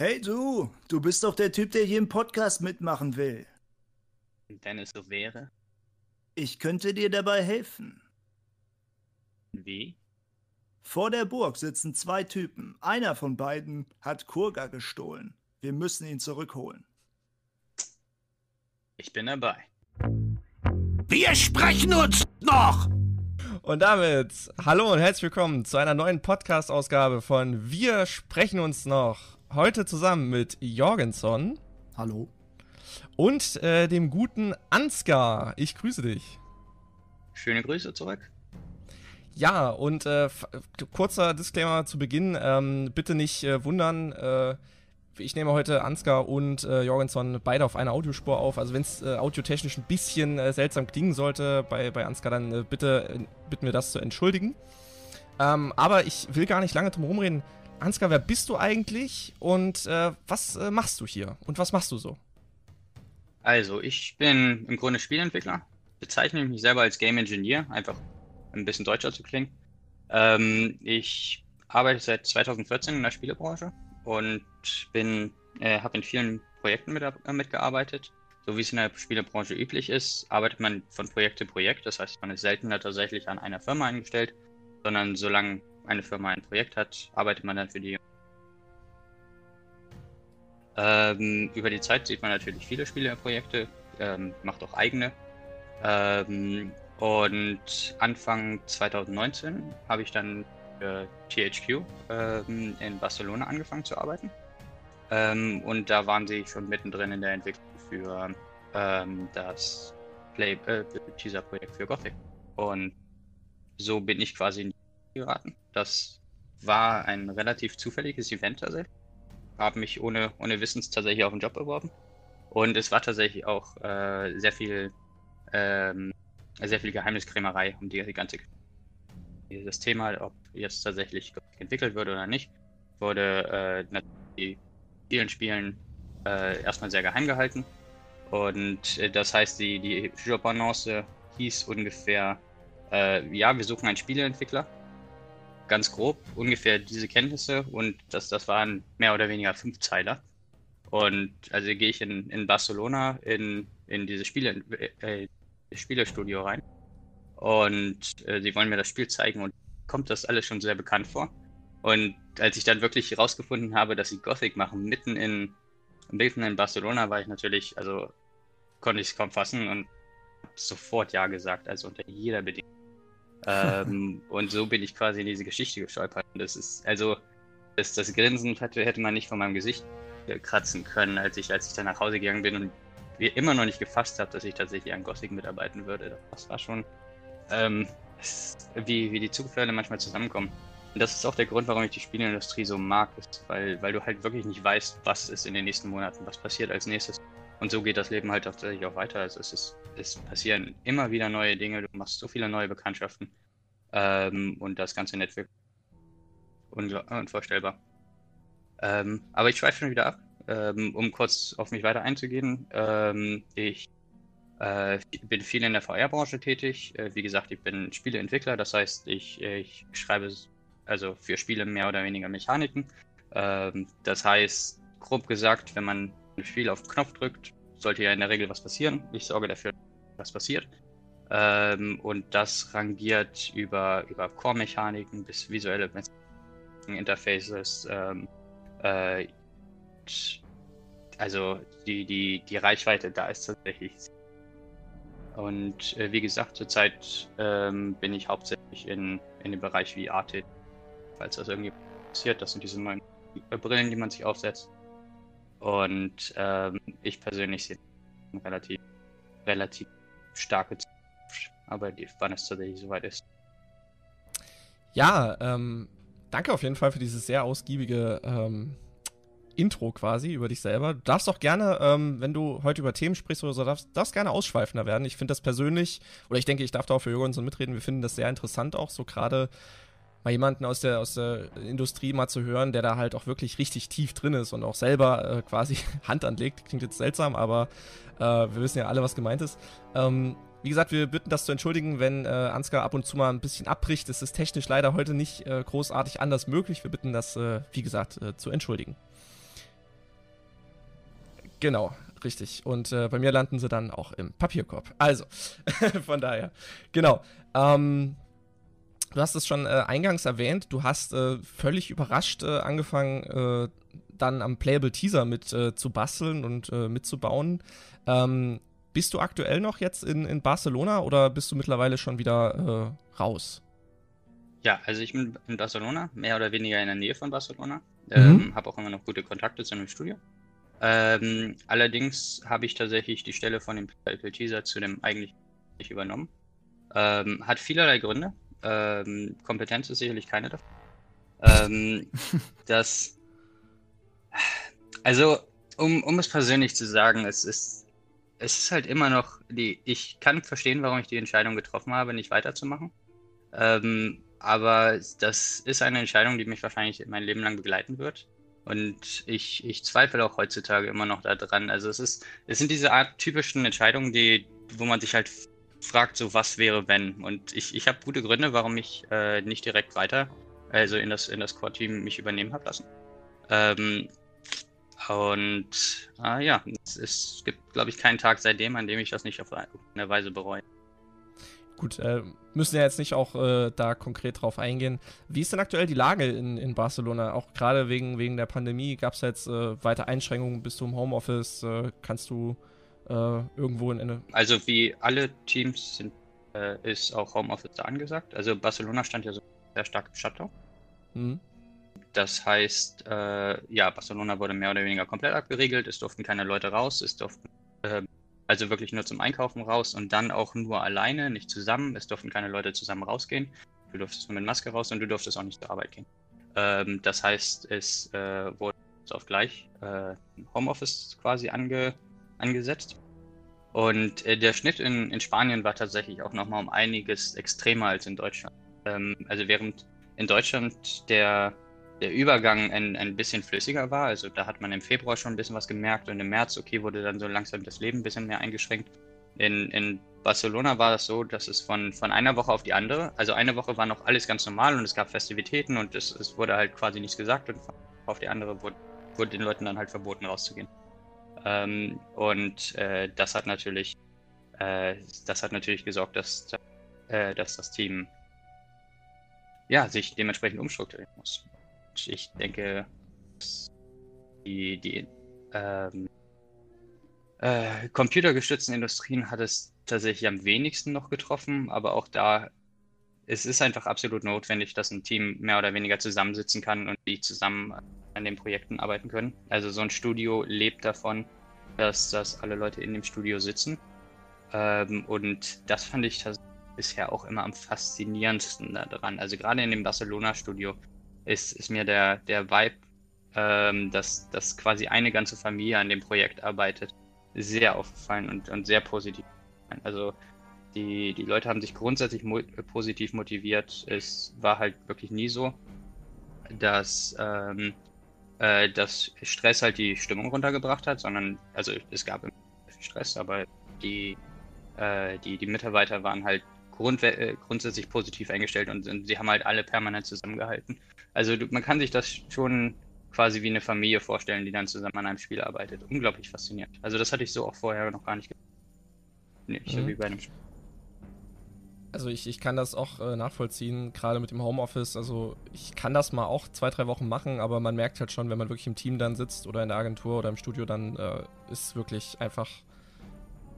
Hey du, du bist doch der Typ, der hier im Podcast mitmachen will. Wenn es so wäre. Ich könnte dir dabei helfen. Wie? Vor der Burg sitzen zwei Typen. Einer von beiden hat Kurga gestohlen. Wir müssen ihn zurückholen. Ich bin dabei. Wir sprechen uns noch! Und damit hallo und herzlich willkommen zu einer neuen Podcast-Ausgabe von Wir sprechen uns noch. Heute zusammen mit Jorgenson. Hallo. Und äh, dem guten Ansgar. Ich grüße dich. Schöne Grüße zurück. Ja, und äh, kurzer Disclaimer zu Beginn. Ähm, bitte nicht äh, wundern. Äh, ich nehme heute Ansgar und äh, Jorgenson beide auf einer Audiospur auf. Also wenn es äh, audiotechnisch ein bisschen äh, seltsam klingen sollte bei, bei Ansgar, dann äh, bitte äh, bitten wir das zu entschuldigen. Ähm, aber ich will gar nicht lange drum rumreden. Ansgar, wer bist du eigentlich und äh, was äh, machst du hier und was machst du so? Also, ich bin im Grunde Spielentwickler, bezeichne mich selber als Game Engineer, einfach ein bisschen deutscher zu klingen. Ähm, ich arbeite seit 2014 in der Spielebranche und bin, äh, habe in vielen Projekten mit, äh, mitgearbeitet. So wie es in der Spielebranche üblich ist, arbeitet man von Projekt zu Projekt. Das heißt, man ist seltener tatsächlich an einer Firma eingestellt, sondern solange eine Firma ein Projekt hat, arbeitet man dann für die. Ähm, über die Zeit sieht man natürlich viele Spieleprojekte, ähm, macht auch eigene. Ähm, und Anfang 2019 habe ich dann für THQ ähm, in Barcelona angefangen zu arbeiten. Ähm, und da waren sie schon mittendrin in der Entwicklung für ähm, das Play äh, Teaser-Projekt für Gothic. Und so bin ich quasi in die geraten. Das war ein relativ zufälliges Event tatsächlich. Habe mich ohne, ohne Wissens tatsächlich auf den Job beworben. Und es war tatsächlich auch äh, sehr viel ähm, sehr viel Geheimniskrämerei um die, ganze das Thema, ob jetzt tatsächlich entwickelt wird oder nicht, wurde äh, in vielen Spielen äh, erstmal sehr geheim gehalten. Und äh, das heißt, die, die Jobannonce hieß ungefähr, äh, ja, wir suchen einen Spieleentwickler ganz grob ungefähr diese Kenntnisse und das, das waren mehr oder weniger fünf Zeiler. Und also gehe ich in, in Barcelona in, in dieses Spiele, äh, Spielestudio rein und äh, sie wollen mir das Spiel zeigen und kommt das alles schon sehr bekannt vor. Und als ich dann wirklich herausgefunden habe, dass sie Gothic machen, mitten in, mitten in Barcelona, war ich natürlich, also konnte ich es kaum fassen und sofort Ja gesagt, also unter jeder Bedingung ähm, und so bin ich quasi in diese Geschichte gestolpert. Das ist, also, das, das Grinsen hätte, hätte man nicht von meinem Gesicht kratzen können, als ich, als ich dann nach Hause gegangen bin und immer noch nicht gefasst habe, dass ich tatsächlich an Gothic mitarbeiten würde. Das war schon, ähm, wie, wie die Zugfälle manchmal zusammenkommen. Und das ist auch der Grund, warum ich die Spielindustrie so mag, ist, weil, weil du halt wirklich nicht weißt, was ist in den nächsten Monaten, was passiert als nächstes. Und so geht das Leben halt tatsächlich auch weiter. Also es, ist, es passieren immer wieder neue Dinge, du machst so viele neue Bekanntschaften ähm, und das ganze Netzwerk unvorstellbar. Ähm, aber ich schweife schon wieder ab, ähm, um kurz auf mich weiter einzugehen. Ähm, ich äh, bin viel in der VR-Branche tätig. Äh, wie gesagt, ich bin Spieleentwickler, das heißt, ich, ich schreibe also für Spiele mehr oder weniger Mechaniken. Ähm, das heißt, grob gesagt, wenn man Spiel auf den Knopf drückt, sollte ja in der Regel was passieren. Ich sorge dafür, was passiert. Ähm, und das rangiert über, über Core-Mechaniken bis visuelle Interfaces. Ähm, äh, also die, die, die Reichweite da ist tatsächlich. Und äh, wie gesagt, zurzeit ähm, bin ich hauptsächlich in, in dem Bereich VR tätig. Falls das irgendwie passiert, das sind diese neuen Brillen, die man sich aufsetzt. Und ähm, ich persönlich sehe relativ, relativ starke Zukunft, aber die, wann es tatsächlich soweit ist. Ja, ähm, danke auf jeden Fall für dieses sehr ausgiebige ähm, Intro quasi über dich selber. Du darfst auch gerne, ähm, wenn du heute über Themen sprichst oder so, darfst, darfst gerne ausschweifender werden. Ich finde das persönlich, oder ich denke, ich darf da auch für Jürgen so mitreden, wir finden das sehr interessant auch, so gerade mal jemanden aus der, aus der Industrie mal zu hören, der da halt auch wirklich richtig tief drin ist und auch selber äh, quasi Hand anlegt. Klingt jetzt seltsam, aber äh, wir wissen ja alle, was gemeint ist. Ähm, wie gesagt, wir bitten das zu entschuldigen, wenn äh, Ansgar ab und zu mal ein bisschen abbricht. Es ist technisch leider heute nicht äh, großartig anders möglich. Wir bitten das, äh, wie gesagt, äh, zu entschuldigen. Genau, richtig. Und äh, bei mir landen sie dann auch im Papierkorb. Also, von daher. Genau. Ähm, du hast es schon äh, eingangs erwähnt, du hast äh, völlig überrascht äh, angefangen, äh, dann am Playable Teaser mit äh, zu basteln und mitzubauen. Ähm, bist du aktuell noch jetzt in, in Barcelona oder bist du mittlerweile schon wieder raus? Ja, also ich bin in Barcelona, mehr oder weniger in der Nähe von Barcelona. Mhm. Ähm, habe auch immer noch gute Kontakte zu einem Studio. Ähm, allerdings habe ich tatsächlich die Stelle von dem Playable Teaser zu dem eigentlich nicht übernommen. Ähm, hat vielerlei Gründe. Ähm, Kompetenz ist sicherlich keine davon. Ähm, das, also, um, um es persönlich zu sagen, es ist, es ist halt immer noch die, ich kann verstehen, warum ich die Entscheidung getroffen habe, nicht weiterzumachen. Ähm, aber das ist eine Entscheidung, die mich wahrscheinlich mein Leben lang begleiten wird. Und ich, ich zweifle auch heutzutage immer noch daran. Also es ist, es sind diese Art typischen Entscheidungen, die, wo man sich halt fragt, so was wäre wenn. Und ich, ich habe gute Gründe, warum ich äh, nicht direkt weiter, also in das, in das Core-Team mich übernehmen habe lassen. Ähm, und äh, ja, es, es gibt, glaube ich, keinen Tag seitdem, an dem ich das nicht auf eine Weise bereue. Gut, äh, müssen ja jetzt nicht auch äh, da konkret drauf eingehen. Wie ist denn aktuell die Lage in, in Barcelona? Auch gerade wegen, wegen der Pandemie gab es jetzt äh, weiter Einschränkungen. Bist du im Homeoffice? Äh, kannst du äh, irgendwo in eine. Also, wie alle Teams sind, äh, ist auch Homeoffice da angesagt. Also, Barcelona stand ja so sehr stark im Shutdown. Mhm. Das heißt, ja, Barcelona wurde mehr oder weniger komplett abgeriegelt. Es durften keine Leute raus. Es durften also wirklich nur zum Einkaufen raus und dann auch nur alleine, nicht zusammen. Es durften keine Leute zusammen rausgehen. Du durftest nur mit Maske raus und du durftest auch nicht zur Arbeit gehen. Ähm, das heißt, es äh, wurde auf gleich äh, Homeoffice quasi ange, angesetzt. Und äh, der Schnitt in, in Spanien war tatsächlich auch nochmal um einiges extremer als in Deutschland. Ähm, also während in Deutschland der der Übergang ein, ein bisschen flüssiger war. Also da hat man im Februar schon ein bisschen was gemerkt und im März, okay, wurde dann so langsam das Leben ein bisschen mehr eingeschränkt. In, in Barcelona war das so, dass es von, von einer Woche auf die andere, also eine Woche war noch alles ganz normal und es gab Festivitäten und es, es wurde halt quasi nichts gesagt und auf die andere wurde, wurde den Leuten dann halt verboten rauszugehen. Ähm, und äh, das hat natürlich, äh, das hat natürlich gesorgt, dass, äh, dass das Team ja, sich dementsprechend umstrukturieren muss. Ich denke, die, die ähm, äh, computergestützten Industrien hat es tatsächlich am wenigsten noch getroffen, aber auch da es ist einfach absolut notwendig, dass ein Team mehr oder weniger zusammensitzen kann und die zusammen an den Projekten arbeiten können. Also so ein Studio lebt davon, dass, dass alle Leute in dem Studio sitzen. Ähm, und das fand ich bisher auch immer am faszinierendsten daran. Also gerade in dem Barcelona-Studio ist, ist mir der, der Vibe, ähm, dass, dass quasi eine ganze Familie an dem Projekt arbeitet, sehr aufgefallen und, und sehr positiv. Also die, die Leute haben sich grundsätzlich mo positiv motiviert. Es war halt wirklich nie so, dass, ähm, äh, dass Stress halt die Stimmung runtergebracht hat, sondern, also es gab immer viel Stress, aber die, äh, die, die Mitarbeiter waren halt grund äh, grundsätzlich positiv eingestellt und, und, sie haben halt alle permanent zusammengehalten. Also du, man kann sich das schon quasi wie eine Familie vorstellen, die dann zusammen an einem Spiel arbeitet. Unglaublich faszinierend. Also das hatte ich so auch vorher noch gar nicht. Nee, nicht mhm. so wie bei einem Spiel. Also ich, ich kann das auch äh, nachvollziehen, gerade mit dem Homeoffice. Also ich kann das mal auch zwei, drei Wochen machen, aber man merkt halt schon, wenn man wirklich im Team dann sitzt oder in der Agentur oder im Studio, dann äh, ist wirklich einfach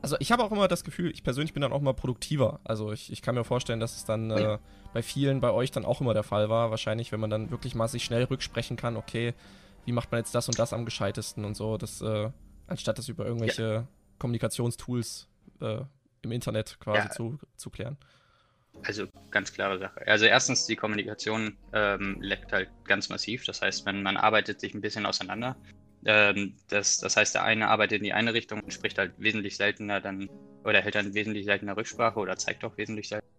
also ich habe auch immer das Gefühl, ich persönlich bin dann auch mal produktiver. Also ich, ich kann mir vorstellen, dass es dann äh, bei vielen, bei euch dann auch immer der Fall war. Wahrscheinlich, wenn man dann wirklich mal sich schnell rücksprechen kann, okay, wie macht man jetzt das und das am gescheitesten und so, das, äh, anstatt das über irgendwelche ja. Kommunikationstools äh, im Internet quasi ja. zu, zu klären. Also ganz klare Sache. Also erstens, die Kommunikation ähm, leckt halt ganz massiv. Das heißt, man, man arbeitet sich ein bisschen auseinander. Ähm, das, das heißt, der eine arbeitet in die eine Richtung und spricht halt wesentlich seltener dann oder hält dann wesentlich seltener Rücksprache oder zeigt auch wesentlich seltener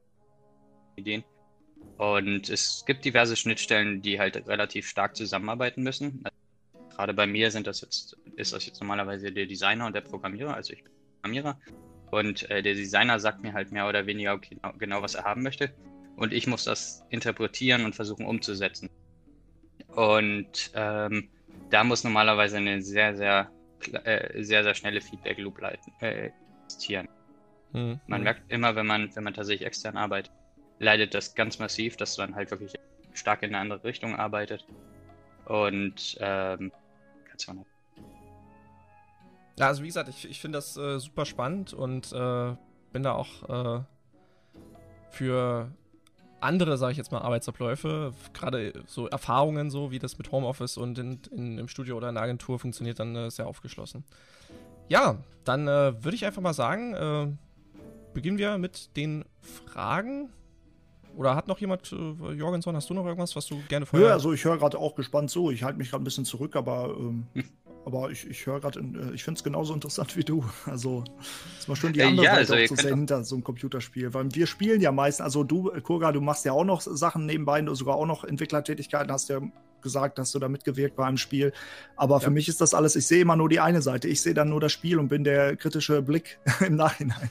Ideen. Und es gibt diverse Schnittstellen, die halt relativ stark zusammenarbeiten müssen. Also, gerade bei mir sind das jetzt, ist das jetzt normalerweise der Designer und der Programmierer, also ich bin Programmierer. Und äh, der Designer sagt mir halt mehr oder weniger genau, genau, was er haben möchte. Und ich muss das interpretieren und versuchen umzusetzen. Und ähm, da muss normalerweise eine sehr, sehr äh, sehr, sehr schnelle Feedback-Loop äh, existieren. Mhm. Man merkt immer, wenn man, wenn man tatsächlich extern arbeitet, leidet das ganz massiv, dass man halt wirklich stark in eine andere Richtung arbeitet. Und ähm, kannst du ja, also wie gesagt, ich, ich finde das äh, super spannend und äh, bin da auch äh, für andere, sage ich jetzt mal, Arbeitsabläufe, gerade so Erfahrungen, so wie das mit Homeoffice und in, in, im Studio oder in der Agentur funktioniert, dann äh, sehr aufgeschlossen. Ja, dann äh, würde ich einfach mal sagen, äh, beginnen wir mit den Fragen. Oder hat noch jemand, äh, Jorgenson, hast du noch irgendwas, was du gerne vorher... Ja, also ich höre gerade auch gespannt zu. Ich halte mich gerade ein bisschen zurück, aber ähm, Aber ich, ich höre gerade, äh, ich finde es genauso interessant wie du. Also, es war schon die äh, andere ja, Seite also, auch zu sehen hinter so einem Computerspiel. Weil wir spielen ja meistens, also du, Kurga, du machst ja auch noch Sachen nebenbei, du sogar auch noch Entwicklertätigkeiten, hast ja gesagt, dass du da mitgewirkt bei einem Spiel. Aber für mich ist das alles, ich sehe immer nur die eine Seite. Ich sehe dann nur das Spiel und bin der kritische Blick im Nachhinein.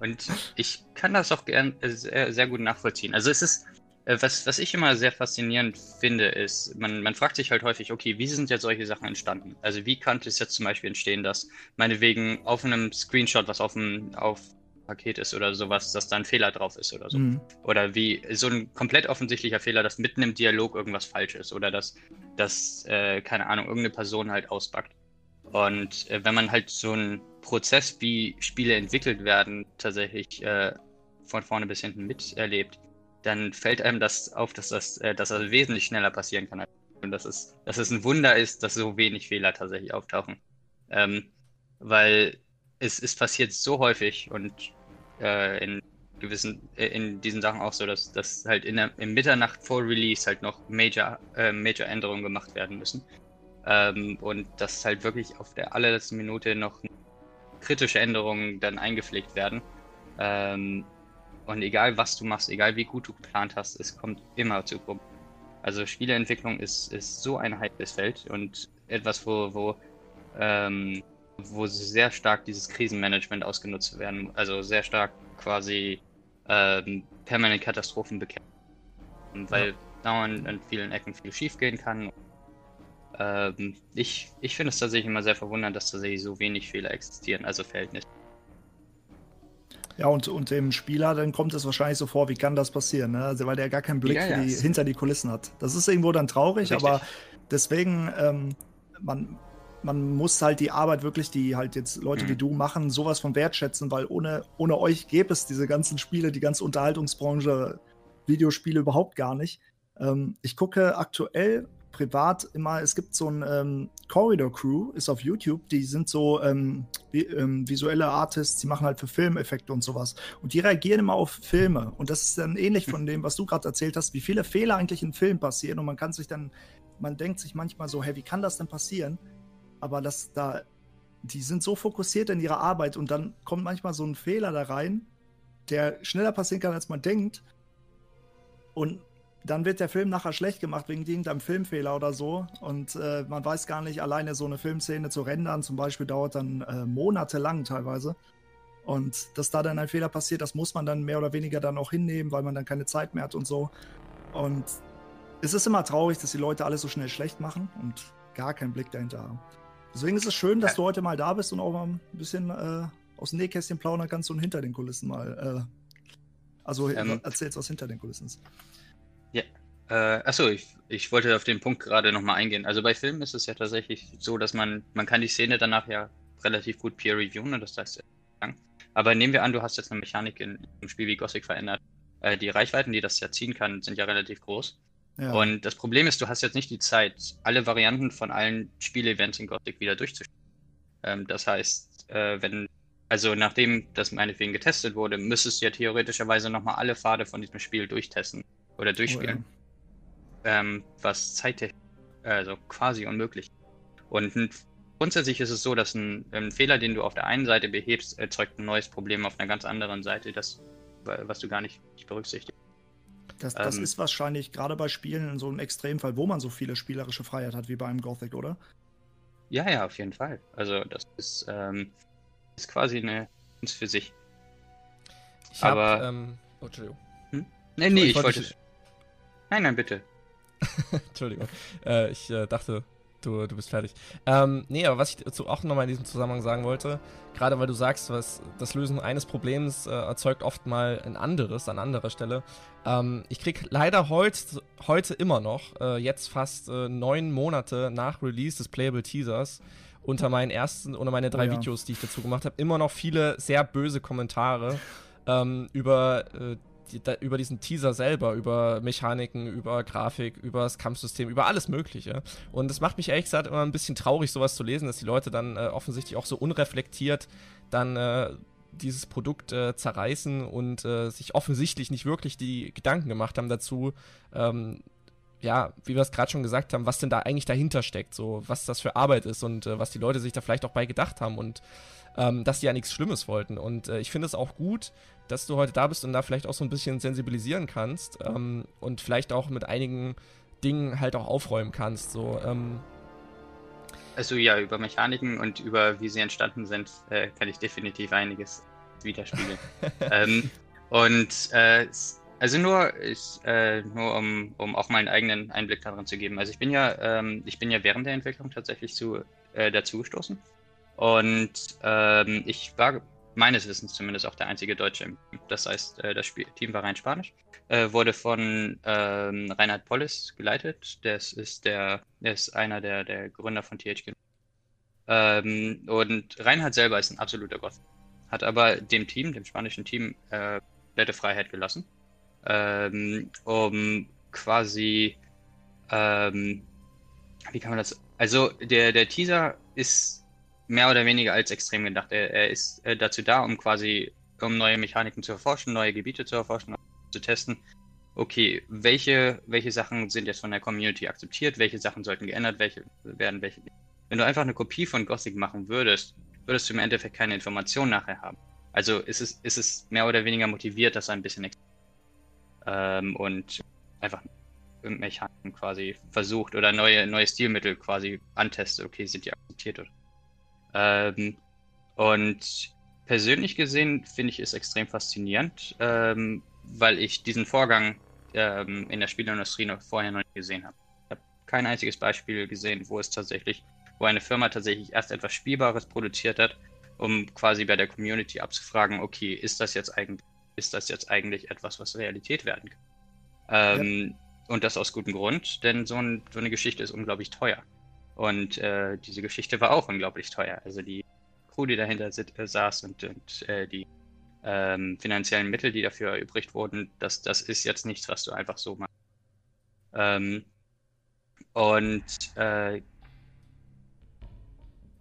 und ich kann das auch gern äh, sehr, sehr gut nachvollziehen. Also es ist äh, was, was ich immer sehr faszinierend finde, ist, man, man fragt sich halt häufig, okay, wie sind jetzt solche Sachen entstanden? Also wie könnte es jetzt zum Beispiel entstehen, dass meinetwegen auf einem Screenshot, was auf dem auf Paket ist oder sowas, dass da ein Fehler drauf ist oder so. Mhm. Oder wie so ein komplett offensichtlicher Fehler, dass mitten im Dialog irgendwas falsch ist oder dass, dass äh, keine Ahnung, irgendeine Person halt auspackt. Und äh, wenn man halt so einen Prozess, wie Spiele entwickelt werden, tatsächlich äh, von vorne bis hinten miterlebt, dann fällt einem das auf, dass das, äh, dass das wesentlich schneller passieren kann. Und dass es, dass es ein Wunder ist, dass so wenig Fehler tatsächlich auftauchen. Ähm, weil es, es passiert so häufig und äh, in gewissen, äh, in diesen Sachen auch so, dass, dass halt in der, in Mitternacht vor Release halt noch Major, äh, Major Änderungen gemacht werden müssen. Ähm, und dass halt wirklich auf der allerletzten Minute noch kritische Änderungen dann eingepflegt werden. Ähm, und egal was du machst, egal wie gut du geplant hast, es kommt immer zu Problemen. Also Spieleentwicklung ist, ist so ein heikles Feld und etwas, wo, wo, ähm, wo sehr stark dieses Krisenmanagement ausgenutzt werden, also sehr stark quasi ähm, permanent Katastrophen bekämpfen. Weil ja. dauernd an vielen Ecken viel schief gehen kann. Ähm, ich ich finde es tatsächlich immer sehr verwundernd, dass tatsächlich so wenig Fehler existieren, also Verhältnis. Ja, und, und dem Spieler, dann kommt es wahrscheinlich so vor, wie kann das passieren, ne? Also, weil der gar keinen Blick ja, ja. Die, hinter die Kulissen hat. Das ist irgendwo dann traurig, Richtig. aber deswegen, ähm, man, man muss halt die Arbeit wirklich, die halt jetzt Leute mhm. wie du machen, sowas von wertschätzen, weil ohne, ohne euch gäbe es diese ganzen Spiele, die ganze Unterhaltungsbranche, Videospiele überhaupt gar nicht. Ähm, ich gucke aktuell privat immer, es gibt so ein ähm, Corridor Crew, ist auf YouTube, die sind so ähm, vi ähm, visuelle Artists, die machen halt für Filmeffekte und sowas. Und die reagieren immer auf Filme. Und das ist dann ähnlich von dem, was du gerade erzählt hast, wie viele Fehler eigentlich in Filmen passieren. Und man kann sich dann, man denkt sich manchmal so, hey, wie kann das denn passieren? Aber das da, die sind so fokussiert in ihrer Arbeit und dann kommt manchmal so ein Fehler da rein, der schneller passieren kann, als man denkt. Und dann wird der Film nachher schlecht gemacht wegen irgendeinem Filmfehler oder so. Und äh, man weiß gar nicht, alleine so eine Filmszene zu rendern, zum Beispiel, dauert dann äh, monatelang teilweise. Und dass da dann ein Fehler passiert, das muss man dann mehr oder weniger dann auch hinnehmen, weil man dann keine Zeit mehr hat und so. Und es ist immer traurig, dass die Leute alles so schnell schlecht machen und gar keinen Blick dahinter haben. Deswegen ist es schön, dass du heute mal da bist und auch mal ein bisschen äh, aus dem Nähkästchen plaudern kannst und hinter den Kulissen mal. Äh, also ähm, erzählst, was hinter den Kulissen ist. Ja. Äh, achso, ich, ich wollte auf den Punkt gerade nochmal eingehen. Also bei Filmen ist es ja tatsächlich so, dass man, man kann die Szene danach ja relativ gut peer reviewen und das heißt lang. Aber nehmen wir an, du hast jetzt eine Mechanik in, im Spiel wie Gothic verändert. Äh, die Reichweiten, die das ja ziehen kann, sind ja relativ groß. Ja. Und das Problem ist, du hast jetzt nicht die Zeit, alle Varianten von allen Spielevents in Gothic wieder durchzuspielen. Ähm, das heißt, äh, wenn, also nachdem das meinetwegen getestet wurde, müsstest du ja theoretischerweise nochmal alle Pfade von diesem Spiel durchtesten oder durchspielen. Oh, ja. ähm, was zeittechnisch also quasi unmöglich. Und grundsätzlich ist es so, dass ein, ein, Fehler, den du auf der einen Seite behebst, erzeugt ein neues Problem auf einer ganz anderen Seite, das, was du gar nicht, nicht berücksichtigst. Das, das ähm, ist wahrscheinlich gerade bei Spielen in so einem Extremfall, wo man so viele spielerische Freiheit hat wie bei einem Gothic, oder? Ja, ja, auf jeden Fall. Also das ist, ähm, ist quasi eine Kunst für sich. Ich Aber. Hab, ähm, oh, Entschuldigung. Hm? Nee, nee, ich, ich wollte. Nein, nein, bitte. Entschuldigung. Äh, ich äh, dachte, Du, du bist fertig. Ähm, nee, aber was ich dazu auch nochmal in diesem Zusammenhang sagen wollte, gerade weil du sagst, was das Lösen eines Problems äh, erzeugt oft mal ein anderes an anderer Stelle. Ähm, ich krieg leider heut, heute immer noch, äh, jetzt fast äh, neun Monate nach Release des Playable Teasers, unter meinen ersten, unter meine drei oh, ja. Videos, die ich dazu gemacht habe, immer noch viele sehr böse Kommentare ähm, über äh, die, da, über diesen Teaser selber, über Mechaniken, über Grafik, über das Kampfsystem, über alles Mögliche. Und es macht mich ehrlich gesagt immer ein bisschen traurig, sowas zu lesen, dass die Leute dann äh, offensichtlich auch so unreflektiert dann äh, dieses Produkt äh, zerreißen und äh, sich offensichtlich nicht wirklich die Gedanken gemacht haben dazu, ähm, ja, wie wir es gerade schon gesagt haben, was denn da eigentlich dahinter steckt, so was das für Arbeit ist und äh, was die Leute sich da vielleicht auch bei gedacht haben und ähm, dass die ja nichts Schlimmes wollten. Und äh, ich finde es auch gut, dass du heute da bist und da vielleicht auch so ein bisschen sensibilisieren kannst ähm, und vielleicht auch mit einigen Dingen halt auch aufräumen kannst. So, ähm. Also ja, über Mechaniken und über wie sie entstanden sind, äh, kann ich definitiv einiges widerspiegeln. ähm, und äh, also nur, ich, äh, nur um, um auch meinen eigenen Einblick darin zu geben. Also ich bin ja, ähm, ich bin ja während der Entwicklung tatsächlich zu, äh, dazu gestoßen. Und ähm, ich war meines Wissens zumindest auch der einzige Deutsche im Team. Das heißt, äh, das Spiel Team war rein Spanisch. Äh, wurde von ähm, Reinhard Pollis geleitet. Das ist der, der ist einer der, der Gründer von THQ. Ähm, und Reinhard selber ist ein absoluter Gott. Hat aber dem Team, dem spanischen Team, äh, komplette Freiheit gelassen. Ähm, um quasi, ähm, wie kann man das? Also der, der Teaser ist mehr oder weniger als extrem gedacht. Er, er ist äh, dazu da, um quasi, um neue Mechaniken zu erforschen, neue Gebiete zu erforschen, zu testen. Okay, welche, welche Sachen sind jetzt von der Community akzeptiert, welche Sachen sollten geändert, welche werden welche. Wenn du einfach eine Kopie von Gothic machen würdest, würdest du im Endeffekt keine Information nachher haben. Also ist es, ist es mehr oder weniger motiviert, dass er ein bisschen ähm, und einfach Mechaniken quasi versucht oder neue, neue Stilmittel quasi antestet. Okay, sind die akzeptiert oder ähm, und persönlich gesehen finde ich es extrem faszinierend, ähm, weil ich diesen Vorgang ähm, in der Spielindustrie noch vorher noch nicht gesehen habe. Ich habe kein einziges Beispiel gesehen, wo es tatsächlich, wo eine Firma tatsächlich erst etwas Spielbares produziert hat, um quasi bei der Community abzufragen, okay, ist das jetzt eigentlich, ist das jetzt eigentlich etwas, was Realität werden kann? Ähm, ja. Und das aus gutem Grund, denn so, ein, so eine Geschichte ist unglaublich teuer. Und äh, diese Geschichte war auch unglaublich teuer. Also die Crew, die dahinter sit, äh, saß und, und äh, die ähm, finanziellen Mittel, die dafür erübrigt wurden, das, das ist jetzt nichts, was du einfach so machst. Ähm, und äh,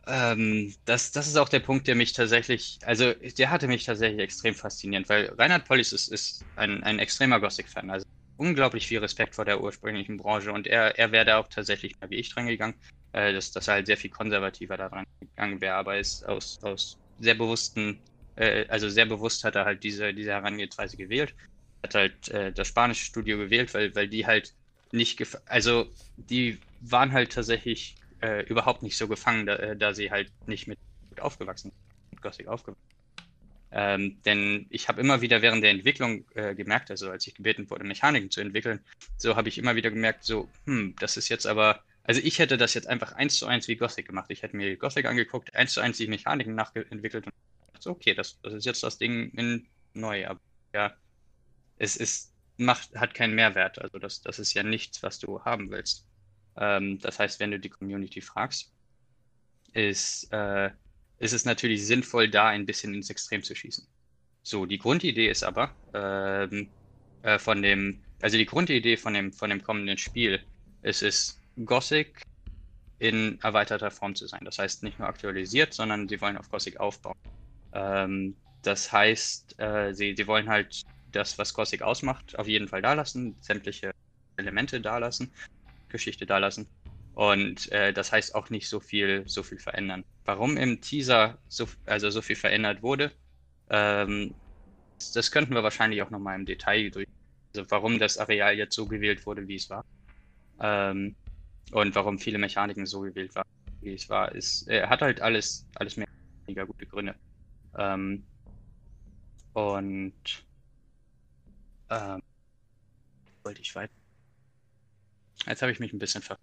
ähm, das, das ist auch der Punkt, der mich tatsächlich, also der hatte mich tatsächlich extrem fasziniert, weil Reinhard Pollis ist, ist ein, ein extremer Gothic-Fan. Also unglaublich viel Respekt vor der ursprünglichen Branche und er, er wäre da auch tatsächlich mal wie ich dran gegangen äh, dass, dass er halt sehr viel konservativer daran gegangen wäre, aber ist aus, aus sehr bewussten, äh, also sehr bewusst hat er halt diese, diese Herangehensweise gewählt. Hat halt äh, das spanische Studio gewählt, weil, weil die halt nicht, also die waren halt tatsächlich äh, überhaupt nicht so gefangen, da, äh, da sie halt nicht mit aufgewachsen, mit Gothic aufgewachsen ähm, denn ich habe immer wieder während der Entwicklung äh, gemerkt, also als ich gebeten wurde, Mechaniken zu entwickeln, so habe ich immer wieder gemerkt, so, hm, das ist jetzt aber also ich hätte das jetzt einfach eins zu eins wie Gothic gemacht. Ich hätte mir Gothic angeguckt, eins zu eins die Mechaniken nachentwickelt und dachte, okay, das, das ist jetzt das Ding in neu. Aber ja, es ist, macht, hat keinen Mehrwert. Also das, das ist ja nichts, was du haben willst. Ähm, das heißt, wenn du die Community fragst, ist, äh, ist es natürlich sinnvoll, da ein bisschen ins Extrem zu schießen. So, die Grundidee ist aber ähm, äh, von dem, also die Grundidee von dem, von dem kommenden Spiel, es ist Gothic in erweiterter Form zu sein. Das heißt nicht nur aktualisiert, sondern sie wollen auf Gothic aufbauen. Ähm, das heißt, äh, sie, sie wollen halt das, was Gothic ausmacht, auf jeden Fall da lassen, sämtliche Elemente da lassen, Geschichte da lassen. Und äh, das heißt auch nicht so viel, so viel verändern. Warum im Teaser so, also so viel verändert wurde, ähm, das könnten wir wahrscheinlich auch nochmal im Detail durch. Also warum das Areal jetzt so gewählt wurde, wie es war. Ähm, und warum viele Mechaniken so gewählt waren, wie es war, ist, er hat halt alles, alles mehr weniger gute Gründe. Ähm, und ähm, wollte ich weiter. Jetzt habe ich mich ein bisschen ver.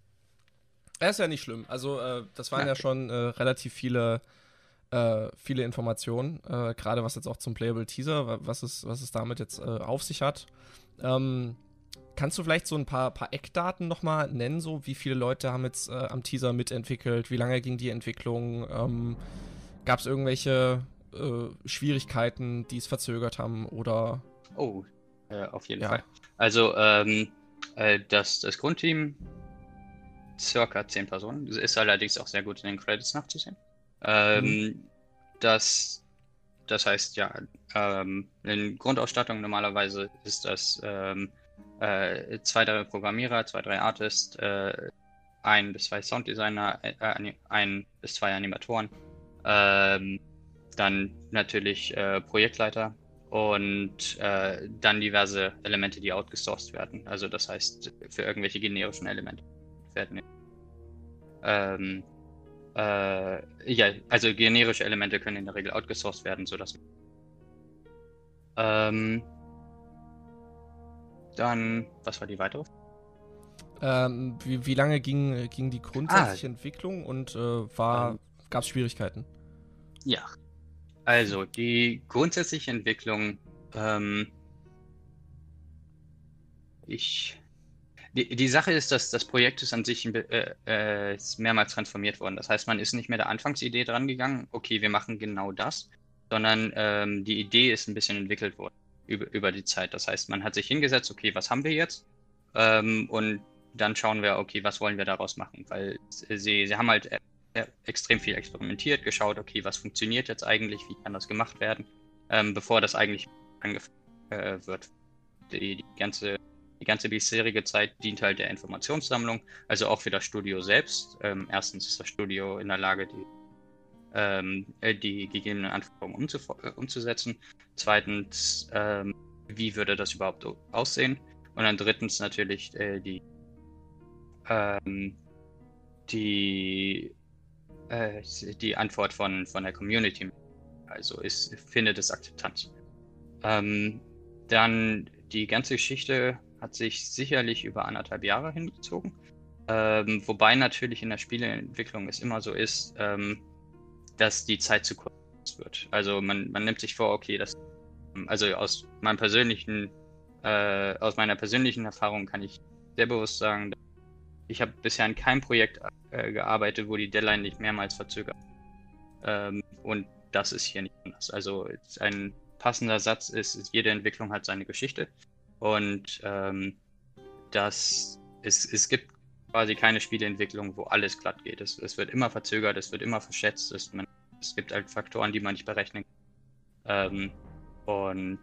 Ist ja nicht schlimm. Also, äh, das waren ja, ja schon äh, relativ viele, äh, viele Informationen, äh, gerade was jetzt auch zum Playable Teaser, was es, was es damit jetzt äh, auf sich hat. Ähm, kannst du vielleicht so ein paar, paar Eckdaten nochmal nennen, so wie viele Leute haben jetzt äh, am Teaser mitentwickelt, wie lange ging die Entwicklung? Ähm, Gab es irgendwelche Schwierigkeiten, die es verzögert haben oder? Oh, auf jeden ja. Fall. Also, ähm, das, das Grundteam circa 10 Personen. Ist allerdings auch sehr gut in den Credits nachzusehen. Ähm, mhm. das, das heißt, ja, ähm, in Grundausstattung normalerweise ist das ähm, äh, zwei, drei Programmierer, zwei, drei Artists, äh, ein bis zwei Sounddesigner, äh, ein bis zwei Animatoren, ähm, dann natürlich äh, Projektleiter und äh, dann diverse Elemente, die outgesourced werden. Also das heißt, für irgendwelche generischen Elemente werden. Ähm, äh, ja, also generische Elemente können in der Regel outgesourced werden, sodass. Ähm, dann, was war die weitere? Ähm, wie, wie, lange ging, ging die grundsätzliche ah, Entwicklung und äh, ähm, gab es Schwierigkeiten? Ja. Also, die grundsätzliche Entwicklung, ähm, ich die, die Sache ist, dass das Projekt ist an sich äh, äh, ist mehrmals transformiert worden. Das heißt, man ist nicht mehr der Anfangsidee dran gegangen, okay, wir machen genau das, sondern ähm, die Idee ist ein bisschen entwickelt worden über, über die Zeit. Das heißt, man hat sich hingesetzt, okay, was haben wir jetzt? Ähm, und dann schauen wir, okay, was wollen wir daraus machen? Weil sie, sie haben halt äh, extrem viel experimentiert, geschaut, okay, was funktioniert jetzt eigentlich, wie kann das gemacht werden, ähm, bevor das eigentlich angefangen äh, wird. Die, die ganze die ganze bisherige Zeit dient halt der Informationssammlung, also auch für das Studio selbst. Ähm, erstens ist das Studio in der Lage, die, ähm, äh, die gegebenen Anforderungen äh, umzusetzen. Zweitens, ähm, wie würde das überhaupt aussehen? Und dann drittens natürlich äh, die, ähm, die, äh, die Antwort von, von der Community. Also ist, findet es Akzeptanz. Ähm, dann die ganze Geschichte hat sich sicherlich über anderthalb Jahre hingezogen. Ähm, wobei natürlich in der Spieleentwicklung es immer so ist, ähm, dass die Zeit zu kurz wird. Also man, man nimmt sich vor, okay, das, also aus meinem persönlichen, äh, aus meiner persönlichen Erfahrung kann ich sehr bewusst sagen, ich habe bisher in keinem Projekt äh, gearbeitet, wo die Deadline nicht mehrmals verzögert. Ähm, und das ist hier nicht anders. Also ein passender Satz ist, jede Entwicklung hat seine Geschichte. Und ähm, das, es, es gibt quasi keine Spieleentwicklung, wo alles glatt geht. Es, es wird immer verzögert, es wird immer verschätzt. Es, man, es gibt halt Faktoren, die man nicht berechnen kann. Ähm, und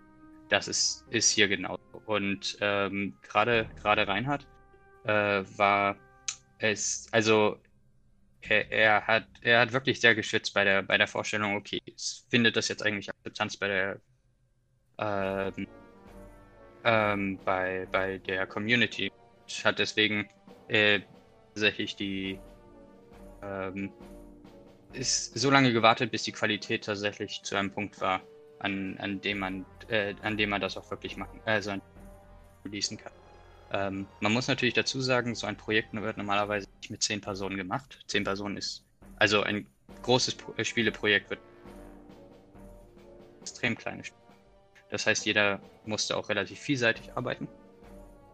das ist, ist hier genau. Und ähm, gerade gerade Reinhard äh, war es, also er, er, hat er hat wirklich sehr geschützt bei der bei der Vorstellung, okay, es findet das jetzt eigentlich Akzeptanz bei der ähm, ähm, bei, bei der Community. Hat deswegen äh, tatsächlich die ähm, ist so lange gewartet, bis die Qualität tatsächlich zu einem Punkt war, an, an dem man äh, an dem man das auch wirklich machen, also releasen kann. Ähm, man muss natürlich dazu sagen, so ein Projekt wird normalerweise nicht mit zehn Personen gemacht. Zehn Personen ist also ein großes Pro Spieleprojekt wird extrem kleine Spiele. Das heißt, jeder musste auch relativ vielseitig arbeiten.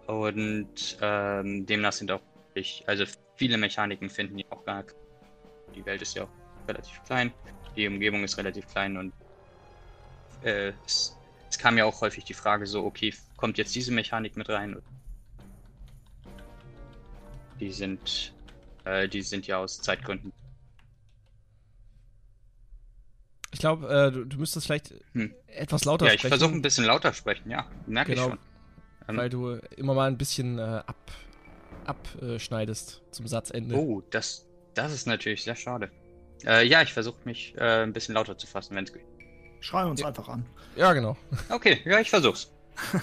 Und ähm, demnach sind auch wirklich, also viele Mechaniken finden die auch gar nicht. Die Welt ist ja auch relativ klein, die Umgebung ist relativ klein und äh, es, es, kam ja auch häufig die Frage so, okay, kommt jetzt diese Mechanik mit rein? Die sind, äh, die sind ja aus Zeitgründen Ich glaube, äh, du, du, müsstest vielleicht hm. etwas lauter sprechen. Ja, ich versuche ein bisschen lauter sprechen, ja. Merke genau, ich schon. Ähm, weil du immer mal ein bisschen äh, ab, abschneidest zum Satzende. Oh, das, das ist natürlich sehr schade. Äh, ja, ich versuche mich äh, ein bisschen lauter zu fassen, wenn es geht. Schrei uns ja. einfach an. Ja, genau. Okay, ja, ich versuch's.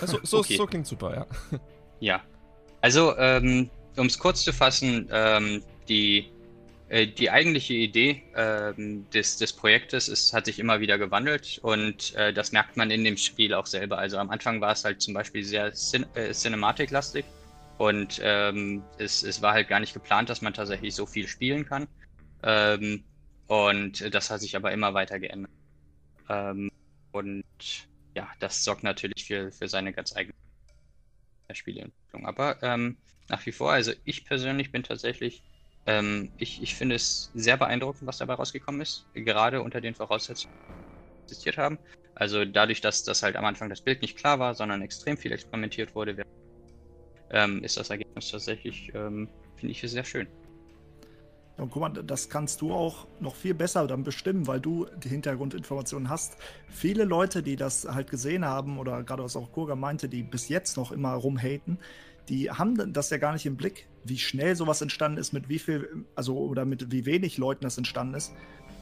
So, so, okay. so klingt super, ja. Ja. Also, ähm, um es kurz zu fassen, ähm, die äh, die eigentliche Idee ähm, des, des Projektes ist, hat sich immer wieder gewandelt und äh, das merkt man in dem Spiel auch selber. Also am Anfang war es halt zum Beispiel sehr cin äh, cinematic-lastig Und ähm, es, es war halt gar nicht geplant, dass man tatsächlich so viel spielen kann. Ähm, und das hat sich aber immer weiter geändert. Ähm, und ja, das sorgt natürlich für, für seine ganz eigene Spieleentwicklung. Aber ähm, nach wie vor, also ich persönlich bin tatsächlich, ähm, ich, ich finde es sehr beeindruckend, was dabei rausgekommen ist, gerade unter den Voraussetzungen, die existiert haben. Also dadurch, dass das halt am Anfang das Bild nicht klar war, sondern extrem viel experimentiert wurde, ähm, ist das Ergebnis tatsächlich, ähm, finde ich, sehr schön. Ja, und guck mal, das kannst du auch noch viel besser dann bestimmen, weil du die Hintergrundinformationen hast. Viele Leute, die das halt gesehen haben, oder gerade was auch Kurga meinte, die bis jetzt noch immer rumhaten, die haben das ja gar nicht im Blick, wie schnell sowas entstanden ist, mit wie viel, also oder mit wie wenig Leuten das entstanden ist.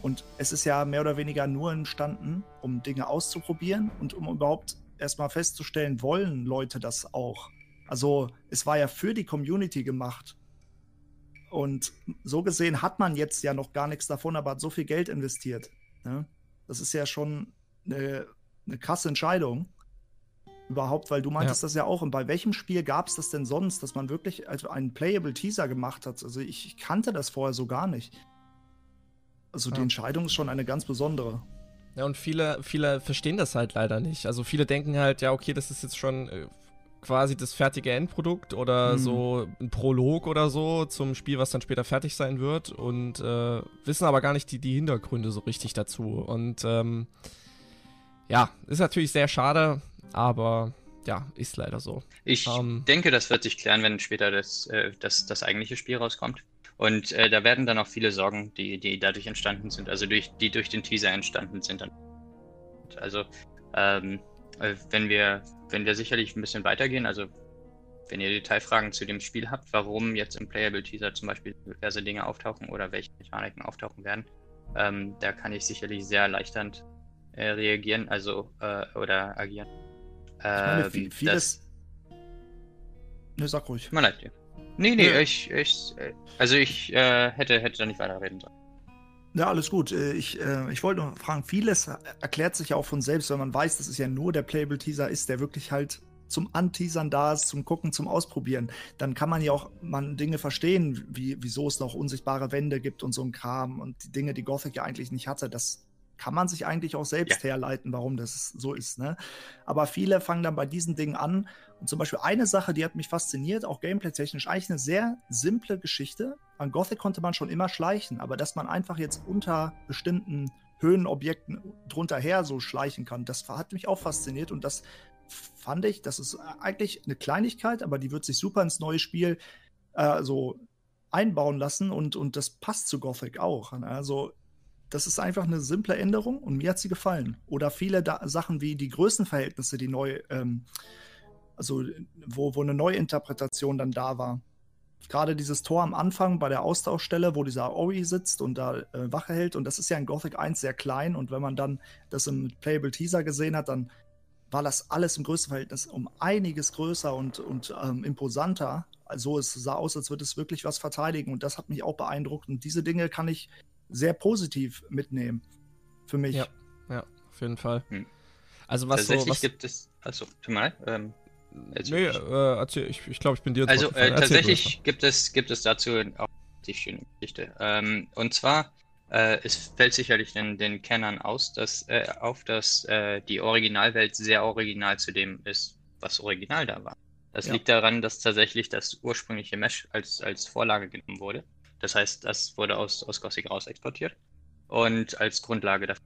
Und es ist ja mehr oder weniger nur entstanden, um Dinge auszuprobieren und um überhaupt erstmal festzustellen, wollen Leute das auch. Also es war ja für die Community gemacht und so gesehen hat man jetzt ja noch gar nichts davon, aber hat so viel Geld investiert. Ne? Das ist ja schon eine, eine krasse Entscheidung. Überhaupt, weil du meintest ja. das ja auch. Und bei welchem Spiel gab es das denn sonst, dass man wirklich also einen Playable Teaser gemacht hat? Also ich, ich kannte das vorher so gar nicht. Also ja. die Entscheidung ist schon eine ganz besondere. Ja, und viele, viele verstehen das halt leider nicht. Also viele denken halt, ja, okay, das ist jetzt schon äh, quasi das fertige Endprodukt oder mhm. so ein Prolog oder so zum Spiel, was dann später fertig sein wird und äh, wissen aber gar nicht die, die Hintergründe so richtig dazu. Und ähm, ja, ist natürlich sehr schade, aber ja, ist leider so. Ich ähm, denke, das wird sich klären, wenn später das, äh, das, das eigentliche Spiel rauskommt. Und äh, da werden dann auch viele Sorgen, die, die dadurch entstanden sind, also durch, die durch den Teaser entstanden sind. Dann. Also, ähm, äh, wenn wir wenn wir sicherlich ein bisschen weitergehen, also wenn ihr Detailfragen zu dem Spiel habt, warum jetzt im Playable Teaser zum Beispiel diverse Dinge auftauchen oder welche Mechaniken auftauchen werden, ähm, da kann ich sicherlich sehr erleichternd äh, reagieren, also äh, oder agieren. Ich meine, ähm, vieles. Ne, sag ruhig. Mal leid dir. Nee, nee, ja. ich, ich, also ich äh, hätte, hätte da nicht weiterreden sollen. Ja, alles gut. Äh, ich, äh, ich wollte noch fragen, vieles erklärt sich ja auch von selbst, wenn man weiß, dass es ja nur der Playable-Teaser ist, der wirklich halt zum Anteasern da ist, zum Gucken, zum Ausprobieren. Dann kann man ja auch man Dinge verstehen, wie, wieso es noch unsichtbare Wände gibt und so ein Kram und die Dinge, die Gothic ja eigentlich nicht hatte. Das kann man sich eigentlich auch selbst ja. herleiten, warum das so ist. Ne? Aber viele fangen dann bei diesen Dingen an. Und zum Beispiel eine Sache, die hat mich fasziniert, auch gameplay-technisch, eigentlich eine sehr simple Geschichte. An Gothic konnte man schon immer schleichen, aber dass man einfach jetzt unter bestimmten Höhenobjekten drunter her so schleichen kann, das hat mich auch fasziniert und das fand ich, das ist eigentlich eine Kleinigkeit, aber die wird sich super ins neue Spiel äh, so einbauen lassen und, und das passt zu Gothic auch. Ne? Also das ist einfach eine simple Änderung und mir hat sie gefallen. Oder viele da Sachen wie die Größenverhältnisse, die neu, ähm, also wo, wo eine Neuinterpretation dann da war. Gerade dieses Tor am Anfang bei der Austauschstelle, wo dieser Ori sitzt und da äh, Wache hält. Und das ist ja in Gothic 1 sehr klein. Und wenn man dann das im Playable Teaser gesehen hat, dann war das alles im Größenverhältnis um einiges größer und, und ähm, imposanter. Also es sah aus, als würde es wirklich was verteidigen. Und das hat mich auch beeindruckt. Und diese Dinge kann ich sehr positiv mitnehmen. Für mich. Ja, ja auf jeden Fall. Hm. Also was Tatsächlich so, was... gibt es. Also, tut mal. Ähm, nee, äh, erzähl, ich, ich glaube, ich bin dir Also äh, tatsächlich gibt es, gibt es dazu auch die schöne Geschichte. Ähm, und zwar, äh, es fällt sicherlich den, den Kennern aus, dass, äh, auf, dass äh, die Originalwelt sehr original zu dem ist, was original da war. Das ja. liegt daran, dass tatsächlich das ursprüngliche Mesh als, als Vorlage genommen wurde. Das heißt, das wurde aus, aus Gothic raus exportiert und als Grundlage dafür.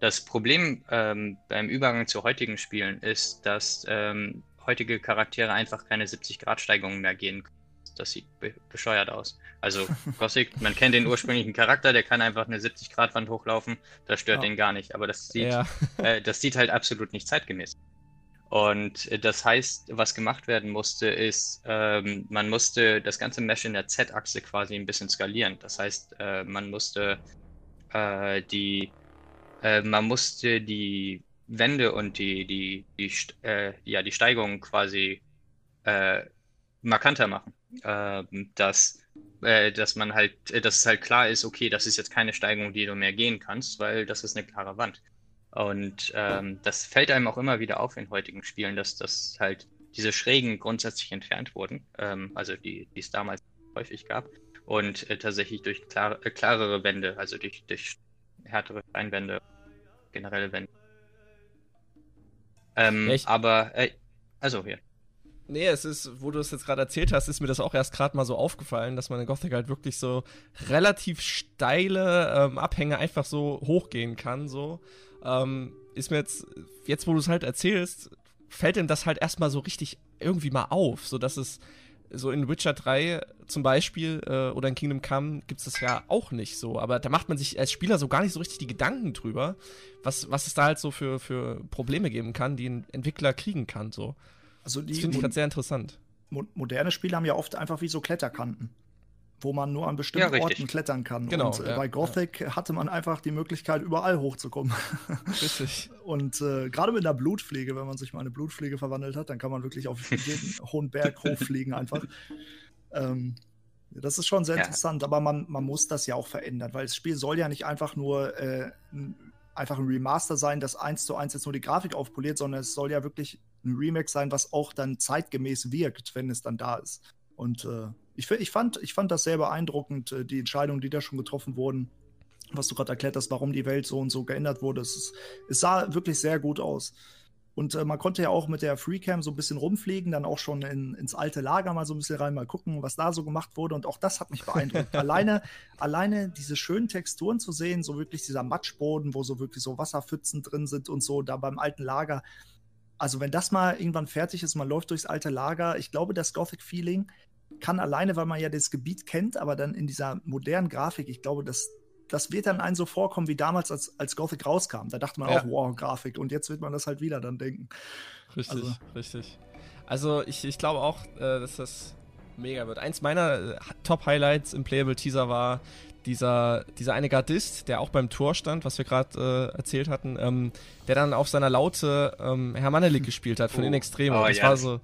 Das Problem ähm, beim Übergang zu heutigen Spielen ist, dass ähm, heutige Charaktere einfach keine 70-Grad-Steigungen mehr gehen können. Das sieht be bescheuert aus. Also Gothic, man kennt den ursprünglichen Charakter, der kann einfach eine 70-Grad-Wand hochlaufen, das stört ja. den gar nicht. Aber das sieht, ja. äh, das sieht halt absolut nicht zeitgemäß. Und äh, das heißt, was gemacht werden musste, ist, ähm, man musste das ganze Mesh in der Z-Achse quasi ein bisschen skalieren. Das heißt, äh, man musste äh, die, äh, man musste die Wände und die, die, die, äh, ja, die Steigungen quasi äh, markanter machen. Ähm, dass, dass man halt, dass es halt klar ist, okay, das ist jetzt keine Steigung, die du mehr gehen kannst, weil das ist eine klare Wand. Und ähm, das fällt einem auch immer wieder auf in heutigen Spielen, dass das halt diese Schrägen grundsätzlich entfernt wurden, ähm, also die, die es damals häufig gab, und äh, tatsächlich durch klar, äh, klarere Wände, also durch, durch härtere Steinwände, generelle Wände. Ähm, ja, aber, äh, also hier. Nee, es ist, wo du es jetzt gerade erzählt hast, ist mir das auch erst gerade mal so aufgefallen, dass man in Gothic halt wirklich so relativ steile ähm, Abhänge einfach so hochgehen kann. So ähm, ist mir jetzt, jetzt wo du es halt erzählst, fällt ihm das halt erstmal so richtig irgendwie mal auf, so dass es so in Witcher 3 zum Beispiel äh, oder in Kingdom Come gibt es das ja auch nicht so. Aber da macht man sich als Spieler so gar nicht so richtig die Gedanken drüber, was, was es da halt so für, für Probleme geben kann, die ein Entwickler kriegen kann. So. Also die das finde ich gerade sehr interessant. Moderne Spiele haben ja oft einfach wie so Kletterkanten wo man nur an bestimmten ja, Orten klettern kann. Genau, und äh, ja, bei Gothic ja. hatte man einfach die Möglichkeit, überall hochzukommen. Richtig. und äh, gerade mit einer Blutfliege, wenn man sich mal eine Blutfliege verwandelt hat, dann kann man wirklich auf jeden hohen Berg hochfliegen einfach. Ähm, das ist schon sehr interessant, aber man, man muss das ja auch verändern, weil das Spiel soll ja nicht einfach nur äh, einfach ein Remaster sein, das eins zu eins jetzt nur die Grafik aufpoliert, sondern es soll ja wirklich ein Remake sein, was auch dann zeitgemäß wirkt, wenn es dann da ist. Und äh, ich, ich, fand, ich fand das sehr beeindruckend, äh, die Entscheidungen, die da schon getroffen wurden. Was du gerade erklärt hast, warum die Welt so und so geändert wurde. Es, ist, es sah wirklich sehr gut aus. Und äh, man konnte ja auch mit der Freecam so ein bisschen rumfliegen, dann auch schon in, ins alte Lager mal so ein bisschen rein, mal gucken, was da so gemacht wurde. Und auch das hat mich beeindruckt. alleine, alleine diese schönen Texturen zu sehen, so wirklich dieser Matschboden, wo so wirklich so Wasserpfützen drin sind und so, da beim alten Lager. Also, wenn das mal irgendwann fertig ist, man läuft durchs alte Lager, ich glaube, das Gothic-Feeling, kann alleine, weil man ja das Gebiet kennt, aber dann in dieser modernen Grafik, ich glaube, das, das wird dann einem so vorkommen wie damals, als, als Gothic rauskam. Da dachte man ja. auch, wow, Grafik. Und jetzt wird man das halt wieder dann denken. Richtig, also. richtig. Also ich, ich glaube auch, äh, dass das mega wird. Eins meiner äh, Top-Highlights im Playable Teaser war dieser, dieser eine Gardist, der auch beim Tor stand, was wir gerade äh, erzählt hatten, ähm, der dann auf seiner Laute ähm, Herr Manelik gespielt hat von oh. In Extremo. Oh, das ja. war so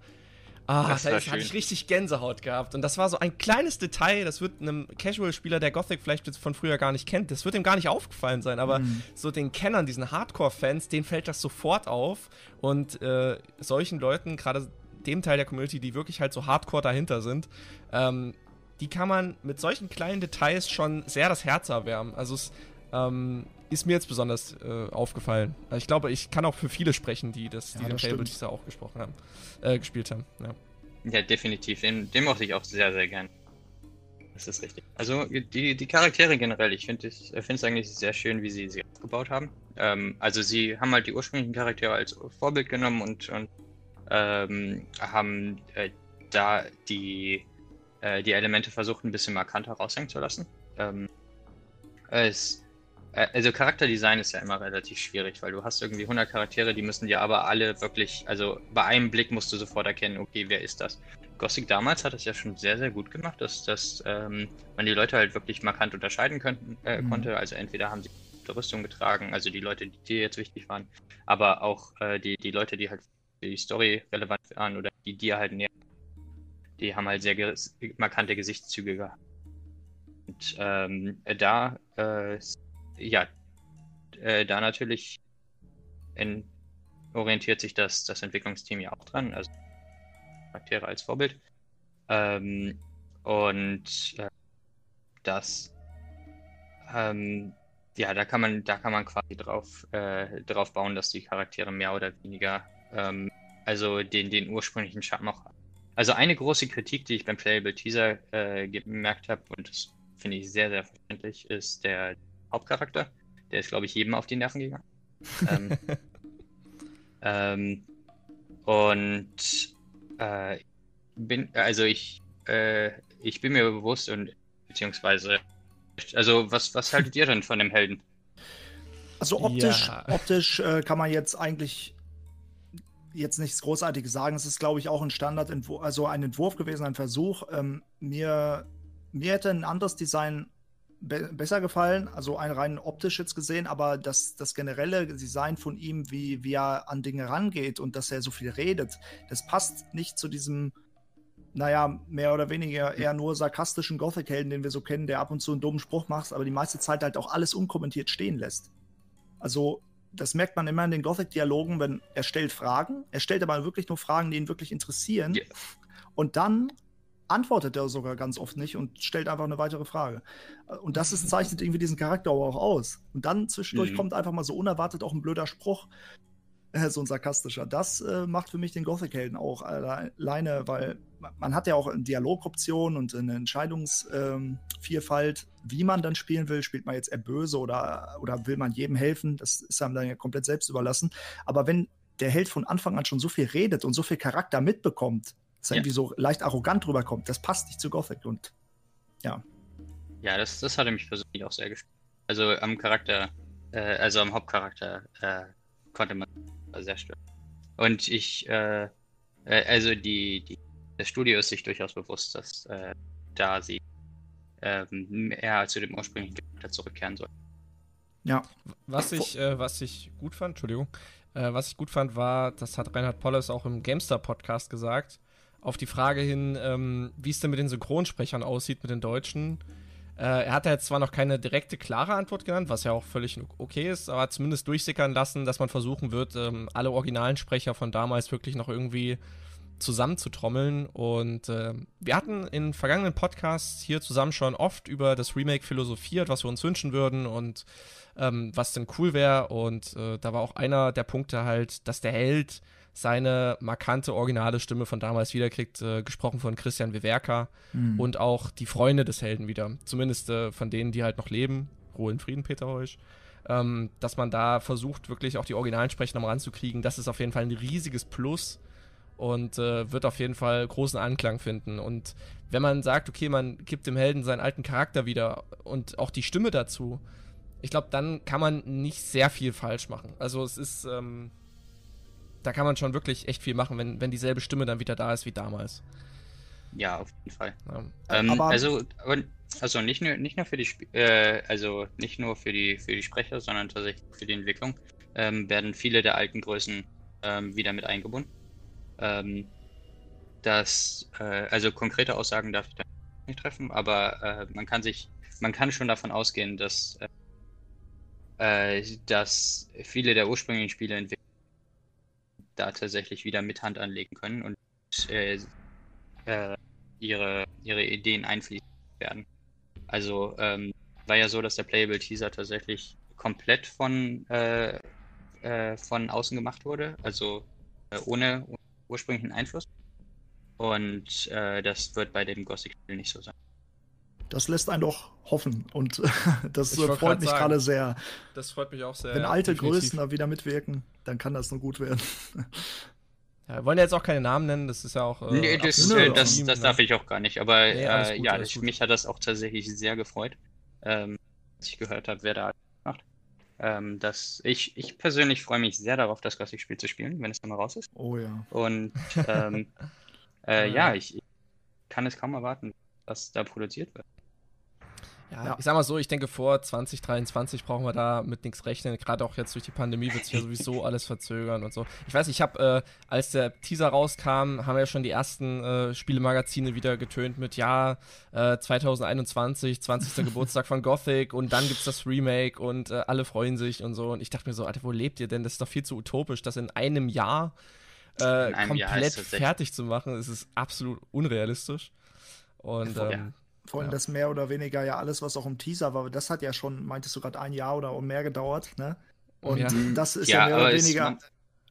Ah, das da hatte ich richtig Gänsehaut gehabt. Und das war so ein kleines Detail, das wird einem Casual-Spieler, der Gothic vielleicht von früher gar nicht kennt, das wird ihm gar nicht aufgefallen sein. Aber mhm. so den Kennern, diesen Hardcore-Fans, denen fällt das sofort auf. Und äh, solchen Leuten, gerade dem Teil der Community, die wirklich halt so hardcore dahinter sind, ähm, die kann man mit solchen kleinen Details schon sehr das Herz erwärmen. Also es ähm, ist mir jetzt besonders äh, aufgefallen. Also ich glaube, ich kann auch für viele sprechen, die das, ja, den Fable Teaser auch gesprochen haben, äh, gespielt haben. Ja, ja definitiv. Den, den mochte ich auch sehr, sehr gern. Das ist richtig. Also die, die Charaktere generell, ich finde es eigentlich sehr schön, wie sie sie aufgebaut haben. Ähm, also sie haben halt die ursprünglichen Charaktere als Vorbild genommen und, und ähm, haben äh, da die, äh, die Elemente versucht, ein bisschen markanter raushängen zu lassen. Ähm, es also Charakterdesign ist ja immer relativ schwierig, weil du hast irgendwie 100 Charaktere, die müssen dir aber alle wirklich, also bei einem Blick musst du sofort erkennen, okay, wer ist das? Gothic damals hat das ja schon sehr, sehr gut gemacht, dass, dass ähm, man die Leute halt wirklich markant unterscheiden könnten, äh, mhm. konnte. Also entweder haben sie die Rüstung getragen, also die Leute, die dir jetzt wichtig waren, aber auch äh, die, die Leute, die halt für die Story relevant waren oder die dir halt näher, die haben halt sehr markante Gesichtszüge gehabt. Und ähm, da äh, ja, äh, da natürlich in, orientiert sich das, das Entwicklungsteam ja auch dran, also Charaktere als Vorbild. Ähm, und äh, das, ähm, ja, da kann man, da kann man quasi drauf, äh, drauf bauen, dass die Charaktere mehr oder weniger, ähm, also den, den ursprünglichen Charme noch haben. Also eine große Kritik, die ich beim Playable Teaser äh, gemerkt habe, und das finde ich sehr, sehr verständlich, ist der Hauptcharakter. Der ist, glaube ich, jedem auf die Nerven gegangen. ähm, ähm, und äh, bin, also ich, äh, ich bin mir bewusst und beziehungsweise, also was, was haltet ihr denn von dem Helden? Also optisch, ja. optisch äh, kann man jetzt eigentlich jetzt nichts Großartiges sagen. Es ist, glaube ich, auch ein Standardentwurf, also ein Entwurf gewesen, ein Versuch. Ähm, mir, mir hätte ein anderes Design be besser gefallen, also ein rein optisch jetzt gesehen, aber das, das generelle Design von ihm, wie, wie er an Dinge rangeht und dass er so viel redet, das passt nicht zu diesem, naja, mehr oder weniger eher nur sarkastischen Gothic-Helden, den wir so kennen, der ab und zu einen dummen Spruch macht, aber die meiste Zeit halt auch alles unkommentiert stehen lässt. Also das merkt man immer in den Gothic-Dialogen, wenn er stellt Fragen, er stellt aber wirklich nur Fragen, die ihn wirklich interessieren. Yeah. Und dann antwortet er sogar ganz oft nicht und stellt einfach eine weitere Frage. Und das ist, zeichnet irgendwie diesen Charakter auch aus. Und dann zwischendurch mhm. kommt einfach mal so unerwartet auch ein blöder Spruch, äh, so ein sarkastischer. Das äh, macht für mich den Gothic-Helden auch alleine, weil man hat ja auch eine Dialogoption und eine Entscheidungsvielfalt, ähm, wie man dann spielen will. Spielt man jetzt eher böse oder, oder will man jedem helfen? Das ist einem dann ja komplett selbst überlassen. Aber wenn der Held von Anfang an schon so viel redet und so viel Charakter mitbekommt, dass er ja. irgendwie so leicht arrogant rüberkommt, das passt nicht zu Gothic und ja. Ja, das, das hatte mich persönlich auch sehr gestört. Also am Charakter, äh, also am Hauptcharakter äh, konnte man sehr stören. Und ich, äh, äh, also die, die, das Studio ist sich durchaus bewusst, dass äh, da sie ähm, eher zu dem ursprünglichen Charakter zurückkehren soll. Ja. Was ich, äh, was ich gut fand, Entschuldigung, äh, was ich gut fand, war, das hat Reinhard Polles auch im Gamestar-Podcast gesagt, auf die Frage hin, ähm, wie es denn mit den Synchronsprechern aussieht, mit den Deutschen. Äh, er hat ja jetzt zwar noch keine direkte, klare Antwort genannt, was ja auch völlig okay ist, aber zumindest durchsickern lassen, dass man versuchen wird, ähm, alle originalen Sprecher von damals wirklich noch irgendwie zusammenzutrommeln. Und äh, wir hatten in vergangenen Podcasts hier zusammen schon oft über das Remake philosophiert, was wir uns wünschen würden und ähm, was denn cool wäre. Und äh, da war auch einer der Punkte halt, dass der Held seine markante originale Stimme von damals wiederkriegt, äh, gesprochen von Christian Wewerka mhm. und auch die Freunde des Helden wieder, zumindest äh, von denen, die halt noch leben. Ruhe in Frieden, Peter Heusch. Ähm, dass man da versucht, wirklich auch die originalen Sprecher nochmal ranzukriegen, das ist auf jeden Fall ein riesiges Plus und äh, wird auf jeden Fall großen Anklang finden. Und wenn man sagt, okay, man gibt dem Helden seinen alten Charakter wieder und auch die Stimme dazu, ich glaube, dann kann man nicht sehr viel falsch machen. Also es ist, ähm, da kann man schon wirklich echt viel machen, wenn, wenn dieselbe Stimme dann wieder da ist wie damals. Ja, auf jeden Fall. Ja. Ähm, also, also nicht nur, nicht nur für die äh, also nicht nur für die für die Sprecher, sondern tatsächlich für die Entwicklung ähm, werden viele der alten Größen ähm, wieder mit eingebunden. Ähm, das, äh, also konkrete Aussagen darf ich da nicht treffen, aber äh, man kann sich, man kann schon davon ausgehen, dass, äh, äh dass viele der ursprünglichen Spiele entwickelt da tatsächlich wieder mit Hand anlegen können und äh, äh, ihre, ihre Ideen einfließen werden. Also ähm, war ja so, dass der Playable Teaser tatsächlich komplett von, äh, äh, von außen gemacht wurde, also äh, ohne, ursprünglichen Einfluss. Und äh, das wird bei dem Gothic-Spiel nicht so sein. Das lässt einen doch hoffen und das freut mich gerade sehr. Das freut mich auch sehr. Wenn alte definitiv. Größen da wieder mitwirken, dann kann das nur gut werden. Ja, wir wollen ja jetzt auch keine Namen nennen, das ist ja auch. Äh, nee, das, äh, das, das, das darf ich auch gar nicht, aber nee, äh, gut, ja, ich, mich hat das auch tatsächlich sehr gefreut, ähm, als ich gehört habe, wer da macht. Ähm, das, ich, ich persönlich freue mich sehr darauf, das Gothic-Spiel zu spielen, wenn es dann mal raus ist. Oh ja. Und ähm, äh, ja, ich, ich kann es kaum erwarten, was da produziert wird. Ja, ja, ich sag mal so, ich denke, vor 2023 brauchen wir da mit nichts rechnen. Gerade auch jetzt durch die Pandemie wird sich ja sowieso alles verzögern und so. Ich weiß, ich habe, äh, als der Teaser rauskam, haben ja schon die ersten äh, Spielemagazine wieder getönt mit, ja, äh, 2021, 20. Geburtstag von Gothic und dann gibt's das Remake und äh, alle freuen sich und so. Und ich dachte mir so, Alter, wo lebt ihr denn? Das ist doch viel zu utopisch, das in einem Jahr äh, komplett Jahr fertig zu machen. Das ist absolut unrealistisch. Und ähm, vor allem ja. das mehr oder weniger ja alles, was auch im Teaser war, das hat ja schon, meintest du gerade, ein Jahr oder mehr gedauert, ne? Und ja. das ist ja, ja mehr oder weniger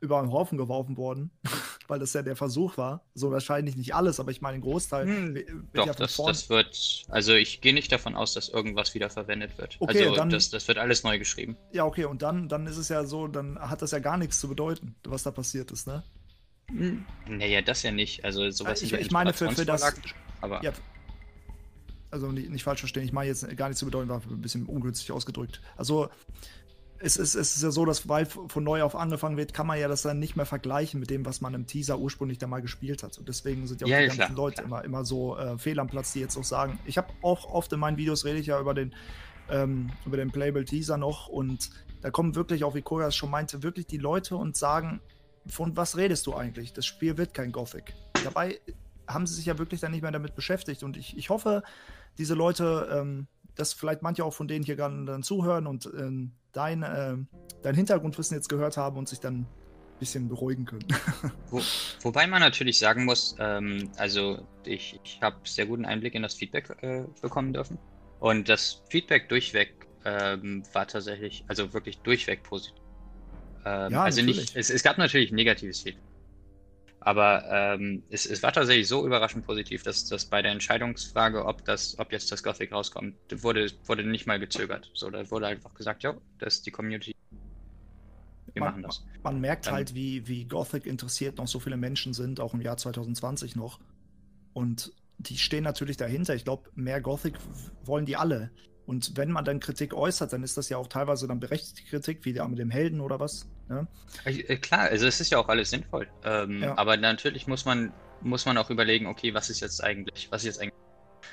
über einen Haufen geworfen worden, weil das ja der Versuch war. So wahrscheinlich nicht alles, aber ich meine, ein Großteil hm, wird Doch, ja das, das wird, also ich gehe nicht davon aus, dass irgendwas wieder verwendet wird. Okay, also dann, das, das wird alles neu geschrieben. Ja, okay, und dann, dann ist es ja so, dann hat das ja gar nichts zu bedeuten, was da passiert ist, ne? Hm. Naja, das ja nicht. Also sowas ich, ich meine für, für das. Aber ja, also nicht, nicht, falsch verstehen, ich meine jetzt gar nicht zu bedeuten, war ein bisschen ungünstig ausgedrückt. Also es ist, es ist ja so, dass weil von neu auf angefangen wird, kann man ja das dann nicht mehr vergleichen mit dem, was man im Teaser ursprünglich da mal gespielt hat. Und deswegen sind ja auch ja, die ganzen klar. Leute immer, immer so äh, fehl am Platz, die jetzt auch sagen. Ich habe auch oft in meinen Videos rede ich ja über den ähm, über den Playable Teaser noch und da kommen wirklich auch, wie Koya schon meinte, wirklich die Leute und sagen, von was redest du eigentlich? Das Spiel wird kein Gothic. Dabei haben sie sich ja wirklich dann nicht mehr damit beschäftigt und ich, ich hoffe, diese Leute, ähm, dass vielleicht manche auch von denen hier dann zuhören und äh, dein, äh, dein Hintergrundwissen jetzt gehört haben und sich dann ein bisschen beruhigen können. Wo, wobei man natürlich sagen muss, ähm, also ich, ich habe sehr guten Einblick in das Feedback äh, bekommen dürfen. Und das Feedback durchweg ähm, war tatsächlich, also wirklich durchweg positiv. Ähm, ja, also nicht, es, es, gab natürlich negatives Feedback. Aber ähm, es, es, war tatsächlich so überraschend positiv, dass, dass bei der Entscheidungsfrage, ob das, ob jetzt das Gothic rauskommt, wurde, wurde nicht mal gezögert. So, da wurde einfach gesagt, ja, das ist die Community. Wir man, machen das. Man merkt Dann, halt, wie, wie Gothic interessiert noch so viele Menschen sind, auch im Jahr 2020 noch. Und die stehen natürlich dahinter. Ich glaube, mehr Gothic wollen die alle. Und wenn man dann Kritik äußert, dann ist das ja auch teilweise dann berechtigte Kritik, wie der mit dem Helden oder was. Ne? Äh, klar, also es ist ja auch alles sinnvoll. Ähm, ja. Aber natürlich muss man, muss man auch überlegen, okay, was ist jetzt eigentlich, was ist jetzt eigentlich.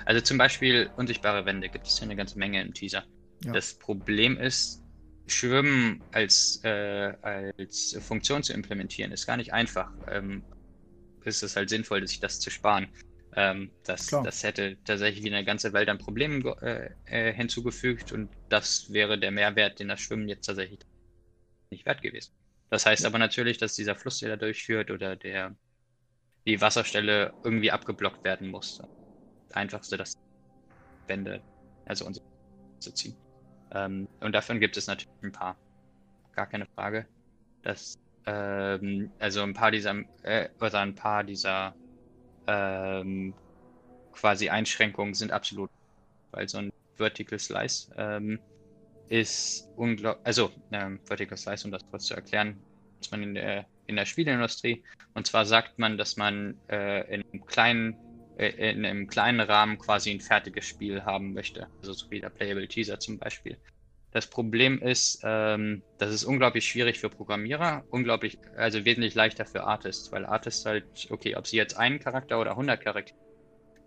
Also zum Beispiel unsichtbare Wände gibt es ja eine ganze Menge im Teaser. Ja. Das Problem ist, Schwimmen als, äh, als Funktion zu implementieren, ist gar nicht einfach. Ähm, ist es halt sinnvoll, sich das zu sparen. Ähm, das, das hätte tatsächlich wie eine ganze Welt an Problemen äh, äh, hinzugefügt und das wäre der Mehrwert, den das Schwimmen jetzt tatsächlich nicht wert gewesen. Das heißt aber natürlich, dass dieser Fluss, der da durchführt oder der die Wasserstelle irgendwie abgeblockt werden muss. Das Einfachste, das Wände, also unsere zu ziehen. Ähm, und davon gibt es natürlich ein paar. Gar keine Frage. Das, ähm, also ein paar dieser, äh, oder ein paar dieser ähm, quasi Einschränkungen sind absolut, weil so ein Vertical Slice ähm, ist unglaublich, also ähm, Vertical Slice, um das kurz zu erklären, ist man in der, in der Spieleindustrie. Und zwar sagt man, dass man äh, in einem kleinen äh, in einem kleinen Rahmen quasi ein fertiges Spiel haben möchte. Also so wie der Playable Teaser zum Beispiel. Das Problem ist, ähm, das ist unglaublich schwierig für Programmierer, unglaublich, also wesentlich leichter für Artists, weil Artists halt, okay, ob sie jetzt einen Charakter oder 100 Charakter,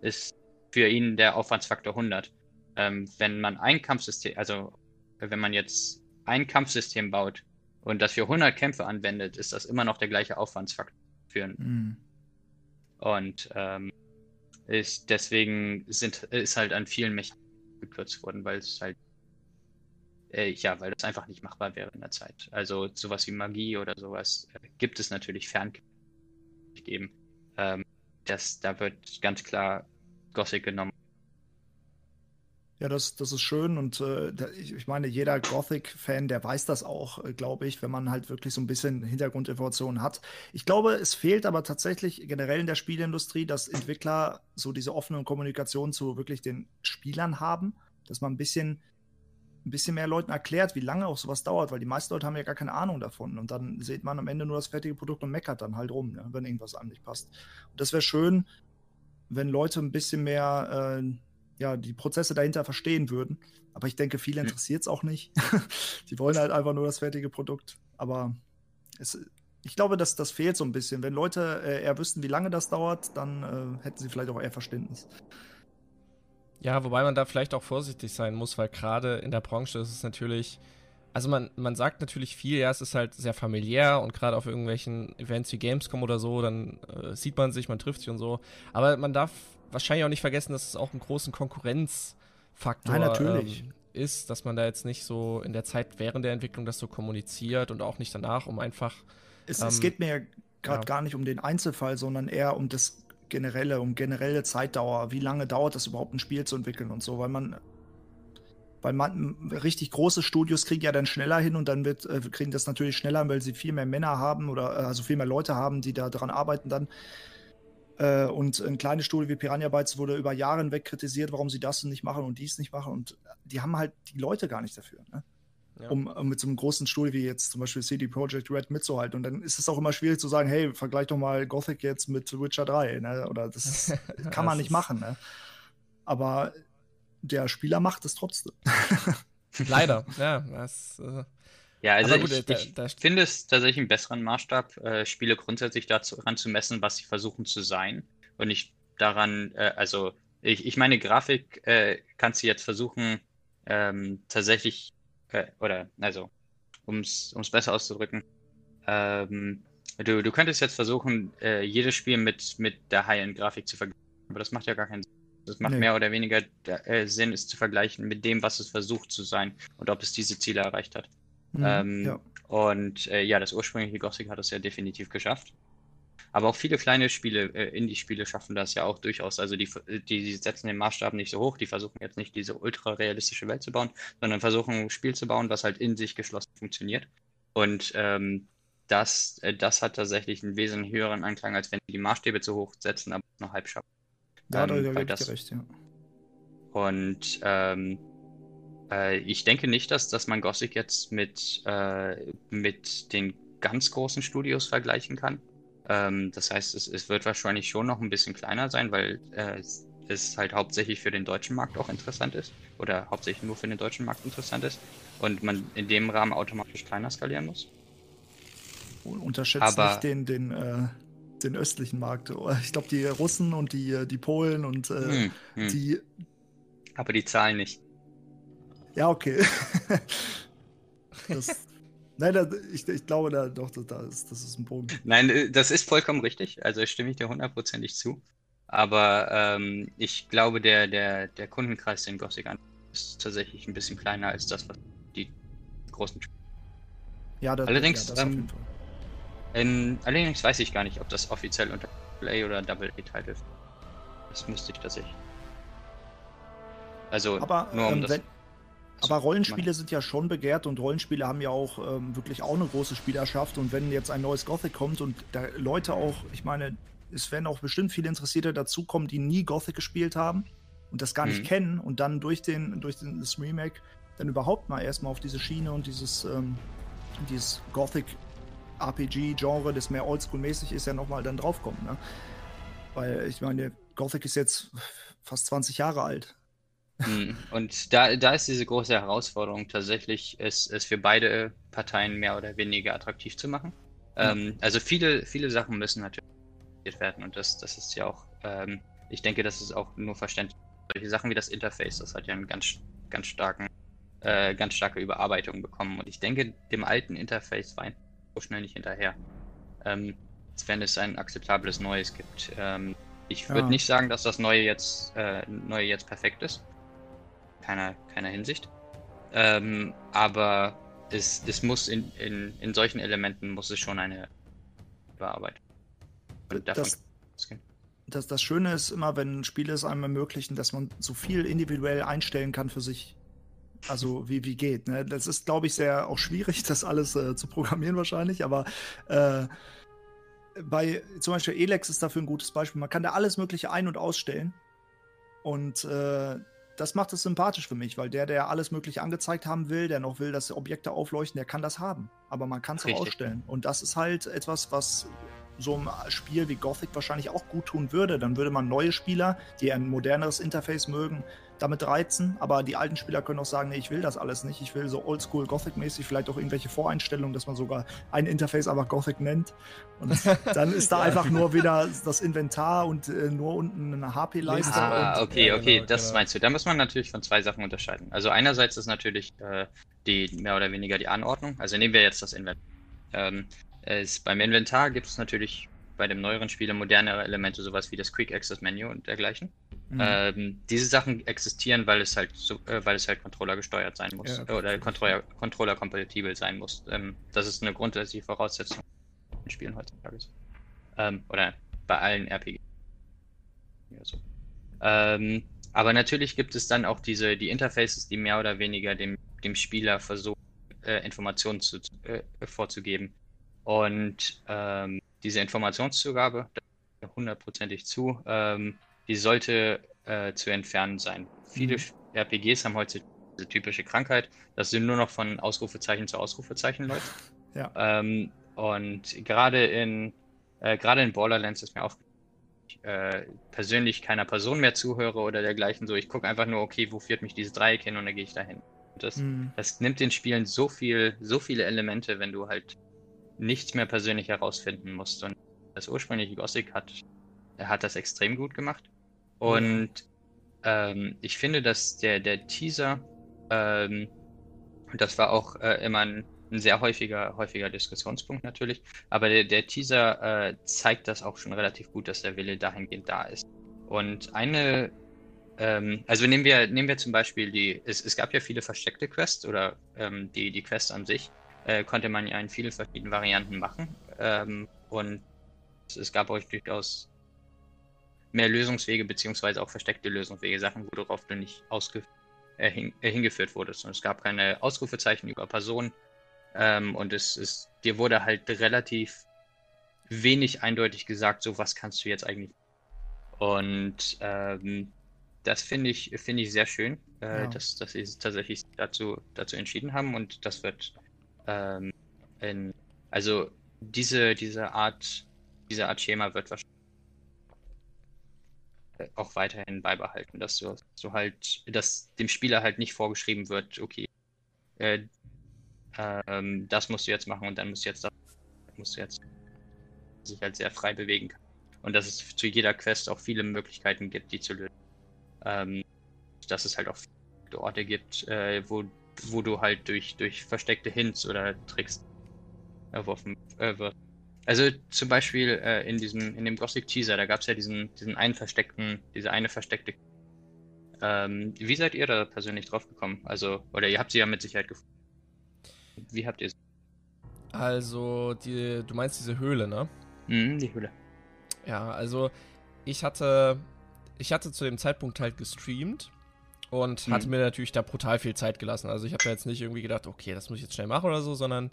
ist für ihn der Aufwandsfaktor 100. Ähm, wenn man ein Kampfsystem, also wenn man jetzt ein Kampfsystem baut und das für 100 Kämpfe anwendet, ist das immer noch der gleiche Aufwandsfaktor für einen. Mhm. Und ähm, ist deswegen sind, ist halt an vielen Mechaniken gekürzt worden, weil es halt äh, ja, weil das einfach nicht machbar wäre in der Zeit. Also sowas wie Magie oder sowas äh, gibt es natürlich fern geben. Ähm, das, da wird ganz klar Gothic genommen. Ja, das, das ist schön und äh, ich, ich, meine, jeder Gothic-Fan, der weiß das auch, äh, glaube ich, wenn man halt wirklich so ein bisschen Hintergrundinformationen hat. Ich glaube, es fehlt aber tatsächlich generell in der Spielindustrie, dass Entwickler so diese offene Kommunikation zu wirklich den Spielern haben, dass man ein bisschen ein bisschen mehr Leuten erklärt, wie lange auch sowas dauert, weil die meisten Leute haben ja gar keine Ahnung davon. Und dann sieht man am Ende nur das fertige Produkt und meckert dann halt rum, ne, wenn irgendwas einem nicht passt. Und das wäre schön, wenn Leute ein bisschen mehr äh, ja, die Prozesse dahinter verstehen würden. Aber ich denke, viele interessiert es auch nicht. die wollen halt einfach nur das fertige Produkt. Aber es, ich glaube, dass das fehlt so ein bisschen. Wenn Leute äh, eher wüssten, wie lange das dauert, dann äh, hätten sie vielleicht auch eher Verständnis. Ja, wobei man da vielleicht auch vorsichtig sein muss, weil gerade in der Branche ist es natürlich, also man, man sagt natürlich viel, ja, es ist halt sehr familiär und gerade auf irgendwelchen Events wie Gamescom oder so, dann äh, sieht man sich, man trifft sich und so. Aber man darf wahrscheinlich auch nicht vergessen, dass es auch einen großen Konkurrenzfaktor Nein, ähm, ist, dass man da jetzt nicht so in der Zeit während der Entwicklung das so kommuniziert und auch nicht danach, um einfach. Es, ähm, es geht mir gerade ja. gar nicht um den Einzelfall, sondern eher um das generelle, um generelle Zeitdauer. Wie lange dauert das überhaupt, ein Spiel zu entwickeln und so, weil man weil man richtig große Studios kriegen ja dann schneller hin und dann wird, äh, kriegen das natürlich schneller, weil sie viel mehr Männer haben oder äh, also viel mehr Leute haben, die da dran arbeiten dann. Äh, und ein kleines Studio wie Piranha Bytes wurde über Jahre hinweg kritisiert, warum sie das nicht machen und dies nicht machen. Und die haben halt die Leute gar nicht dafür. Ne? Ja. um, um, mit so einem großen Stuhl wie jetzt zum Beispiel CD Projekt Red mitzuhalten. Und dann ist es auch immer schwierig zu sagen, hey, vergleich doch mal Gothic jetzt mit Witcher 3, ne? Oder das kann man nicht machen, ne? Aber der Spieler macht es trotzdem. Leider, ja. Das, äh ja, also gut, ich, ich da, da finde es tatsächlich einen besseren Maßstab, äh, Spiele grundsätzlich daran zu messen, was sie versuchen zu sein und nicht daran, äh, also ich, ich meine, Grafik äh, kannst du jetzt versuchen, ähm, tatsächlich oder also, um es besser auszudrücken, ähm, du, du könntest jetzt versuchen, äh, jedes Spiel mit, mit der High-End-Grafik zu vergleichen, aber das macht ja gar keinen Sinn. Es macht nee. mehr oder weniger äh, Sinn, es zu vergleichen mit dem, was es versucht zu sein und ob es diese Ziele erreicht hat. Mhm, ähm, ja. Und äh, ja, das ursprüngliche Gothic hat es ja definitiv geschafft. Aber auch viele kleine Spiele, äh, Indie-Spiele schaffen das ja auch durchaus. Also die, die setzen den Maßstab nicht so hoch, die versuchen jetzt nicht diese ultra realistische Welt zu bauen, sondern versuchen ein Spiel zu bauen, was halt in sich geschlossen funktioniert. Und ähm, das, äh, das hat tatsächlich einen wesentlich höheren Anklang, als wenn die Maßstäbe zu hoch setzen, aber nur halb schaffen. Ja, da ähm, das, recht, ja. Und ähm, äh, ich denke nicht, dass, dass man Gothic jetzt mit, äh, mit den ganz großen Studios vergleichen kann. Ähm, das heißt, es, es, wird wahrscheinlich schon noch ein bisschen kleiner sein, weil äh, es halt hauptsächlich für den deutschen Markt auch interessant ist. Oder hauptsächlich nur für den deutschen Markt interessant ist. Und man in dem Rahmen automatisch kleiner skalieren muss. Unterschätzt Aber, nicht den, den, äh, den östlichen Markt. Ich glaube, die Russen und die, die Polen und äh, hm, hm. die. Aber die zahlen nicht. Ja, okay. das, nein, da, ich, ich glaube da doch, da ist, das ist ein Punkt. Nein, äh, das ist vollkommen richtig. Also stimme ich dir hundertprozentig zu. Aber ähm, ich glaube, der, der, der Kundenkreis, den Gothic an ist tatsächlich ein bisschen kleiner als das, was die großen. Ja, das, allerdings, ja, das ähm, in, allerdings weiß ich gar nicht, ob das offiziell unter A oder Double A-Title ist. Das müsste ich tatsächlich. Also, aber, nur um ähm, das. Wenn, aber Rollenspiele sind ja schon begehrt und Rollenspiele haben ja auch ähm, wirklich auch eine große Spielerschaft. Und wenn jetzt ein neues Gothic kommt und da Leute auch, ich meine, es werden auch bestimmt viele Interessierte dazukommen, die nie Gothic gespielt haben und das gar nicht mhm. kennen und dann durch den, durch den, das Remake dann überhaupt mal erstmal auf diese Schiene und dieses, ähm, dieses Gothic RPG-Genre, das mehr oldschool-mäßig ist, ja nochmal dann draufkommen. Ne? Weil ich meine, Gothic ist jetzt fast 20 Jahre alt. Hm, und da, da ist diese große Herausforderung tatsächlich, es, es für beide Parteien mehr oder weniger attraktiv zu machen. Ähm, also viele, viele Sachen müssen natürlich werden und das, das ist ja auch, ähm, ich denke, das ist auch nur verständlich. Solche Sachen wie das Interface, das hat ja einen ganz, ganz starken, äh, ganz starke Überarbeitung bekommen und ich denke, dem alten Interface war so schnell nicht hinterher. Ähm, wenn es ein akzeptables Neues gibt. Ähm, ich würde ja. nicht sagen, dass das Neue jetzt, äh, Neue jetzt perfekt ist. Keiner, keiner Hinsicht. Ähm, aber es, es muss in, in, in solchen Elementen muss es schon eine Überarbeitung. Das, das, das Schöne ist immer, wenn Spiele es einem ermöglichen, dass man so viel individuell einstellen kann für sich, also wie, wie geht. Ne? Das ist, glaube ich, sehr auch schwierig, das alles äh, zu programmieren wahrscheinlich, aber äh, bei zum Beispiel Elex ist dafür ein gutes Beispiel. Man kann da alles Mögliche ein- und ausstellen. Und äh, das macht es sympathisch für mich, weil der, der alles Mögliche angezeigt haben will, der noch will, dass Objekte aufleuchten, der kann das haben. Aber man kann es auch ausstellen. Und das ist halt etwas, was so einem Spiel wie Gothic wahrscheinlich auch gut tun würde. Dann würde man neue Spieler, die ein moderneres Interface mögen, damit reizen. Aber die alten Spieler können auch sagen, nee, ich will das alles nicht. Ich will so oldschool Gothic-mäßig, vielleicht auch irgendwelche Voreinstellungen, dass man sogar ein Interface einfach Gothic nennt. Und dann ist da ja. einfach nur wieder das Inventar und äh, nur unten eine HP-Leiste. Ah, okay, okay, genau, das genau. meinst du. Da muss man natürlich von zwei Sachen unterscheiden. Also einerseits ist natürlich äh, die mehr oder weniger die Anordnung. Also nehmen wir jetzt das Inventar. Ähm, es, beim Inventar gibt es natürlich bei dem neueren Spieler modernere Elemente, sowas wie das Quick Access Menu und dergleichen. Mhm. Ähm, diese Sachen existieren, weil es halt so, äh, weil es halt Controller gesteuert sein muss ja, oder Controller, Controller kompatibel sein muss. Ähm, das ist eine grundsätzliche Voraussetzung in Spielen heutzutage. Ähm, oder bei allen RPGs. Ja, so. Ähm, aber natürlich gibt es dann auch diese die Interfaces, die mehr oder weniger dem, dem Spieler versuchen, äh, Informationen zu, äh, vorzugeben. Und ähm, diese Informationszugabe, da hundertprozentig zu, ähm, die sollte äh, zu entfernen sein. Viele mhm. RPGs haben heute diese typische Krankheit, dass sie nur noch von Ausrufezeichen zu Ausrufezeichen läuft. Ja. Ähm, und gerade in äh, gerade in Borderlands ist mir auch äh, persönlich keiner Person mehr zuhöre oder dergleichen. So, ich gucke einfach nur, okay, wo führt mich dieses Dreieck hin und dann gehe ich dahin. Das, mhm. das nimmt den Spielen so viel, so viele Elemente, wenn du halt nichts mehr persönlich herausfinden musst. Und das ursprüngliche Gothic hat, hat das extrem gut gemacht. Und ähm, ich finde, dass der, der Teaser, ähm, das war auch äh, immer ein, ein, sehr häufiger, häufiger Diskussionspunkt natürlich, aber der, der Teaser äh, zeigt das auch schon relativ gut, dass der Wille dahingehend da ist. Und eine, ähm, also nehmen wir, nehmen wir zum Beispiel die, es, es gab ja viele versteckte Quests oder ähm, die, die Quests an sich äh, konnte man ja in vielen verschiedenen Varianten machen. Ähm, und es gab euch durchaus mehr Lösungswege, beziehungsweise auch versteckte Lösungswege, Sachen, worauf du nicht äh, hin, äh, hingeführt wurdest. Und es gab keine Ausrufezeichen über Personen. Ähm, und es ist, dir wurde halt relativ wenig eindeutig gesagt, so was kannst du jetzt eigentlich. Und ähm, das finde ich, finde ich sehr schön, äh, ja. dass, dass sie tatsächlich dazu, dazu entschieden haben und das wird ähm, in, also diese, diese Art, diese Art Schema wird wahrscheinlich auch weiterhin beibehalten, dass du so halt, dass dem Spieler halt nicht vorgeschrieben wird, okay, äh, ähm, das musst du jetzt machen und dann musst du jetzt das, musst du jetzt sich halt sehr frei bewegen kann. Und dass es zu jeder Quest auch viele Möglichkeiten gibt, die zu lösen. Ähm, dass es halt auch viele Orte gibt, äh, wo, wo du halt durch, durch versteckte Hints oder Tricks erworfen äh, wirst. Also zum Beispiel äh, in diesem, in dem Gothic Teaser, da gab es ja diesen, diesen einen versteckten, diese eine versteckte. Ähm, wie seid ihr da persönlich drauf gekommen? Also, oder ihr habt sie ja mit Sicherheit gefunden. Wie habt ihr sie? Also, die, du meinst diese Höhle, ne? Mhm, die Höhle. Ja, also ich hatte, ich hatte zu dem Zeitpunkt halt gestreamt und mhm. hatte mir natürlich da brutal viel Zeit gelassen. Also ich habe da jetzt nicht irgendwie gedacht, okay, das muss ich jetzt schnell machen oder so, sondern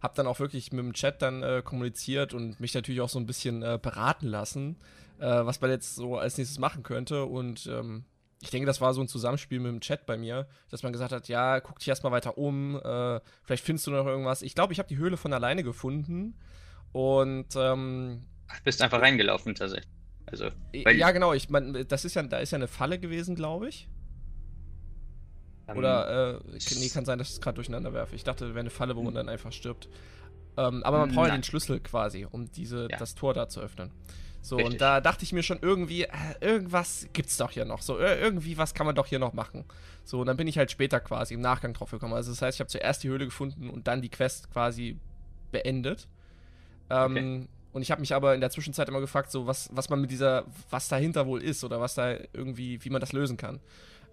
habe dann auch wirklich mit dem Chat dann äh, kommuniziert und mich natürlich auch so ein bisschen äh, beraten lassen, äh, was man jetzt so als nächstes machen könnte. Und ähm, ich denke, das war so ein Zusammenspiel mit dem Chat bei mir, dass man gesagt hat, ja, guck dich erstmal weiter um, äh, vielleicht findest du noch irgendwas. Ich glaube, ich habe die Höhle von alleine gefunden und ähm, bist einfach reingelaufen tatsächlich. Also, ja, genau. Ich meine, das ist ja, da ist ja eine Falle gewesen, glaube ich. Oder, äh, nee, kann sein, dass ich es gerade durcheinander werfe. Ich dachte, wäre eine Falle, wo man dann einfach stirbt. Ähm, aber man braucht ja den Schlüssel quasi, um diese, ja. das Tor da zu öffnen. So, Richtig. und da dachte ich mir schon irgendwie, äh, irgendwas gibt's doch hier noch. So, äh, irgendwie was kann man doch hier noch machen. So, und dann bin ich halt später quasi im Nachgang drauf gekommen. Also, das heißt, ich habe zuerst die Höhle gefunden und dann die Quest quasi beendet. Ähm, okay. Und ich habe mich aber in der Zwischenzeit immer gefragt, so was, was man mit dieser, was dahinter wohl ist oder was da irgendwie, wie man das lösen kann.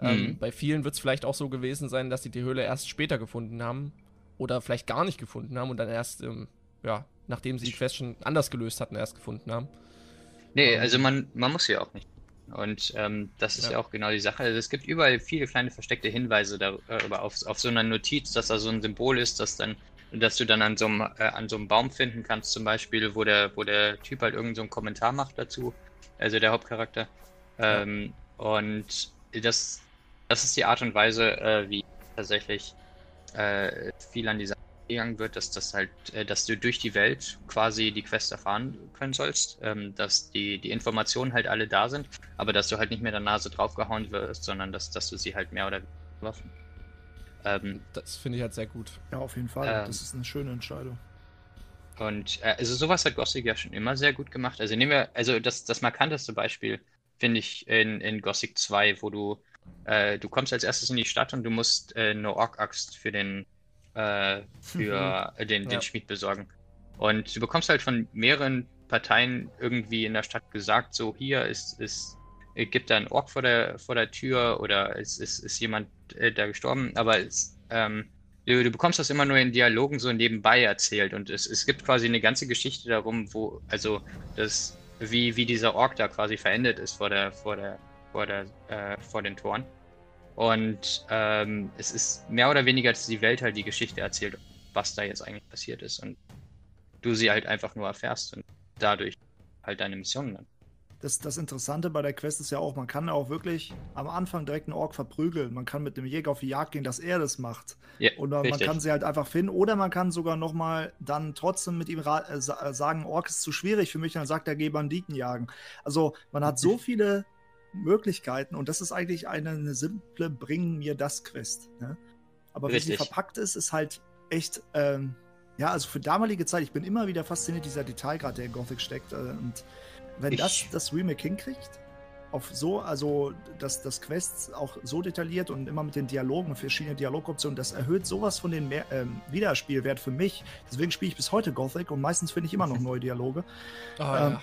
Ähm, mhm. Ähm, bei vielen wird es vielleicht auch so gewesen sein, dass sie die Höhle erst später gefunden haben oder vielleicht gar nicht gefunden haben und dann erst, ähm, ja, nachdem sie die Quest schon anders gelöst hatten, erst gefunden haben. Nee, ähm, also man, man muss ja auch nicht. Und ähm, das ist ja. ja. auch genau die Sache. Also es gibt überall viele kleine versteckte Hinweise darüber auf, auf so einer Notiz, dass da so ein Symbol ist, dass dann, dass du dann an so einem, äh, an so einem Baum finden kannst, zum Beispiel, wo der, wo der Typ halt irgendeinen so Kommentar macht dazu, also der Hauptcharakter. Ja. Ähm, und das, das ist die Art und Weise, äh, wie tatsächlich äh, viel an dieser gegangen wird, dass das halt, äh, dass du durch die Welt quasi die Quest erfahren können sollst, ähm, dass die, die Informationen halt alle da sind, aber dass du halt nicht mehr der Nase draufgehauen wirst, sondern dass, dass du sie halt mehr oder weniger waffen. Ähm, das finde ich halt sehr gut. Ja, auf jeden Fall. Ähm, das ist eine schöne Entscheidung. Und äh, also sowas hat Gothic ja schon immer sehr gut gemacht. Also nehmen wir, also das, das markanteste Beispiel finde ich in, in Gothic 2, wo du äh, du kommst als erstes in die Stadt und du musst äh, eine Ork-Axt für den äh, für mhm. den, den ja. Schmied besorgen. Und du bekommst halt von mehreren Parteien irgendwie in der Stadt gesagt, so hier ist, ist gibt da ein Ork vor der, vor der Tür oder es ist, ist jemand äh, da gestorben, aber es, ähm, du, du, bekommst das immer nur in Dialogen so nebenbei erzählt und es, es gibt quasi eine ganze Geschichte darum, wo, also das, wie, wie dieser Ork da quasi verendet ist vor der, vor der vor, der, äh, vor den Toren. Und ähm, es ist mehr oder weniger, dass die Welt halt die Geschichte erzählt, was da jetzt eigentlich passiert ist. Und du sie halt einfach nur erfährst und dadurch halt deine Missionen dann. Das, das Interessante bei der Quest ist ja auch, man kann auch wirklich am Anfang direkt einen Ork verprügeln. Man kann mit dem Jäger auf die Jagd gehen, dass er das macht. Ja, oder richtig. man kann sie halt einfach finden. Oder man kann sogar nochmal dann trotzdem mit ihm äh, sagen, Ork ist zu schwierig für mich. Dann sagt er, geh Banditen jagen. Also man hat so viele Möglichkeiten und das ist eigentlich eine, eine simple Bringen mir das Quest. Ne? Aber Richtig. wie sie verpackt ist, ist halt echt, ähm, ja, also für damalige Zeit, ich bin immer wieder fasziniert, dieser Detailgrad, der in Gothic steckt. Äh, und wenn ich. das das Remake hinkriegt, auf so, also dass das Quest auch so detailliert und immer mit den Dialogen, verschiedene Dialogoptionen, das erhöht sowas von den Mehr, ähm, Wiederspielwert für mich. Deswegen spiele ich bis heute Gothic und meistens finde ich immer noch neue Dialoge. Oh, ähm, ja.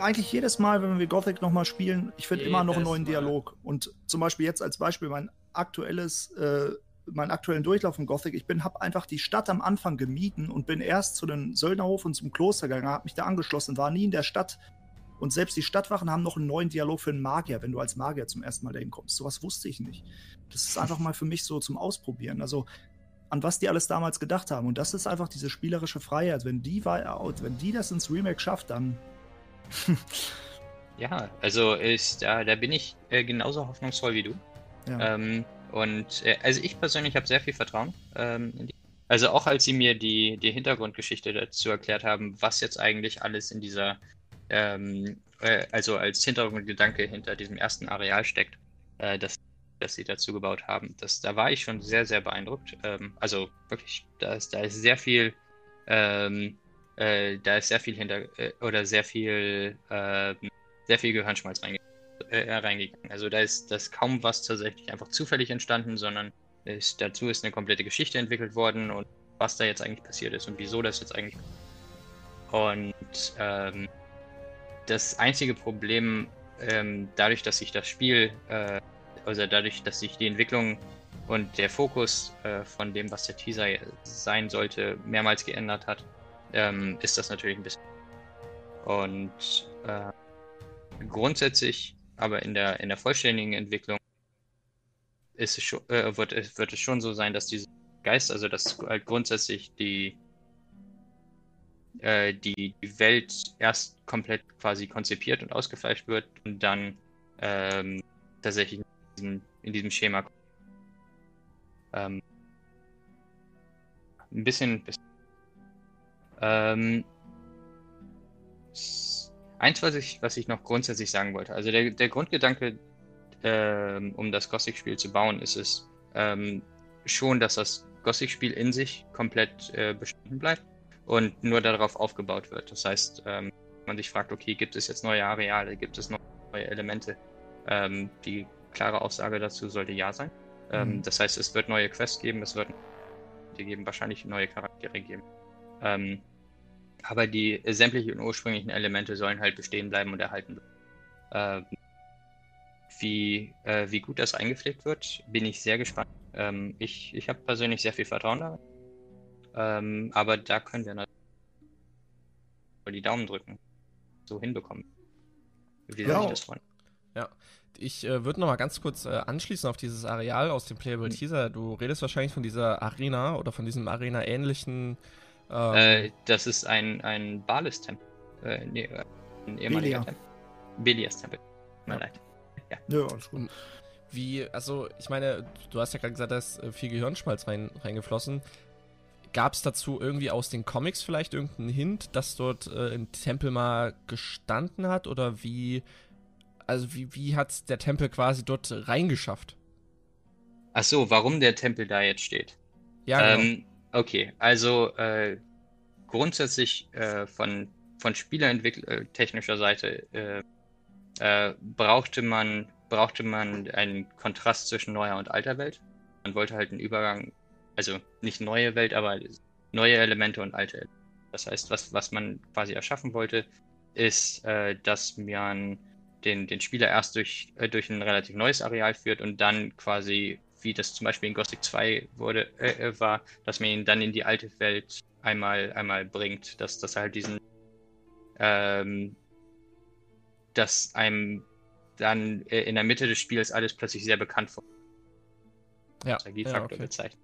Eigentlich jedes Mal, wenn wir Gothic nochmal spielen, ich finde immer noch einen neuen Mal. Dialog. Und zum Beispiel jetzt als Beispiel mein aktuelles, äh, meinen aktuellen Durchlauf in Gothic. Ich bin, habe einfach die Stadt am Anfang gemieden und bin erst zu dem Söldnerhof und zum Kloster gegangen, habe mich da angeschlossen, war nie in der Stadt. Und selbst die Stadtwachen haben noch einen neuen Dialog für einen Magier, wenn du als Magier zum ersten Mal dahin kommst. Sowas wusste ich nicht. Das ist einfach mal für mich so zum Ausprobieren. Also an was die alles damals gedacht haben. Und das ist einfach diese spielerische Freiheit. Wenn die, wenn die das ins Remake schafft, dann ja, also ist, da, da bin ich äh, genauso hoffnungsvoll wie du. Ja. Ähm, und äh, also ich persönlich habe sehr viel Vertrauen. Ähm, also auch als sie mir die, die Hintergrundgeschichte dazu erklärt haben, was jetzt eigentlich alles in dieser, ähm, äh, also als Hintergrundgedanke hinter diesem ersten Areal steckt, äh, das, das sie dazu gebaut haben. Das, da war ich schon sehr, sehr beeindruckt. Ähm, also wirklich, da ist, da ist sehr viel ähm, äh, da ist sehr viel hinter äh, oder sehr viel äh, sehr viel Gehirnschmalz reinge äh, reingegangen. Also da ist das kaum was tatsächlich einfach zufällig entstanden, sondern ist, dazu ist eine komplette Geschichte entwickelt worden und was da jetzt eigentlich passiert ist und wieso das jetzt eigentlich und ähm, das einzige Problem ähm, dadurch, dass sich das Spiel äh, also dadurch, dass sich die Entwicklung und der Fokus äh, von dem, was der Teaser sein sollte, mehrmals geändert hat, ähm, ist das natürlich ein bisschen. Und äh, grundsätzlich, aber in der, in der vollständigen Entwicklung ist es schon, äh, wird, wird es schon so sein, dass dieser Geist, also dass halt grundsätzlich die, äh, die, die Welt erst komplett quasi konzipiert und ausgefleischt wird und dann ähm, tatsächlich in diesem, in diesem Schema ähm, ein bisschen, bisschen ähm, eins, was ich, was ich noch grundsätzlich sagen wollte. Also der, der Grundgedanke, ähm, um das Gothic-Spiel zu bauen, ist es ähm, schon, dass das Gothic-Spiel in sich komplett äh, bestanden bleibt und nur darauf aufgebaut wird. Das heißt, ähm, man sich fragt, okay, gibt es jetzt neue Areale, gibt es neue Elemente? Ähm, die klare Aussage dazu sollte ja sein. Ähm, mhm. Das heißt, es wird neue Quests geben, es wird geben, wahrscheinlich neue Charaktere geben. Ähm, aber die sämtlichen ursprünglichen Elemente sollen halt bestehen bleiben und erhalten bleiben. Ähm, wie, äh, wie gut das eingepflegt wird, bin ich sehr gespannt. Ähm, ich ich habe persönlich sehr viel Vertrauen darin. Ähm, aber da können wir natürlich die Daumen drücken. So hinbekommen. Wie ja. das freuen. Ja, ich äh, würde noch mal ganz kurz äh, anschließen auf dieses Areal aus dem Playable hm. Teaser. Du redest wahrscheinlich von dieser Arena oder von diesem Arena-ähnlichen ähm, äh, das ist ein, ein Balis-Tempel. Äh, nee, äh, ein ehemaliger Belia. Tempel. Belias-Tempel. Tut mir ja. leid. Ja. ja, alles gut. Wie, also, ich meine, du hast ja gerade gesagt, da ist äh, viel Gehirnschmalz rein, reingeflossen. Gab es dazu irgendwie aus den Comics vielleicht irgendeinen Hint, dass dort äh, ein Tempel mal gestanden hat? Oder wie, also wie, wie hat der Tempel quasi dort reingeschafft? Ach so, warum der Tempel da jetzt steht? Ja, genau. Ähm, Okay, also äh, grundsätzlich äh, von, von spielerentwicklertechnischer Seite äh, äh, brauchte, man, brauchte man einen Kontrast zwischen neuer und alter Welt. Man wollte halt einen Übergang, also nicht neue Welt, aber neue Elemente und alte Elemente. Das heißt, was, was man quasi erschaffen wollte, ist, äh, dass man den, den Spieler erst durch, äh, durch ein relativ neues Areal führt und dann quasi wie das zum Beispiel in Gothic 2 wurde, äh, äh, war, dass man ihn dann in die alte Welt einmal, einmal bringt, dass das halt diesen, ähm, dass einem dann äh, in der Mitte des Spiels alles plötzlich sehr bekannt vor. Ja, ja okay. bezeichnet.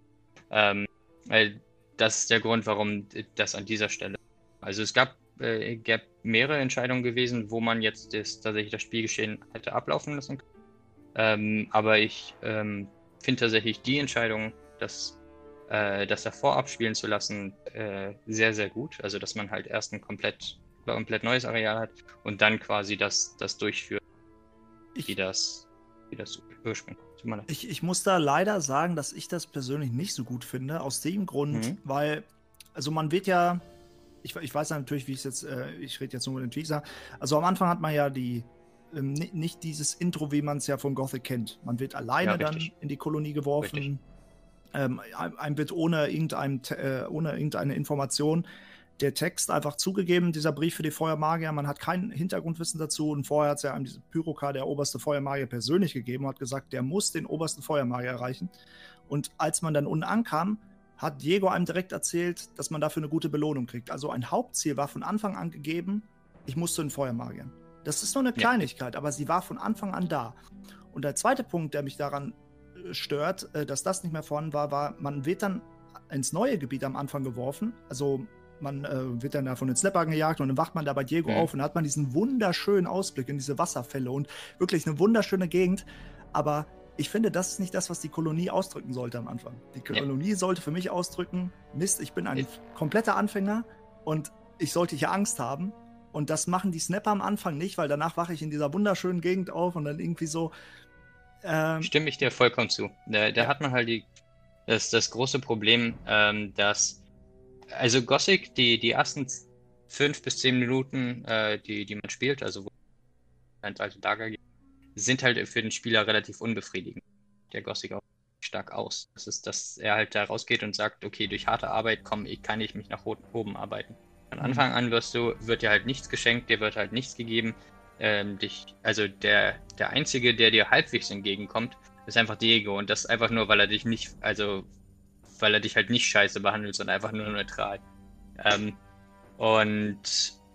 Ähm, weil das ist der Grund, warum das an dieser Stelle. Also es gab, äh, gab mehrere Entscheidungen gewesen, wo man jetzt das, tatsächlich das Spielgeschehen hätte ablaufen lassen können. Ähm, aber ich ähm, finde tatsächlich die Entscheidung, das, äh, das davor abspielen zu lassen, äh, sehr, sehr gut. Also, dass man halt erst ein komplett, komplett neues Areal hat und dann quasi das, das durchführt, ich, wie das, wie das ursprünglich. Ich, ich muss da leider sagen, dass ich das persönlich nicht so gut finde, aus dem Grund, mhm. weil, also man wird ja, ich, ich weiß ja natürlich, wie ich es jetzt, äh, ich rede jetzt nur mit dem Teaser, also am Anfang hat man ja die, ähm, nicht dieses Intro, wie man es ja von Gothic kennt. Man wird alleine ja, dann in die Kolonie geworfen. Ähm, einem wird ohne, irgendein, äh, ohne irgendeine Information der Text einfach zugegeben, dieser Brief für die Feuermagier. Man hat kein Hintergrundwissen dazu. Und vorher hat es ja einem Pyrokar, der oberste Feuermagier, persönlich gegeben und hat gesagt, der muss den obersten Feuermagier erreichen. Und als man dann unten ankam, hat Diego einem direkt erzählt, dass man dafür eine gute Belohnung kriegt. Also ein Hauptziel war von Anfang an gegeben, ich musste den Feuermagier. Das ist nur eine Kleinigkeit, ja. aber sie war von Anfang an da. Und der zweite Punkt, der mich daran äh, stört, äh, dass das nicht mehr vorhanden war, war, man wird dann ins neue Gebiet am Anfang geworfen. Also man äh, wird dann da von den Snappern gejagt und dann wacht man da bei Diego mhm. auf und dann hat man diesen wunderschönen Ausblick in diese Wasserfälle und wirklich eine wunderschöne Gegend. Aber ich finde, das ist nicht das, was die Kolonie ausdrücken sollte am Anfang. Die Kolonie ja. sollte für mich ausdrücken, Mist, ich bin ein kompletter Anfänger und ich sollte hier Angst haben. Und das machen die Snapper am Anfang nicht, weil danach wache ich in dieser wunderschönen Gegend auf und dann irgendwie so. Ähm, Stimme ich dir vollkommen zu. Da, da ja. hat man halt die, das, das große Problem, ähm, dass also Gothic, die, die ersten fünf bis zehn Minuten, äh, die, die man spielt, also wo ein alte Lager geht, sind halt für den Spieler relativ unbefriedigend. Der Gothic auch stark aus. Das ist, dass er halt da rausgeht und sagt, okay, durch harte Arbeit komm, ich, kann ich mich nach oben arbeiten. Von Anfang an wirst du, wird dir halt nichts geschenkt, dir wird halt nichts gegeben. Ähm, dich, also der, der Einzige, der dir halbwegs entgegenkommt, ist einfach Diego. Und das einfach nur, weil er dich nicht, also weil er dich halt nicht scheiße behandelt, sondern einfach nur neutral. Ähm, und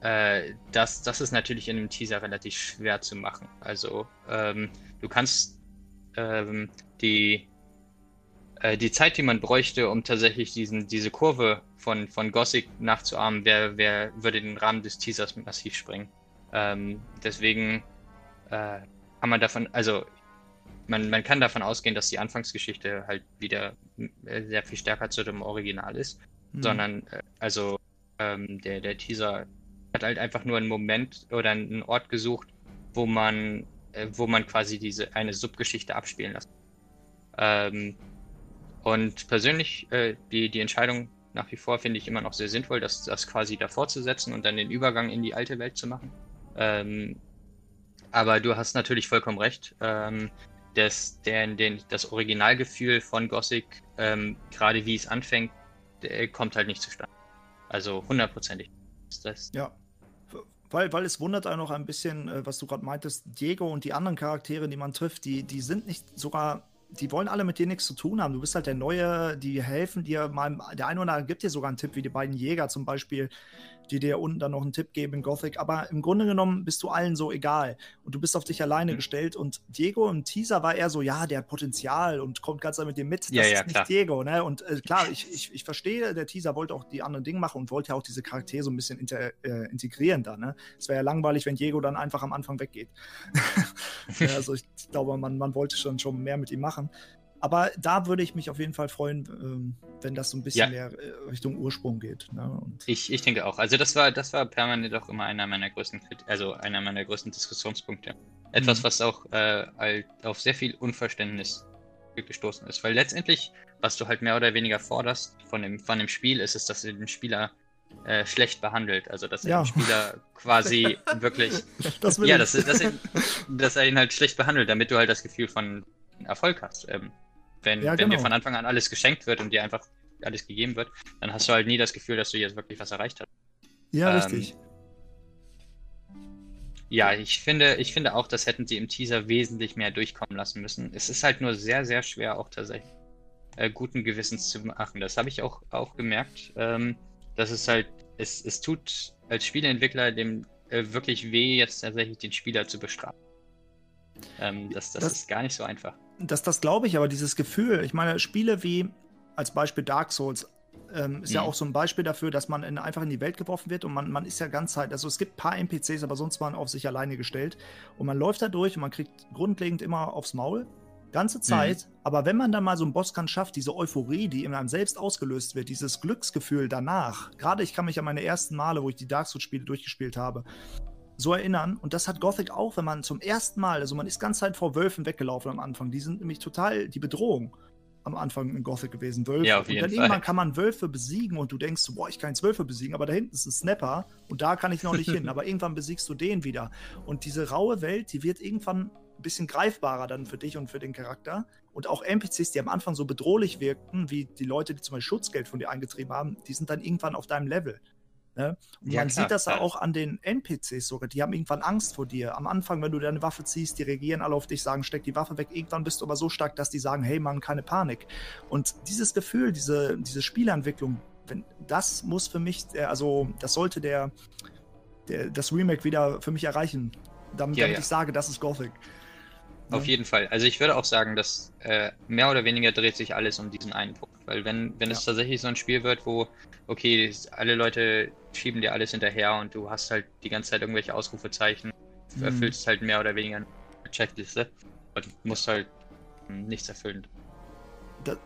äh, das, das ist natürlich in einem Teaser relativ schwer zu machen. Also ähm, du kannst ähm, die, äh, die Zeit, die man bräuchte, um tatsächlich diesen, diese Kurve von, von Gothic nachzuahmen, wer, wer würde den Rahmen des Teasers massiv sprengen. Ähm, deswegen äh, kann man davon, also man, man kann davon ausgehen, dass die Anfangsgeschichte halt wieder äh, sehr viel stärker zu dem Original ist, mhm. sondern äh, also ähm, der, der Teaser hat halt einfach nur einen Moment oder einen Ort gesucht, wo man, äh, wo man quasi diese eine Subgeschichte abspielen lässt. Ähm, und persönlich äh, die, die Entscheidung nach wie vor finde ich immer noch sehr sinnvoll, das, das quasi davor zu setzen und dann den Übergang in die alte Welt zu machen. Ähm, aber du hast natürlich vollkommen recht. Ähm, das, der, den, das Originalgefühl von Gothic, ähm, gerade wie es anfängt, kommt halt nicht zustande. Also hundertprozentig. Ja. Weil, weil es wundert einen auch ein bisschen, äh, was du gerade meintest, Diego und die anderen Charaktere, die man trifft, die, die sind nicht sogar die wollen alle mit dir nichts zu tun haben. Du bist halt der Neue, die helfen dir mal. Der eine oder andere gibt dir sogar einen Tipp, wie die beiden Jäger zum Beispiel, die dir unten dann noch einen Tipp geben in Gothic. Aber im Grunde genommen bist du allen so egal. Und du bist auf dich alleine mhm. gestellt. Und Diego im Teaser war eher so, ja, der hat Potenzial und kommt ganz mit dir mit. Das ja, ja, ist nicht Diego, ne? Und äh, klar, ich, ich, ich verstehe, der Teaser wollte auch die anderen Dinge machen und wollte ja auch diese Charaktere so ein bisschen inter, äh, integrieren da, ne? Es wäre ja langweilig, wenn Diego dann einfach am Anfang weggeht. ja, also ich glaube, man, man wollte schon, schon mehr mit ihm machen. Aber da würde ich mich auf jeden Fall freuen, ähm, wenn das so ein bisschen ja. mehr äh, Richtung Ursprung geht. Ne? ich, ich denke auch. Also das war, das war permanent auch immer einer meiner größten, also einer meiner größten Diskussionspunkte. Etwas, mhm. was auch äh, auf sehr viel Unverständnis gestoßen ist. Weil letztendlich, was du halt mehr oder weniger forderst von dem, von dem Spiel, ist es, dass er den Spieler äh, schlecht behandelt. Also dass er ja. den Spieler quasi wirklich. Das ja, dass, dass, er, dass er ihn halt schlecht behandelt, damit du halt das Gefühl von Erfolg hast. Ähm, wenn, ja, wenn genau. dir von Anfang an alles geschenkt wird und dir einfach alles gegeben wird, dann hast du halt nie das Gefühl, dass du jetzt wirklich was erreicht hast. Ja, ähm, richtig. Ja, ich finde, ich finde auch, das hätten sie im Teaser wesentlich mehr durchkommen lassen müssen. Es ist halt nur sehr, sehr schwer, auch tatsächlich äh, guten Gewissens zu machen. Das habe ich auch, auch gemerkt. Ähm, dass es halt, es, es tut als Spieleentwickler dem äh, wirklich weh, jetzt tatsächlich den Spieler zu bestrafen. Ähm, das, das, das, ist gar nicht so einfach. Das, das glaube ich, aber dieses Gefühl, ich meine, Spiele wie als Beispiel Dark Souls ähm, ist mhm. ja auch so ein Beispiel dafür, dass man in, einfach in die Welt geworfen wird und man, man ist ja ganz halt, also es gibt ein paar NPCs, aber sonst waren auf sich alleine gestellt und man läuft da durch und man kriegt grundlegend immer aufs Maul ganze mhm. Zeit. Mhm. Aber wenn man dann mal so einen Bosskampf schafft, diese Euphorie, die in einem selbst ausgelöst wird, dieses Glücksgefühl danach, gerade ich kann mich an meine ersten Male, wo ich die Dark Souls-Spiele durchgespielt habe, so erinnern. Und das hat Gothic auch, wenn man zum ersten Mal, also man ist ganz Zeit vor Wölfen weggelaufen am Anfang. Die sind nämlich total die Bedrohung am Anfang in Gothic gewesen, Wölfe. Ja, und dann Fall. irgendwann kann man Wölfe besiegen und du denkst, boah, ich kann jetzt Wölfe besiegen, aber da hinten ist ein Snapper und da kann ich noch nicht hin. Aber irgendwann besiegst du den wieder. Und diese raue Welt, die wird irgendwann ein bisschen greifbarer dann für dich und für den Charakter. Und auch NPCs, die am Anfang so bedrohlich wirkten, wie die Leute, die zum Beispiel Schutzgeld von dir eingetrieben haben, die sind dann irgendwann auf deinem Level. Ne? Und ja, man klar, sieht das klar. auch an den NPCs sogar. Die haben irgendwann Angst vor dir. Am Anfang, wenn du deine Waffe ziehst, die reagieren alle auf dich, sagen, steck die Waffe weg. Irgendwann bist du aber so stark, dass die sagen, hey Mann, keine Panik. Und dieses Gefühl, diese, diese Spielentwicklung, wenn, das muss für mich, also das sollte der, der, das Remake wieder für mich erreichen. Damit, ja, damit ja. ich sage, das ist Gothic. Auf jeden Fall. Also ich würde auch sagen, dass äh, mehr oder weniger dreht sich alles um diesen einen Punkt. Weil wenn, wenn ja. es tatsächlich so ein Spiel wird, wo, okay, alle Leute schieben dir alles hinterher und du hast halt die ganze Zeit irgendwelche Ausrufezeichen, mhm. erfüllst halt mehr oder weniger eine Checkliste und musst halt nichts erfüllen. Das,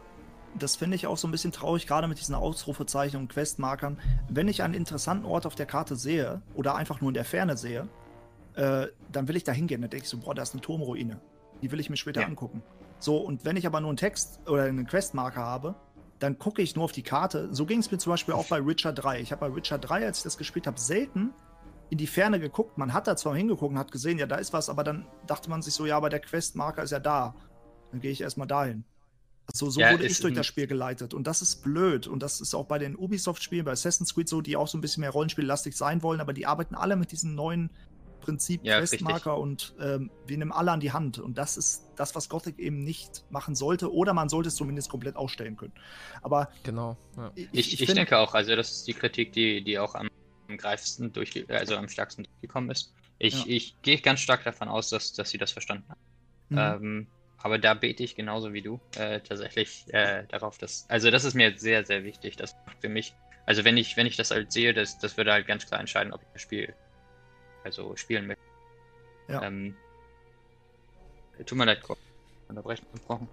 das finde ich auch so ein bisschen traurig, gerade mit diesen Ausrufezeichen und Questmarkern. Wenn ich einen interessanten Ort auf der Karte sehe oder einfach nur in der Ferne sehe, äh, dann will ich da hingehen. Dann denke ich so, boah, da ist eine Turmruine. Die will ich mir später ja. angucken. So, und wenn ich aber nur einen Text oder einen Questmarker habe, dann gucke ich nur auf die Karte. So ging es mir zum Beispiel auch bei Witcher 3. Ich habe bei Witcher 3, als ich das gespielt habe, selten in die Ferne geguckt. Man hat da zwar hingeguckt und hat gesehen, ja, da ist was, aber dann dachte man sich so, ja, aber der Questmarker ist ja da. Dann gehe ich erstmal dahin. Also so ja, wurde ich durch das Spiel geleitet. Und das ist blöd. Und das ist auch bei den Ubisoft-Spielen, bei Assassin's Creed so, die auch so ein bisschen mehr rollenspiellastig sein wollen, aber die arbeiten alle mit diesen neuen Prinzip ja, Questmarker und ähm, wir nehmen alle an die Hand. Und das ist das, was Gothic eben nicht machen sollte. Oder man sollte es zumindest komplett ausstellen können. Aber genau. Ja. Ich, ich, ich denke auch, also das ist die Kritik, die, die auch am, am greifsten durch, also am stärksten durchgekommen ist. Ich, ja. ich gehe ganz stark davon aus, dass, dass sie das verstanden haben. Mhm. Ähm, aber da bete ich genauso wie du äh, tatsächlich äh, darauf, dass. Also das ist mir sehr, sehr wichtig. Das macht für mich. Also wenn ich, wenn ich das halt sehe, das, das würde halt ganz klar entscheiden, ob ich das Spiel also spielen möchte. Ja. Ähm, tut mir leid, unterbrechen gebrochen.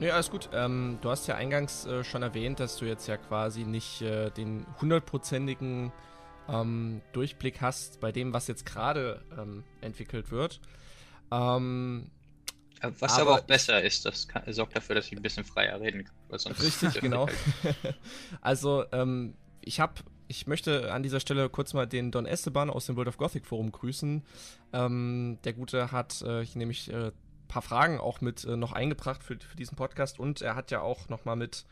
Nee, alles gut. Ähm, du hast ja eingangs äh, schon erwähnt, dass du jetzt ja quasi nicht äh, den hundertprozentigen ähm, Durchblick hast bei dem, was jetzt gerade ähm, entwickelt wird. Ähm, was aber, aber, auch besser ist, das kann, sorgt dafür, dass ich ein bisschen freier reden kann. Richtig, genau. also, ähm, ich habe ich möchte an dieser Stelle kurz mal den Don Esteban aus dem World of Gothic Forum grüßen. Ähm, der Gute hat äh, nämlich ein äh, paar Fragen auch mit äh, noch eingebracht für, für diesen Podcast und er hat ja auch noch mal mit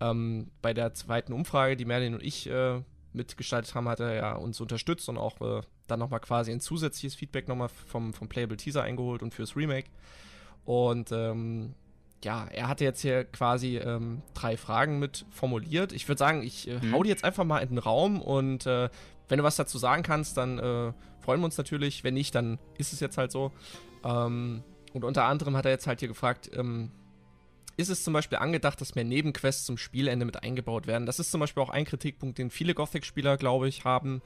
ähm, bei der zweiten Umfrage, die Merlin und ich äh, mitgestaltet haben, hat er ja uns unterstützt und auch äh, dann noch mal quasi ein zusätzliches Feedback noch mal vom, vom Playable Teaser eingeholt und fürs Remake. Und ähm, ja, er hatte jetzt hier quasi ähm, drei Fragen mit formuliert. Ich würde sagen, ich äh, mhm. hau die jetzt einfach mal in den Raum und äh, wenn du was dazu sagen kannst, dann äh, freuen wir uns natürlich. Wenn nicht, dann ist es jetzt halt so. Ähm, und unter anderem hat er jetzt halt hier gefragt, ähm, ist es zum Beispiel angedacht, dass mehr Nebenquests zum Spielende mit eingebaut werden. Das ist zum Beispiel auch ein Kritikpunkt, den viele Gothic-Spieler, glaube ich, haben,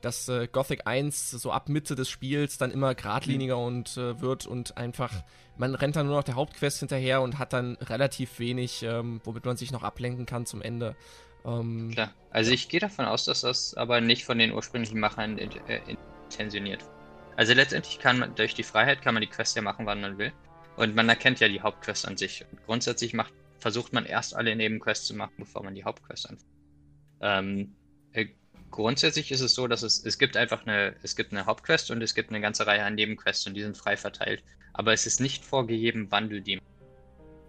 dass äh, Gothic 1 so ab Mitte des Spiels dann immer geradliniger und äh, wird und einfach, man rennt dann nur noch der Hauptquest hinterher und hat dann relativ wenig, ähm, womit man sich noch ablenken kann zum Ende. Ähm, Klar, also ich gehe davon aus, dass das aber nicht von den ursprünglichen Machern äh, intensioniert. Also letztendlich kann man durch die Freiheit kann man die Quest ja machen, wann man will. Und man erkennt ja die Hauptquest an sich. Und grundsätzlich macht, versucht man erst alle Nebenquests zu machen, bevor man die Hauptquest anfängt. Ähm, äh, grundsätzlich ist es so, dass es, es gibt einfach eine, es gibt eine Hauptquest und es gibt eine ganze Reihe an Nebenquests und die sind frei verteilt. Aber es ist nicht vorgegeben, wann du die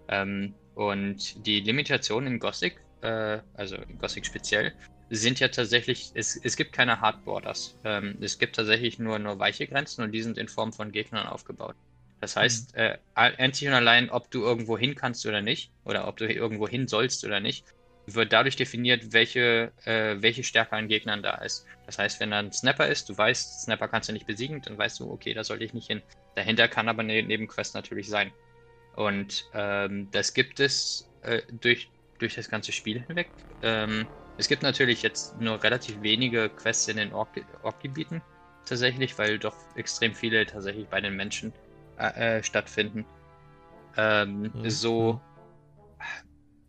ähm, und die Limitationen in Gothic, äh, also in Gothic speziell, sind ja tatsächlich, es, es gibt keine Hardborders. Ähm, es gibt tatsächlich nur, nur weiche Grenzen und die sind in Form von Gegnern aufgebaut. Das heißt, mhm. äh, einzig und allein, ob du irgendwo hin kannst oder nicht, oder ob du irgendwo hin sollst oder nicht, wird dadurch definiert, welche, äh, welche Stärke an Gegnern da ist. Das heißt, wenn da ein Snapper ist, du weißt, Snapper kannst du nicht besiegen, dann weißt du, okay, da sollte ich nicht hin. Dahinter kann aber eine Nebenquest natürlich sein. Und ähm, das gibt es äh, durch, durch das ganze Spiel hinweg. Ähm, es gibt natürlich jetzt nur relativ wenige Quests in den Ork-Gebieten Ork tatsächlich, weil doch extrem viele tatsächlich bei den Menschen äh, stattfinden. Ähm, mhm. So.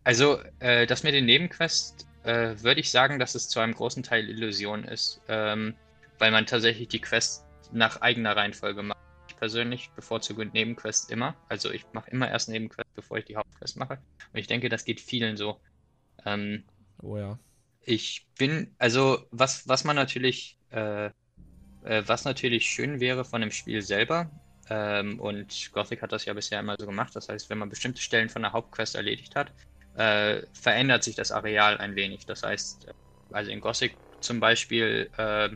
Also, äh, das mit den Nebenquests äh, würde ich sagen, dass es zu einem großen Teil Illusion ist, ähm, weil man tatsächlich die Quest nach eigener Reihenfolge macht. Ich persönlich bevorzuge Nebenquests immer. Also, ich mache immer erst Nebenquests, bevor ich die Hauptquest mache. Und ich denke, das geht vielen so. Ähm, oh ja. Ich bin, also, was, was man natürlich, äh, äh was natürlich schön wäre von dem Spiel selber, ähm, und Gothic hat das ja bisher immer so gemacht. Das heißt, wenn man bestimmte Stellen von der Hauptquest erledigt hat, äh, verändert sich das Areal ein wenig. Das heißt, also in Gothic zum Beispiel äh,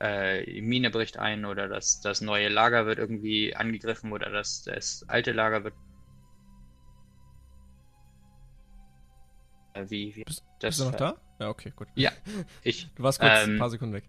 äh, Mine bricht ein oder das, das neue Lager wird irgendwie angegriffen oder das, das alte Lager wird. Äh, wie, wie bist, das, bist du noch da? Ja, okay, gut. Ja, ich. Du warst kurz ähm, ein paar Sekunden weg.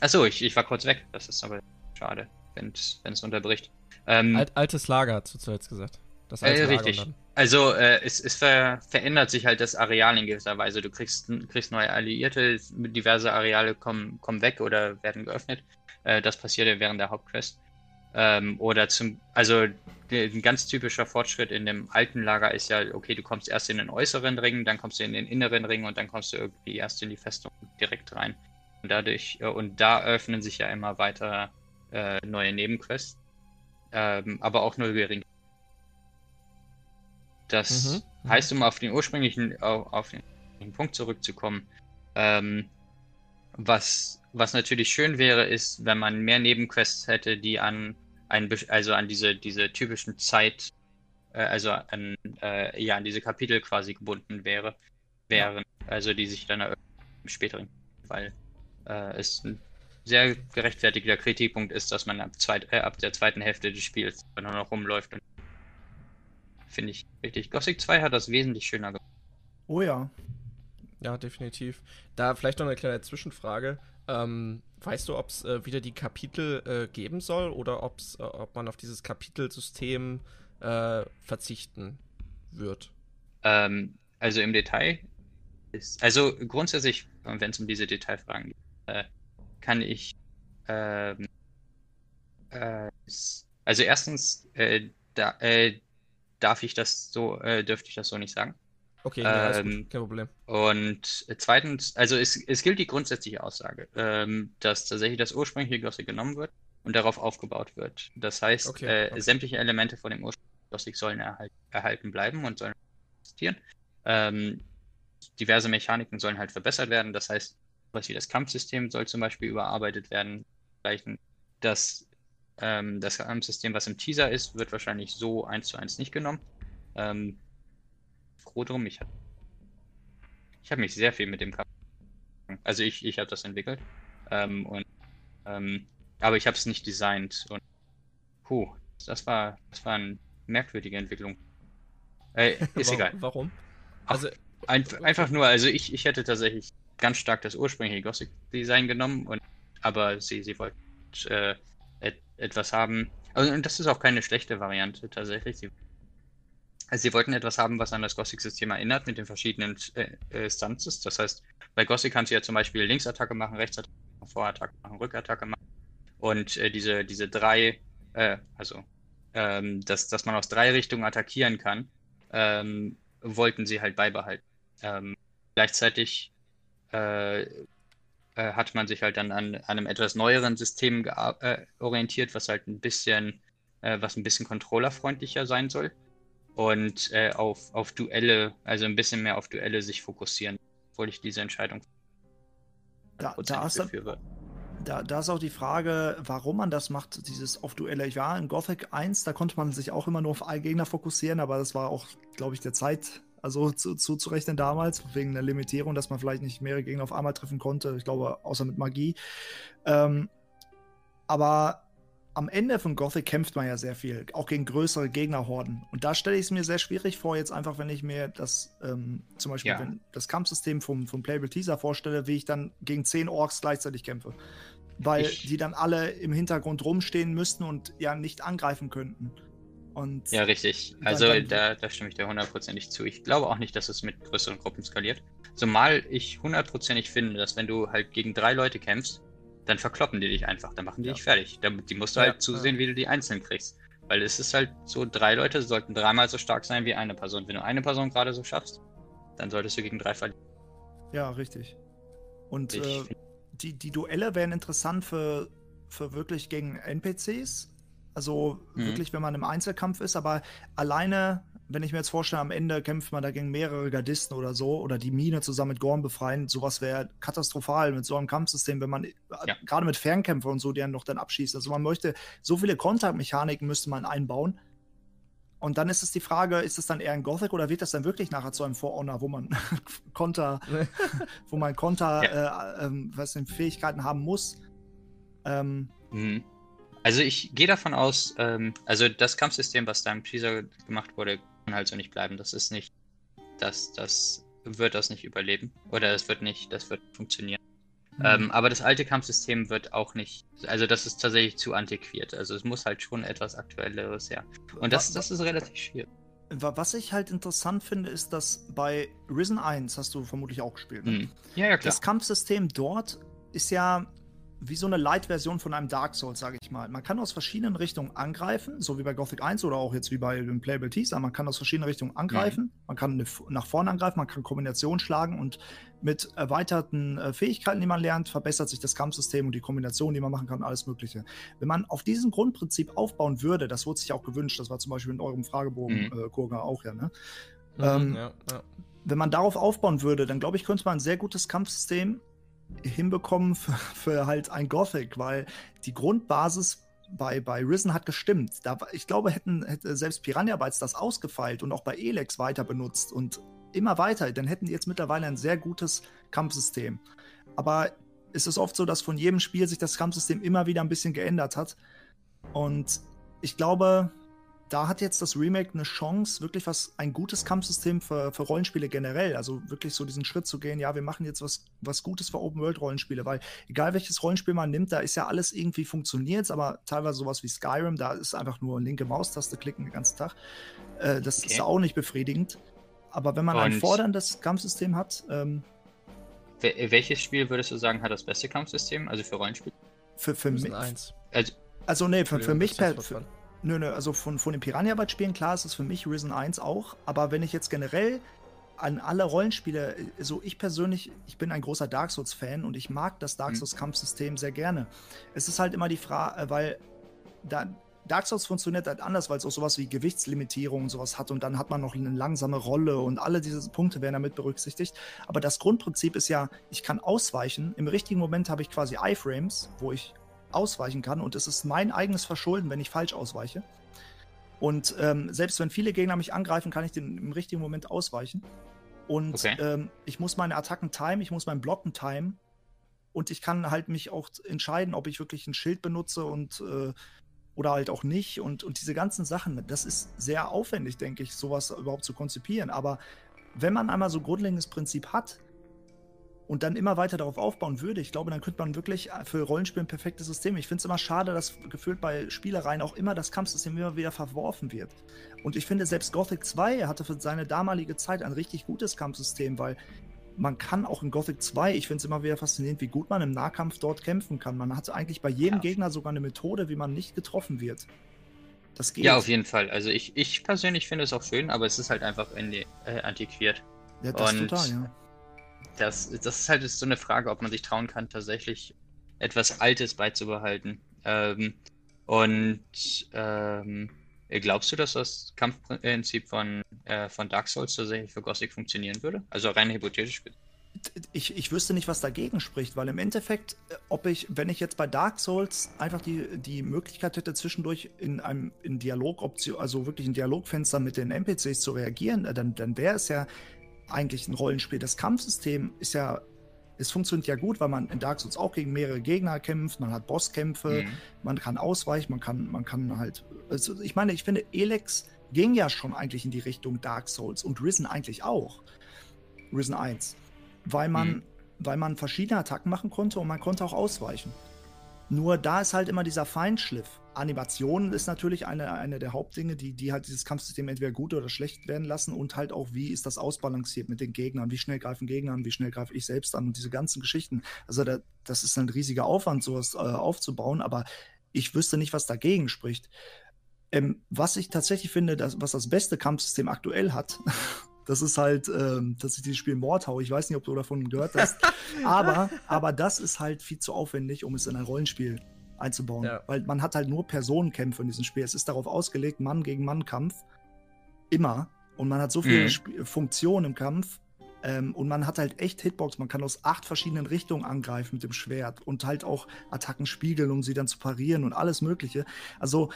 Achso, ich, ich war kurz weg. Das ist aber schade, wenn es unterbricht. Ähm, Alt, altes Lager, hast du zuletzt gesagt. Das alte äh, richtig. Also äh, es, es ver verändert sich halt das Areal in gewisser Weise. Du kriegst, kriegst neue Alliierte, diverse Areale kommen, kommen weg oder werden geöffnet. Äh, das passiert ja während der Hauptquest. Ähm, oder zum, also ein ganz typischer Fortschritt in dem alten Lager ist ja, okay, du kommst erst in den äußeren Ring, dann kommst du in den inneren Ring und dann kommst du irgendwie erst in die Festung direkt rein. Und dadurch, äh, und da öffnen sich ja immer weiter äh, neue Nebenquests. Ähm, aber auch nur gering. Das mhm, mhm. heißt, um auf den ursprünglichen, auf, auf den Punkt zurückzukommen, ähm, was, was natürlich schön wäre, ist, wenn man mehr Nebenquests hätte, die an ein, also an diese, diese typischen Zeit, äh, also an, äh, ja, an diese Kapitel quasi gebunden wäre, wären, also die sich dann im späteren, weil äh, es ein sehr gerechtfertigter Kritikpunkt ist, dass man ab, zweit, äh, ab der zweiten Hälfte des Spiels nur noch rumläuft und finde ich richtig. Gothic 2 hat das wesentlich schöner gemacht. Oh ja. Ja, definitiv. Da vielleicht noch eine kleine Zwischenfrage. Ähm, weißt du, ob es äh, wieder die Kapitel äh, geben soll oder ob's, äh, ob man auf dieses Kapitelsystem äh, verzichten wird? Ähm, also im Detail ist, also grundsätzlich, wenn es um diese Detailfragen geht, äh, kann ich, ähm, äh, also erstens, da, darf ich das so, äh, dürfte ich das so nicht sagen. Okay, ja, ähm, kein Problem. Und zweitens, also es, es gilt die grundsätzliche Aussage, ähm, dass tatsächlich das ursprüngliche Gothic genommen wird und darauf aufgebaut wird. Das heißt, okay, äh, okay. sämtliche Elemente von dem ursprünglichen Gothic sollen erhalt, erhalten bleiben und sollen existieren. Ähm, diverse Mechaniken sollen halt verbessert werden. Das heißt, was wie das Kampfsystem soll zum Beispiel überarbeitet werden. Das ähm, das System, was im Teaser ist, wird wahrscheinlich so eins zu eins nicht genommen. Ähm, froh drum, ich habe ich hab mich sehr viel mit dem Kampf. Also ich, ich habe das entwickelt. Ähm, und, ähm, aber ich habe es nicht designt. Und puh, das war, das war eine merkwürdige Entwicklung. Äh, ist egal. Warum? Also ein, einfach nur, also ich, ich hätte tatsächlich ganz stark das ursprüngliche Gothic Design genommen und aber sie, sie wollten äh, etwas haben. Also, und das ist auch keine schlechte Variante tatsächlich. Sie, also sie wollten etwas haben, was an das Gothic-System erinnert, mit den verschiedenen äh, äh, Stances. Das heißt, bei Gothic kannst du ja zum Beispiel Linksattacke machen, Rechtsattacke machen, Vorattacke machen, Rückattacke machen. Und äh, diese, diese drei, äh, also, ähm, dass, dass man aus drei Richtungen attackieren kann, ähm, wollten sie halt beibehalten. Ähm, gleichzeitig äh, äh, hat man sich halt dann an, an einem etwas neueren System äh, orientiert, was halt ein bisschen, äh, was ein bisschen controllerfreundlicher sein soll und äh, auf, auf Duelle, also ein bisschen mehr auf Duelle sich fokussieren, obwohl ich diese Entscheidung da, da, ist, da, da ist auch die Frage, warum man das macht, dieses auf Duelle. Ich war in Gothic 1, da konnte man sich auch immer nur auf einen Gegner fokussieren, aber das war auch, glaube ich, der Zeit also zu, zuzurechnen damals, wegen der Limitierung, dass man vielleicht nicht mehrere Gegner auf einmal treffen konnte. Ich glaube, außer mit Magie. Ähm, aber am Ende von Gothic kämpft man ja sehr viel, auch gegen größere Gegnerhorden. Und da stelle ich es mir sehr schwierig vor, jetzt einfach, wenn ich mir das ähm, zum Beispiel ja. das Kampfsystem vom, vom Playable Teaser vorstelle, wie ich dann gegen zehn Orks gleichzeitig kämpfe. Weil ich die dann alle im Hintergrund rumstehen müssten und ja nicht angreifen könnten. Und ja, richtig. Also da, da stimme ich dir hundertprozentig zu. Ich glaube auch nicht, dass es mit größeren Gruppen skaliert. Zumal ich hundertprozentig finde, dass wenn du halt gegen drei Leute kämpfst, dann verkloppen die dich einfach, dann machen die ja. dich fertig. Die musst du ja, halt zusehen, ja. wie du die einzeln kriegst. Weil es ist halt so, drei Leute sollten dreimal so stark sein wie eine Person. Wenn du eine Person gerade so schaffst, dann solltest du gegen drei verlieren. Ja, richtig. Und äh, die, die Duelle wären interessant für, für wirklich gegen NPCs, also mhm. wirklich, wenn man im Einzelkampf ist, aber alleine, wenn ich mir jetzt vorstelle, am Ende kämpft man da gegen mehrere Gardisten oder so oder die Mine zusammen mit Gorm befreien, sowas wäre katastrophal mit so einem Kampfsystem, wenn man ja. gerade mit Fernkämpfer und so, die dann noch dann abschießt. Also man möchte, so viele Kontaktmechaniken müsste man einbauen. Und dann ist es die Frage, ist es dann eher ein Gothic oder wird das dann wirklich nachher zu einem For Honor, wo man Konter, wo man Konter, ja. äh, äh, was denn Fähigkeiten haben muss? Ähm, mhm. Also ich gehe davon aus, ähm, also das Kampfsystem, was da im Teaser gemacht wurde, kann halt so nicht bleiben. Das ist nicht, das, das wird das nicht überleben. Oder es wird nicht, das wird funktionieren. Mhm. Ähm, aber das alte Kampfsystem wird auch nicht, also das ist tatsächlich zu antiquiert. Also es muss halt schon etwas Aktuelleres her. Und das, das ist relativ schwierig. Was ich halt interessant finde, ist, dass bei Risen 1 hast du vermutlich auch gespielt. Ne? Mhm. Ja, ja, klar. Das Kampfsystem dort ist ja wie so eine Light-Version von einem Dark Souls, sage ich mal. Man kann aus verschiedenen Richtungen angreifen, so wie bei Gothic 1 oder auch jetzt wie bei dem Playable Teaser. Man kann aus verschiedenen Richtungen angreifen, mhm. man kann nach vorne angreifen, man kann Kombinationen schlagen und mit erweiterten äh, Fähigkeiten, die man lernt, verbessert sich das Kampfsystem und die Kombinationen, die man machen kann, alles Mögliche. Wenn man auf diesem Grundprinzip aufbauen würde, das wurde sich auch gewünscht, das war zum Beispiel in eurem Fragebogen, mhm. äh, Kurga, auch ja, ne? Mhm, ähm, ja, ja. Wenn man darauf aufbauen würde, dann glaube ich, könnte man ein sehr gutes Kampfsystem hinbekommen für, für halt ein Gothic, weil die Grundbasis bei, bei Risen hat gestimmt. Da, ich glaube, hätten, hätte selbst Piranha Bytes das ausgefeilt und auch bei Elex weiter benutzt und immer weiter, dann hätten die jetzt mittlerweile ein sehr gutes Kampfsystem. Aber es ist oft so, dass von jedem Spiel sich das Kampfsystem immer wieder ein bisschen geändert hat. Und ich glaube, da hat jetzt das Remake eine Chance, wirklich was, ein gutes Kampfsystem für, für Rollenspiele generell, also wirklich so diesen Schritt zu gehen, ja, wir machen jetzt was, was Gutes für Open-World-Rollenspiele, weil egal welches Rollenspiel man nimmt, da ist ja alles irgendwie funktioniert, aber teilweise sowas wie Skyrim, da ist einfach nur linke Maustaste klicken den ganzen Tag. Äh, das okay. ist auch nicht befriedigend. Aber wenn man Und ein forderndes Kampfsystem hat. Ähm, welches Spiel würdest du sagen, hat das beste Kampfsystem, also für Rollenspiele? Für, für mich. Also, also, nee, für, für mich per, für, Nö, nö, also von, von den Piranha-Bytes-Spielen, klar ist es für mich Risen 1 auch, aber wenn ich jetzt generell an alle Rollenspiele, so also ich persönlich, ich bin ein großer Dark Souls-Fan und ich mag das Dark mhm. Souls-Kampfsystem sehr gerne. Es ist halt immer die Frage, äh, weil da, Dark Souls funktioniert halt anders, weil es auch sowas wie Gewichtslimitierung und sowas hat und dann hat man noch eine langsame Rolle und alle diese Punkte werden damit berücksichtigt. Aber das Grundprinzip ist ja, ich kann ausweichen. Im richtigen Moment habe ich quasi Iframes, wo ich ausweichen kann. Und es ist mein eigenes Verschulden, wenn ich falsch ausweiche. Und ähm, selbst wenn viele Gegner mich angreifen, kann ich den im richtigen Moment ausweichen. Und okay. ähm, ich muss meine Attacken timen, ich muss mein Blocken timen. Und ich kann halt mich auch entscheiden, ob ich wirklich ein Schild benutze und äh, oder halt auch nicht. Und, und diese ganzen Sachen, das ist sehr aufwendig, denke ich, sowas überhaupt zu konzipieren. Aber wenn man einmal so ein grundlegendes Prinzip hat, und dann immer weiter darauf aufbauen würde, ich glaube, dann könnte man wirklich für Rollenspiel ein perfektes System. Ich finde es immer schade, dass gefühlt bei Spielereien auch immer das Kampfsystem immer wieder verworfen wird. Und ich finde, selbst Gothic 2 hatte für seine damalige Zeit ein richtig gutes Kampfsystem, weil man kann auch in Gothic 2, ich finde es immer wieder faszinierend, wie gut man im Nahkampf dort kämpfen kann. Man hat eigentlich bei jedem ja. Gegner sogar eine Methode, wie man nicht getroffen wird. Das geht. Ja, auf jeden Fall. Also ich, ich persönlich finde es auch schön, aber es ist halt einfach in äh, antiquiert. Ja, das Und total, ja das, das ist halt so eine Frage, ob man sich trauen kann, tatsächlich etwas Altes beizubehalten. Ähm, und ähm, glaubst du, dass das Kampfprinzip von, äh, von Dark Souls tatsächlich für Gothic funktionieren würde? Also rein hypothetisch. Ich, ich wüsste nicht, was dagegen spricht, weil im Endeffekt, äh, ob ich, wenn ich jetzt bei Dark Souls einfach die, die Möglichkeit hätte, zwischendurch in einem in Dialogoption, also wirklich ein Dialogfenster mit den NPCs zu reagieren, äh, dann, dann wäre es ja eigentlich ein Rollenspiel. Das Kampfsystem ist ja, es funktioniert ja gut, weil man in Dark Souls auch gegen mehrere Gegner kämpft, man hat Bosskämpfe, mhm. man kann ausweichen, man kann, man kann halt. Also ich meine, ich finde, Elex ging ja schon eigentlich in die Richtung Dark Souls und Risen eigentlich auch. Risen 1. Weil man, mhm. weil man verschiedene Attacken machen konnte und man konnte auch ausweichen. Nur da ist halt immer dieser Feinschliff. Animation ist natürlich eine, eine der Hauptdinge, die, die halt dieses Kampfsystem entweder gut oder schlecht werden lassen und halt auch, wie ist das ausbalanciert mit den Gegnern, wie schnell greifen Gegner an, wie schnell greife ich selbst an und diese ganzen Geschichten. Also da, das ist ein riesiger Aufwand, sowas äh, aufzubauen, aber ich wüsste nicht, was dagegen spricht. Ähm, was ich tatsächlich finde, dass, was das beste Kampfsystem aktuell hat, Das ist halt, ähm, dass ich dieses Spiel Mordhau. Ich weiß nicht, ob du davon gehört hast. aber, aber das ist halt viel zu aufwendig, um es in ein Rollenspiel einzubauen. Ja. Weil man hat halt nur Personenkämpfe in diesem Spiel. Es ist darauf ausgelegt, Mann gegen Mann Kampf. Immer. Und man hat so viele mhm. Funktionen im Kampf. Ähm, und man hat halt echt Hitbox. Man kann aus acht verschiedenen Richtungen angreifen mit dem Schwert und halt auch Attacken spiegeln, um sie dann zu parieren und alles Mögliche. Also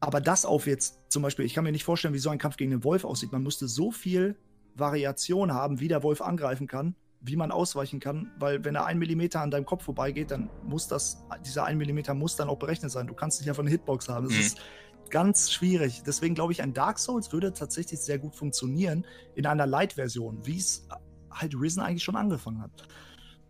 Aber das auf jetzt zum Beispiel, ich kann mir nicht vorstellen, wie so ein Kampf gegen den Wolf aussieht. Man musste so viel Variation haben, wie der Wolf angreifen kann, wie man ausweichen kann, weil wenn er ein Millimeter an deinem Kopf vorbeigeht, dann muss das, dieser ein Millimeter muss dann auch berechnet sein. Du kannst nicht einfach eine Hitbox haben. Das mhm. ist ganz schwierig. Deswegen glaube ich, ein Dark Souls würde tatsächlich sehr gut funktionieren in einer Light-Version, wie es halt Risen eigentlich schon angefangen hat.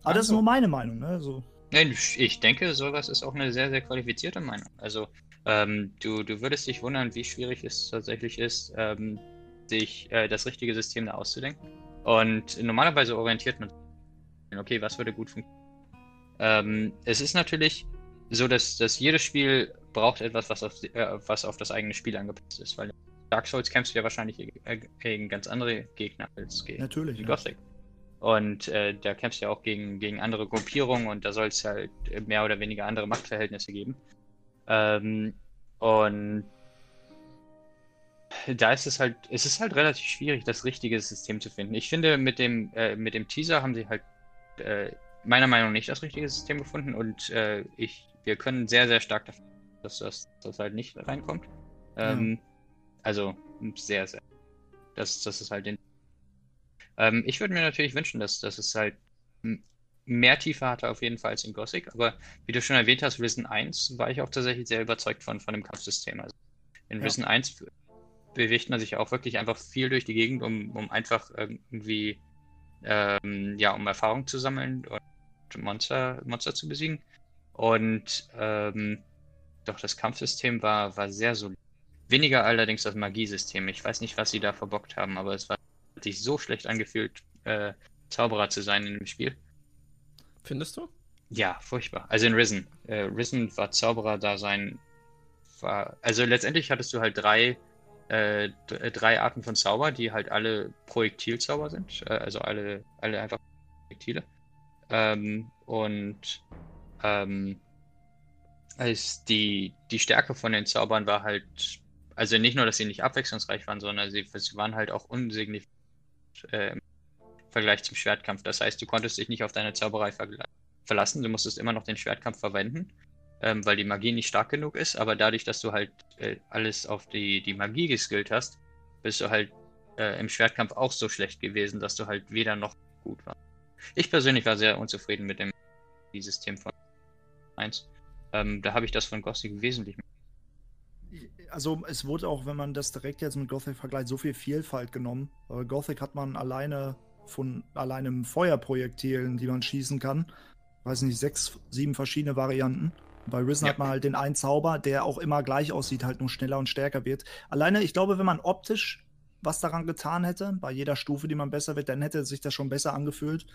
Aber also. das ist nur meine Meinung, ne? So. Ich denke, sowas ist auch eine sehr, sehr qualifizierte Meinung. Also, ähm, du, du würdest dich wundern, wie schwierig es tatsächlich ist, ähm, sich äh, das richtige System da auszudenken. Und normalerweise orientiert man, okay, was würde gut funktionieren. Ähm, es ist natürlich so, dass, dass jedes Spiel braucht etwas, was auf, äh, was auf das eigene Spiel angepasst ist, weil Dark Souls kämpfst du ja wahrscheinlich gegen ganz andere Gegner als gegen Natürlich, ja. Gothic. Und äh, da kämpfst du ja auch gegen, gegen andere Gruppierungen und da soll es halt mehr oder weniger andere Machtverhältnisse geben. Ähm, und da ist es halt, es ist halt relativ schwierig, das richtige System zu finden. Ich finde, mit dem, äh, mit dem Teaser haben sie halt äh, meiner Meinung nach nicht das richtige System gefunden und äh, ich, wir können sehr, sehr stark dafür, dass das, das halt nicht reinkommt. Ähm, ja. Also sehr, sehr. Das, das ist halt den. Ähm, ich würde mir natürlich wünschen, dass, dass es halt mehr Tiefe hatte auf jeden Fall als in Gothic, aber wie du schon erwähnt hast, Risen 1 war ich auch tatsächlich sehr überzeugt von, von dem Kampfsystem. Also in ja. Risen 1 bewegt man sich auch wirklich einfach viel durch die Gegend, um, um einfach irgendwie ähm, ja, um Erfahrung zu sammeln und Monster, Monster zu besiegen. Und ähm, doch das Kampfsystem war, war sehr solid. Weniger allerdings das Magiesystem. Ich weiß nicht, was sie da verbockt haben, aber es war sich so schlecht angefühlt, äh, Zauberer zu sein in dem Spiel. Findest du? Ja, furchtbar. Also in Risen. Äh, Risen war Zauberer da sein. War, also letztendlich hattest du halt drei äh, drei Arten von Zauber, die halt alle Projektilzauber sind, äh, also alle, alle einfach Projektile. Ähm, und ähm, als die, die Stärke von den Zaubern war halt, also nicht nur, dass sie nicht abwechslungsreich waren, sondern sie, sie waren halt auch unsignifikant äh, im Vergleich zum Schwertkampf. Das heißt, du konntest dich nicht auf deine Zauberei verlassen, du musstest immer noch den Schwertkampf verwenden ähm, weil die Magie nicht stark genug ist, aber dadurch, dass du halt äh, alles auf die, die Magie geskillt hast, bist du halt äh, im Schwertkampf auch so schlecht gewesen, dass du halt weder noch gut warst. Ich persönlich war sehr unzufrieden mit dem System von 1. Ähm, da habe ich das von Gothic wesentlich mehr. Also es wurde auch, wenn man das direkt jetzt mit Gothic vergleicht, so viel Vielfalt genommen. Aber Gothic hat man alleine von alleinem Feuerprojektilen, die man schießen kann, weiß nicht, sechs, sieben verschiedene Varianten. Bei Risen ja. hat man halt den einen Zauber, der auch immer gleich aussieht, halt nur schneller und stärker wird. Alleine, ich glaube, wenn man optisch was daran getan hätte, bei jeder Stufe, die man besser wird, dann hätte sich das schon besser angefühlt.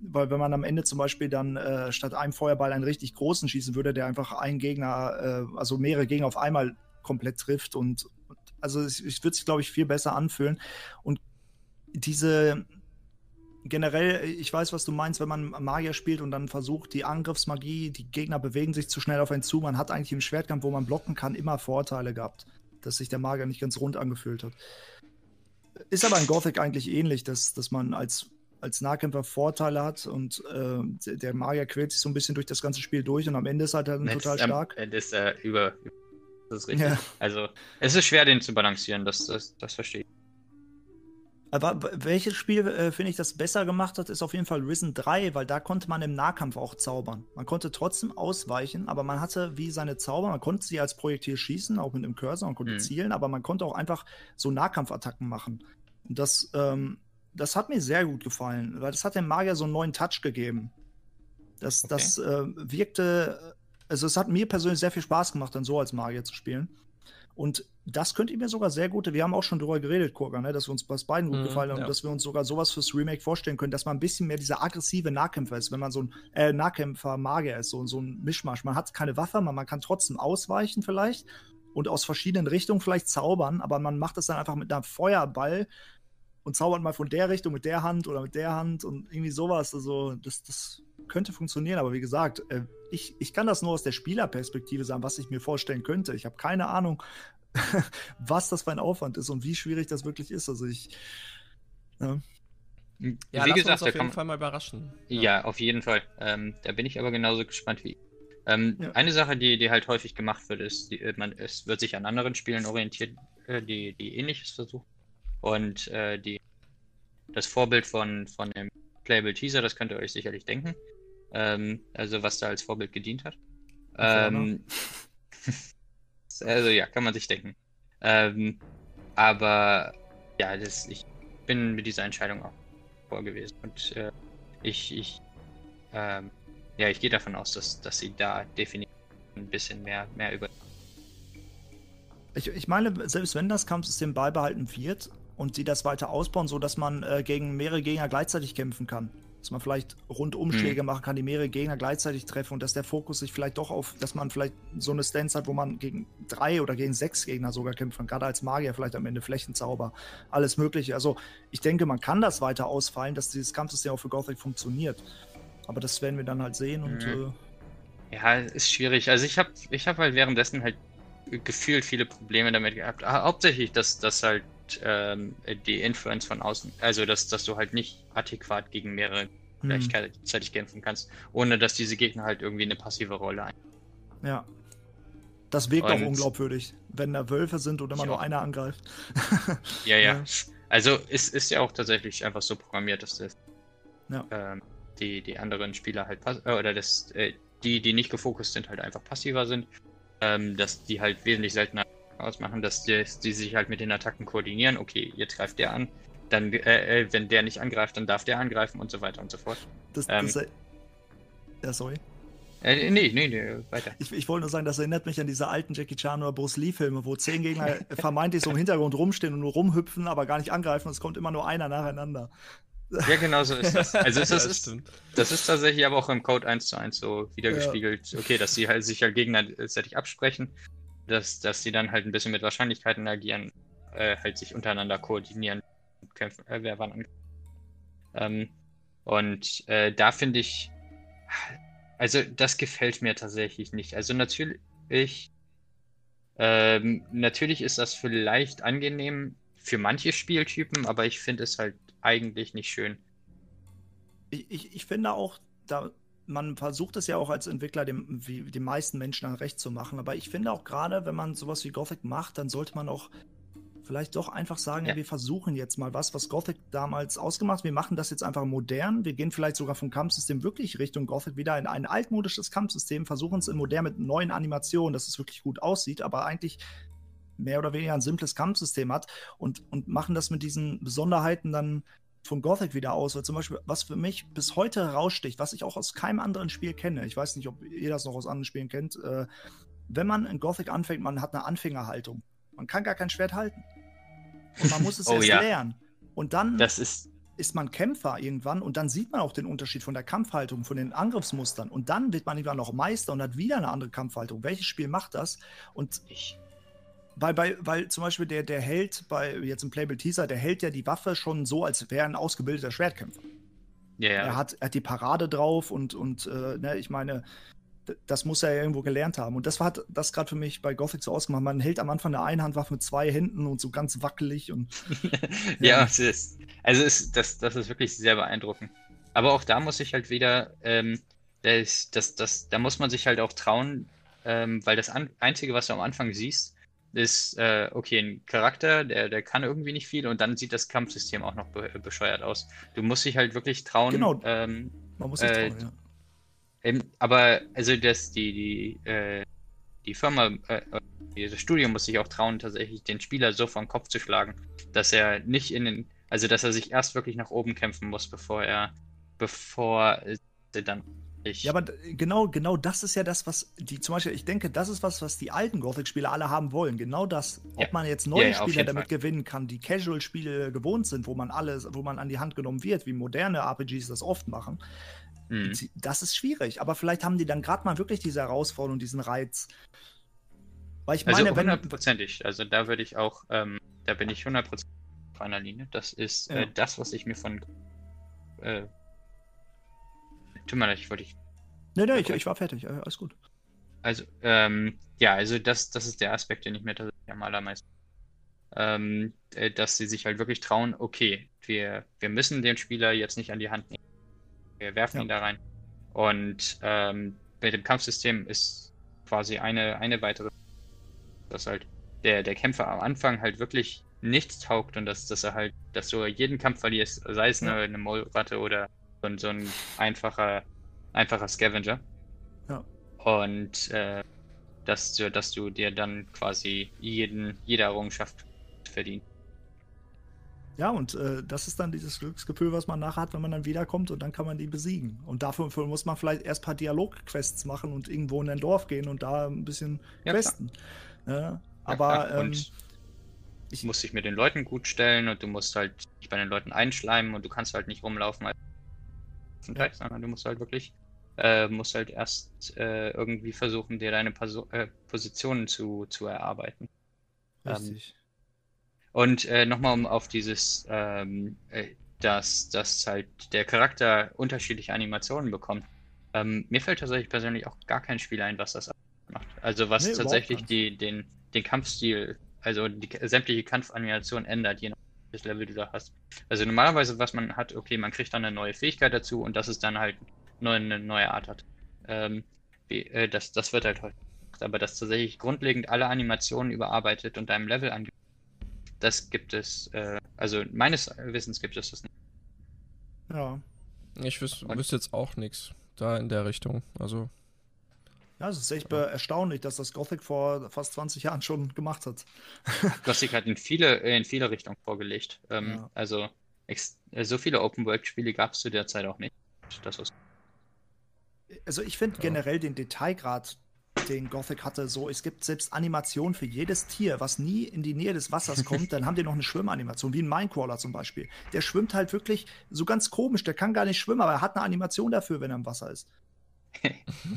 Weil wenn man am Ende zum Beispiel dann äh, statt einem Feuerball einen richtig großen schießen würde, der einfach einen Gegner, äh, also mehrere Gegner auf einmal komplett trifft und, und also es, es wird sich, glaube ich, viel besser anfühlen. Und diese, generell, ich weiß, was du meinst, wenn man Magier spielt und dann versucht, die Angriffsmagie, die Gegner bewegen sich zu schnell auf einen zu. Man hat eigentlich im Schwertkampf, wo man blocken kann, immer Vorteile gehabt, dass sich der Magier nicht ganz rund angefühlt hat. Ist aber in Gothic eigentlich ähnlich, dass, dass man als, als Nahkämpfer Vorteile hat und äh, der Magier quält sich so ein bisschen durch das ganze Spiel durch und am Ende ist er dann total stark. Am Ende ist er über. Das ist richtig. Ja. Also, es ist schwer, den zu balancieren, das, das, das verstehe ich. Aber welches Spiel, äh, finde ich, das besser gemacht hat, ist auf jeden Fall Risen 3, weil da konnte man im Nahkampf auch zaubern. Man konnte trotzdem ausweichen, aber man hatte wie seine Zauber, man konnte sie als Projektil schießen, auch mit dem Cursor, man konnte mhm. zielen, aber man konnte auch einfach so Nahkampfattacken machen. Und das, ähm, das hat mir sehr gut gefallen, weil das hat dem Magier so einen neuen Touch gegeben. Das, okay. das äh, wirkte, also es hat mir persönlich sehr viel Spaß gemacht, dann so als Magier zu spielen. Und das könnte ich mir sogar sehr gut, wir haben auch schon darüber geredet, Kurga, ne, dass wir uns bei beiden gut mhm, gefallen haben ja. und dass wir uns sogar sowas fürs Remake vorstellen können, dass man ein bisschen mehr dieser aggressive Nahkämpfer ist, wenn man so ein äh, Nahkämpfer-Magier ist, so, so ein Mischmasch. Man hat keine Waffe, man, man kann trotzdem ausweichen vielleicht und aus verschiedenen Richtungen vielleicht zaubern, aber man macht das dann einfach mit einem Feuerball und zaubert mal von der Richtung mit der Hand oder mit der Hand und irgendwie sowas. Also, das, das könnte funktionieren, aber wie gesagt, äh, ich, ich kann das nur aus der Spielerperspektive sagen, was ich mir vorstellen könnte. Ich habe keine Ahnung, was das für ein Aufwand ist und wie schwierig das wirklich ist. Also ich. Ja. Ja, wie gesagt, uns auf jeden Fall mal überraschen. Ja, ja auf jeden Fall. Ähm, da bin ich aber genauso gespannt wie. Ähm, ja. Eine Sache, die, die halt häufig gemacht wird, ist, die, man, es wird sich an anderen Spielen orientiert, äh, die, die ähnliches versuchen. Und äh, die, das Vorbild von, von dem Playable Teaser, das könnt ihr euch sicherlich denken. Ähm, also was da als Vorbild gedient hat. Ähm, also ja, kann man sich denken. Ähm, aber ja, das, ich bin mit dieser Entscheidung auch vor gewesen. Und äh, ich, ich, ähm, ja, ich gehe davon aus, dass, dass sie da definitiv ein bisschen mehr, mehr über. Ich, ich meine, selbst wenn das Kampfsystem beibehalten wird und sie das weiter ausbauen, sodass man äh, gegen mehrere Gegner gleichzeitig kämpfen kann, dass man vielleicht Rundumschläge hm. machen kann, die mehrere Gegner gleichzeitig treffen und dass der Fokus sich vielleicht doch auf, dass man vielleicht so eine Stance hat, wo man gegen drei oder gegen sechs Gegner sogar kämpfen kann, gerade als Magier vielleicht am Ende Flächenzauber, alles mögliche. Also ich denke, man kann das weiter ausfallen, dass dieses Kampfsystem auch für Gothic funktioniert. Aber das werden wir dann halt sehen und. Mhm. Äh, ja, ist schwierig. Also ich habe ich hab halt währenddessen halt gefühlt viele Probleme damit gehabt. Ah, hauptsächlich, dass das halt ähm, die Influence von außen, also dass, dass du halt nicht adäquat gegen mehrere hm. gleichzeitig kämpfen kannst, ohne dass diese Gegner halt irgendwie eine passive Rolle ein. Ja. Das wirkt Und, auch unglaubwürdig, wenn da Wölfe sind und immer nur einer angreift. ja, ja, ja. Also es ist ja auch tatsächlich einfach so programmiert, dass das, ja. ähm, die, die anderen Spieler halt äh, oder das, äh, die, die nicht gefokust sind, halt einfach passiver sind. Ähm, dass die halt wesentlich seltener ausmachen, dass die, die, sich halt mit den Attacken koordinieren. Okay, jetzt greift der an. Dann, äh, äh, wenn der nicht angreift, dann darf der angreifen und so weiter und so fort. Das, ähm, das, ja, sorry. Äh, nee, nee, nee, weiter. Ich, ich, wollte nur sagen, das erinnert mich an diese alten Jackie Chan oder Bruce Lee-Filme, wo zehn Gegner vermeintlich so im Hintergrund rumstehen und nur rumhüpfen, aber gar nicht angreifen und es kommt immer nur einer nacheinander. Ja, genau so ist das. Also es, ja, das, ist, das ist tatsächlich aber auch im Code 1 zu 1 so wiedergespiegelt, ja. okay, dass sie halt sich halt gegenseitig absprechen dass, dass die dann halt ein bisschen mit Wahrscheinlichkeiten agieren, äh, halt sich untereinander koordinieren, kämpfen, äh, wer wann ähm, Und äh, da finde ich, also das gefällt mir tatsächlich nicht. Also natürlich, ähm, natürlich ist das vielleicht angenehm für manche Spieltypen, aber ich finde es halt eigentlich nicht schön. Ich, ich, ich finde auch, da man versucht es ja auch als Entwickler dem, wie den meisten Menschen dann recht zu machen. Aber ich finde auch gerade, wenn man sowas wie Gothic macht, dann sollte man auch vielleicht doch einfach sagen, ja. wir versuchen jetzt mal was, was Gothic damals ausgemacht hat. Wir machen das jetzt einfach modern. Wir gehen vielleicht sogar vom Kampfsystem wirklich Richtung Gothic wieder in ein altmodisches Kampfsystem, versuchen es in modern mit neuen Animationen, dass es wirklich gut aussieht, aber eigentlich mehr oder weniger ein simples Kampfsystem hat und, und machen das mit diesen Besonderheiten dann von Gothic wieder aus, weil zum Beispiel, was für mich bis heute heraussticht, was ich auch aus keinem anderen Spiel kenne, ich weiß nicht, ob ihr das noch aus anderen Spielen kennt, äh, wenn man in Gothic anfängt, man hat eine Anfängerhaltung. Man kann gar kein Schwert halten. Und man muss es oh, erst ja. lernen. Und dann ist, ist man Kämpfer irgendwann und dann sieht man auch den Unterschied von der Kampfhaltung, von den Angriffsmustern. Und dann wird man irgendwann noch Meister und hat wieder eine andere Kampfhaltung. Welches Spiel macht das? Und ich weil, weil, weil zum Beispiel der, der Held bei jetzt im Playable Teaser, der hält ja die Waffe schon so, als wäre ein ausgebildeter Schwertkämpfer. Ja, yeah. Er, hat, er hat die Parade drauf und, und äh, ne, ich meine, das muss er ja irgendwo gelernt haben. Und das hat das gerade für mich bei Gothic so ausgemacht. Man hält am Anfang eine Einhandwaffe mit zwei Händen und so ganz wackelig und. ja, ja, es ist. Also ist, das, das ist wirklich sehr beeindruckend. Aber auch da muss ich halt wieder, ähm, das, das, das, da muss man sich halt auch trauen, ähm, weil das Einzige, was du am Anfang siehst, ist, äh, okay, ein Charakter, der, der kann irgendwie nicht viel und dann sieht das Kampfsystem auch noch be bescheuert aus. Du musst dich halt wirklich trauen. Genau. Ähm, Man muss sich äh, trauen, ja. Ähm, aber, also, das, die, die, äh, die Firma, äh, das Studio muss sich auch trauen, tatsächlich den Spieler so vor den Kopf zu schlagen, dass er nicht in den, also, dass er sich erst wirklich nach oben kämpfen muss, bevor er, bevor er dann ich ja, aber genau, genau das ist ja das, was die zum Beispiel, ich denke, das ist was, was die alten Gothic-Spieler alle haben wollen. Genau das. Ja. Ob man jetzt neue ja, ja, Spieler damit Fall. gewinnen kann, die Casual-Spiele gewohnt sind, wo man alles, wo man an die Hand genommen wird, wie moderne RPGs das oft machen. Mhm. Das ist schwierig. Aber vielleicht haben die dann gerade mal wirklich diese Herausforderung, diesen Reiz. Weil ich also meine, also hundertprozentig. Also da würde ich auch, ähm, da bin ich hundertprozentig auf einer Linie. Das ist äh, das, was ich mir von äh, Tut mir leid, ich wollte dich. Nee, nee, ich, ich, war fertig. Alles gut. Also, ähm, ja, also das, das ist der Aspekt, den ich mir tatsächlich am allermeisten. Ähm, äh, dass sie sich halt wirklich trauen, okay, wir, wir müssen den Spieler jetzt nicht an die Hand nehmen. Wir werfen ja. ihn da rein. Und ähm, bei dem Kampfsystem ist quasi eine, eine weitere, dass halt der, der Kämpfer am Anfang halt wirklich nichts taugt und dass, dass er halt, dass du jeden Kampf verlierst, sei es eine, eine Mollratte oder so ein, so ein einfacher, einfacher Scavenger. Ja. Und äh, dass, du, dass du dir dann quasi jeden, jede Errungenschaft verdienst. Ja, und äh, das ist dann dieses Glücksgefühl, was man nachher hat, wenn man dann wiederkommt und dann kann man die besiegen. Und dafür muss man vielleicht erst ein paar Dialog-Quests machen und irgendwo in ein Dorf gehen und da ein bisschen ja, questen. Ja, aber ja, ähm, ich muss dich mit den Leuten gut stellen und du musst halt dich bei den Leuten einschleimen und du kannst halt nicht rumlaufen als ja. sondern du musst halt wirklich äh, musst halt erst äh, irgendwie versuchen, dir deine Perso äh, Positionen zu, zu erarbeiten. Richtig. Ähm, und äh, nochmal um auf dieses, ähm, äh, dass, dass halt der Charakter unterschiedliche Animationen bekommt. Ähm, mir fällt tatsächlich persönlich auch gar kein Spiel ein, was das macht. Also was nee, tatsächlich die, den, den Kampfstil, also die sämtliche Kampfanimation ändert, je nach welches Level du da hast. Also normalerweise, was man hat, okay, man kriegt dann eine neue Fähigkeit dazu und das ist dann halt neu, eine neue Art hat. Ähm, wie, äh, das, das wird halt heute gemacht, aber das tatsächlich grundlegend alle Animationen überarbeitet und deinem Level angeht das gibt es, äh, also meines Wissens gibt es das nicht. Ja. Ich wüs wüsste jetzt auch nichts da in der Richtung. Also. Ja, es ist echt ja. erstaunlich, dass das Gothic vor fast 20 Jahren schon gemacht hat. Gothic hat in viele, in viele Richtungen vorgelegt. Ähm, ja. Also so viele Open-World-Spiele gab es zu der Zeit auch nicht. Das also ich finde ja. generell den Detailgrad den Gothic hatte, so, es gibt selbst Animationen für jedes Tier, was nie in die Nähe des Wassers kommt, dann haben die noch eine Schwimmanimation, wie ein Minecrawler zum Beispiel. Der schwimmt halt wirklich so ganz komisch, der kann gar nicht schwimmen, aber er hat eine Animation dafür, wenn er im Wasser ist.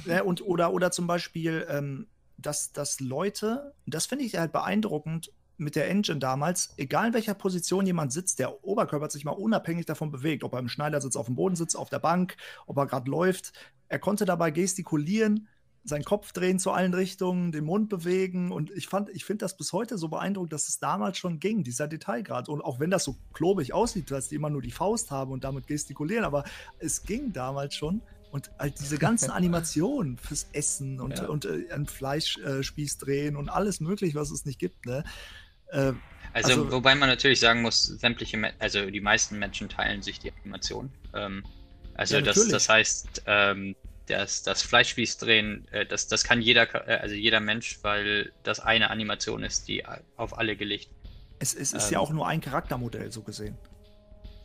Ja, und, oder, oder zum Beispiel, ähm, dass, dass Leute, das finde ich halt beeindruckend, mit der Engine damals, egal in welcher Position jemand sitzt, der Oberkörper sich mal unabhängig davon bewegt, ob er im Schneidersitz auf dem Boden sitzt, auf der Bank, ob er gerade läuft, er konnte dabei gestikulieren seinen Kopf drehen zu allen Richtungen, den Mund bewegen. Und ich fand, ich finde das bis heute so beeindruckend, dass es damals schon ging, dieser Detailgrad. Und auch wenn das so klobig aussieht, dass die immer nur die Faust haben und damit gestikulieren, aber es ging damals schon. Und halt diese ganzen Animationen fürs Essen und, ja. und äh, einen Fleischspieß äh, drehen und alles mögliche, was es nicht gibt, ne? Äh, also, also, wobei man natürlich sagen muss, sämtliche, also die meisten Menschen teilen sich die Animation. Ähm, also ja, das, das heißt, ähm, das, das Fleischspießdrehen, äh, das, das kann jeder, äh, also jeder Mensch, weil das eine Animation ist, die auf alle gelegt. Es, es ist ähm, ja auch nur ein Charaktermodell, so gesehen.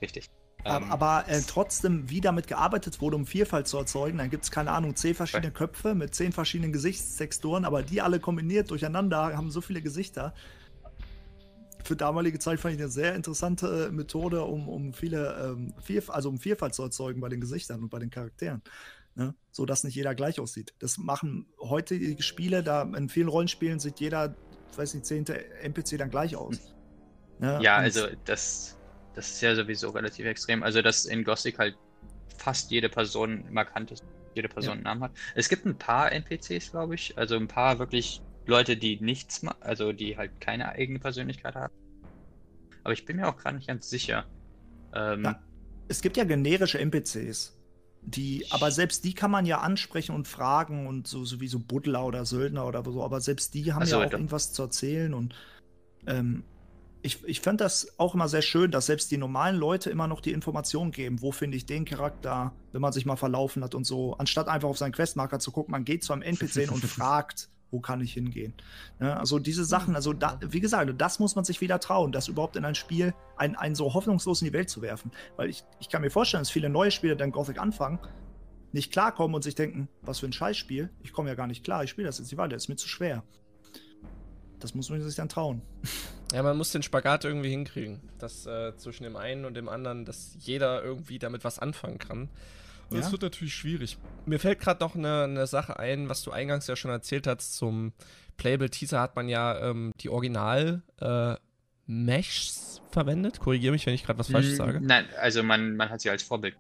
Richtig. Aber, ähm, aber äh, trotzdem, wie damit gearbeitet wurde, um Vielfalt zu erzeugen, dann gibt es, keine Ahnung, zehn verschiedene Köpfe mit zehn verschiedenen Gesichtstexturen, aber die alle kombiniert durcheinander haben so viele Gesichter. Für damalige Zeit fand ich eine sehr interessante äh, Methode, um, um viele, ähm, Vielf also um Vielfalt zu erzeugen bei den Gesichtern und bei den Charakteren ne? so dass nicht jeder gleich aussieht. Das machen heutige Spiele, da in vielen Rollenspielen sieht jeder, weiß nicht, zehnte NPC dann gleich aus. Ne? Ja, Und also das, das ist ja sowieso relativ extrem. Also, dass in Gothic halt fast jede Person markant ist, jede Person ja. einen Namen hat. Es gibt ein paar NPCs, glaube ich, also ein paar wirklich Leute, die nichts also die halt keine eigene Persönlichkeit haben. Aber ich bin mir auch gerade nicht ganz sicher. Ähm, ja, es gibt ja generische NPCs die, aber selbst die kann man ja ansprechen und fragen und so, so wie so Buddler oder Söldner oder so, aber selbst die haben also, ja auch irgendwas zu erzählen und ähm, ich, ich fand das auch immer sehr schön, dass selbst die normalen Leute immer noch die Informationen geben, wo finde ich den Charakter, wenn man sich mal verlaufen hat und so, anstatt einfach auf seinen Questmarker zu gucken, man geht zu einem NPC und fragt, wo kann ich hingehen? Ja, also diese Sachen, also da, wie gesagt, das muss man sich wieder trauen, das überhaupt in ein Spiel, ein, ein so hoffnungslos in die Welt zu werfen. Weil ich, ich kann mir vorstellen, dass viele neue Spieler dann Gothic anfangen, nicht klarkommen und sich denken, was für ein Scheißspiel, ich komme ja gar nicht klar, ich spiele das jetzt nicht weiter, das ist mir zu schwer. Das muss man sich dann trauen. Ja, man muss den Spagat irgendwie hinkriegen, dass äh, zwischen dem einen und dem anderen, dass jeder irgendwie damit was anfangen kann. Und ja. das wird natürlich schwierig. Mir fällt gerade noch eine, eine Sache ein, was du eingangs ja schon erzählt hast. Zum Playable Teaser hat man ja ähm, die Original äh, Meshs verwendet. Korrigiere mich, wenn ich gerade was Falsches sage. Nein, also man, man hat sie als Vorbild.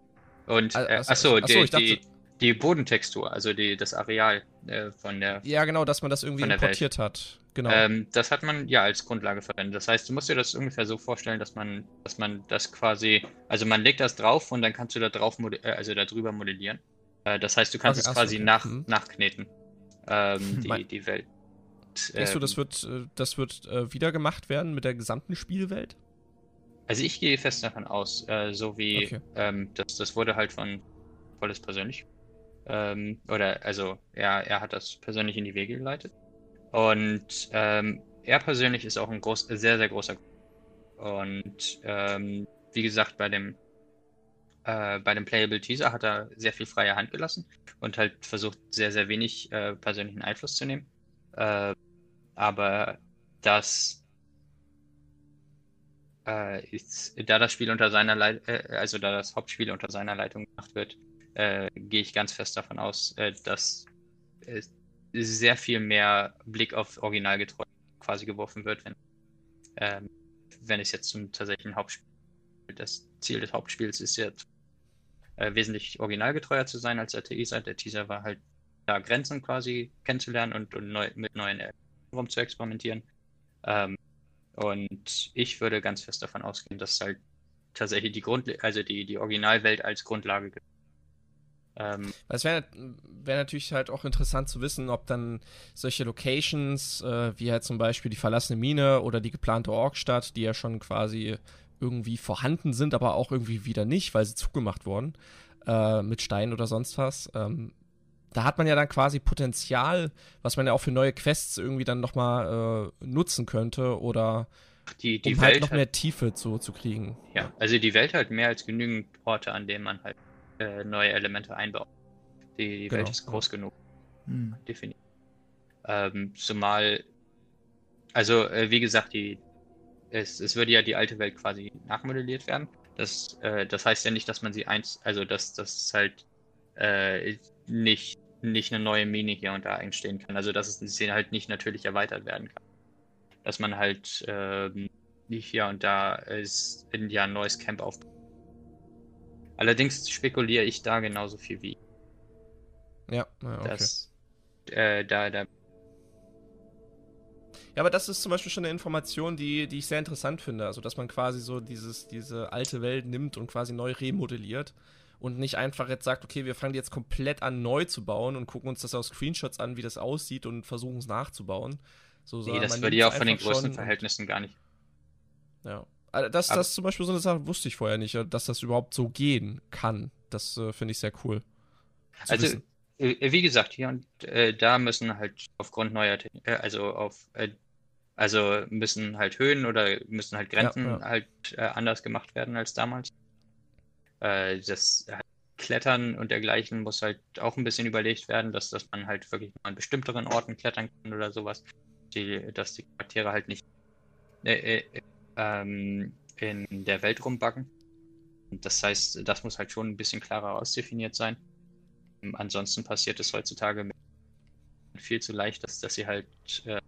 Und, äh, achso, achso, achso die, die, die Bodentextur, also die, das Areal äh, von der. Ja, genau, dass man das irgendwie importiert Welt. hat. Genau. Ähm, das hat man ja als Grundlage verwendet. Das heißt, du musst dir das ungefähr so vorstellen, dass man, dass man das quasi, also man legt das drauf und dann kannst du da drauf, äh, also da drüber modellieren. Äh, das heißt, du kannst okay, es quasi okay. nach, hm. nachkneten, ähm, die, die Welt. Denkst du, das ähm, wird, äh, das wird äh, wieder gemacht werden mit der gesamten Spielwelt? Also ich gehe fest davon aus, so wie okay. ähm, das, das wurde halt von Wallace persönlich. Ähm, oder also er, er hat das persönlich in die Wege geleitet. Und ähm, er persönlich ist auch ein groß, sehr, sehr großer. Und ähm, wie gesagt, bei dem äh, bei dem Playable Teaser hat er sehr viel freie Hand gelassen und halt versucht, sehr, sehr wenig äh, persönlichen Einfluss zu nehmen. Äh, aber das äh, ist, da das Spiel unter seiner Leit äh, also da das Hauptspiel unter seiner Leitung gemacht wird, äh, gehe ich ganz fest davon aus, äh, dass sehr viel mehr Blick auf Originalgetreu quasi geworfen wird, wenn, ähm, wenn es jetzt zum tatsächlichen Hauptspiel das Ziel des Hauptspiels ist jetzt äh, wesentlich originalgetreuer zu sein als der Teaser. Der Teaser war halt da Grenzen quasi kennenzulernen und, und neu, mit neuen rum zu experimentieren. Ähm, und ich würde ganz fest davon ausgehen, dass halt tatsächlich die Grund, also die, die Originalwelt als Grundlage. Ähm, es wäre wär natürlich halt auch interessant zu wissen, ob dann solche Locations, äh, wie halt zum Beispiel die verlassene Mine oder die geplante Orkstadt, die ja schon quasi irgendwie vorhanden sind, aber auch irgendwie wieder nicht, weil sie zugemacht wurden, äh, mit Steinen oder sonst was, ähm, da hat man ja dann quasi Potenzial, was man ja auch für neue Quests irgendwie dann nochmal äh, nutzen könnte oder die, die um halt Welt halt noch mehr Tiefe zu, zu kriegen. Ja, also die Welt hat mehr als genügend Orte, an denen man halt äh, neue Elemente einbaut. Die, die genau. Welt ist groß genug. Hm. Definitiv. Ähm, zumal, also äh, wie gesagt, die, es, es würde ja die alte Welt quasi nachmodelliert werden. Das, äh, das heißt ja nicht, dass man sie eins, also dass das halt äh, nicht, nicht eine neue Mine hier und da einstehen kann. Also dass es halt nicht natürlich erweitert werden kann. Dass man halt äh, hier und da ist in ja ein neues Camp aufbaut. Allerdings spekuliere ich da genauso viel wie. Ja, okay. Dass, äh, da, da ja, aber das ist zum Beispiel schon eine Information, die, die ich sehr interessant finde. Also, dass man quasi so dieses, diese alte Welt nimmt und quasi neu remodelliert und nicht einfach jetzt sagt, okay, wir fangen jetzt komplett an neu zu bauen und gucken uns das aus Screenshots an, wie das aussieht und versuchen es nachzubauen. So, nee, das würde ja auch von den größten Verhältnissen gar nicht. Ja. Also das, das zum Beispiel so eine Sache wusste ich vorher nicht, dass das überhaupt so gehen kann. Das äh, finde ich sehr cool. Also, wissen. Äh, wie gesagt, hier und äh, da müssen halt aufgrund neuer, äh, also auf, äh, also müssen halt Höhen oder müssen halt Grenzen ja, ja. halt äh, anders gemacht werden als damals. Äh, das Klettern und dergleichen muss halt auch ein bisschen überlegt werden, dass, dass man halt wirklich an bestimmteren Orten klettern kann oder sowas. Die, dass die Charaktere halt nicht äh, äh, ähm, in der Welt rumbacken. Das heißt, das muss halt schon ein bisschen klarer ausdefiniert sein. Ähm, ansonsten passiert es heutzutage viel zu leicht, dass, dass sie halt äh,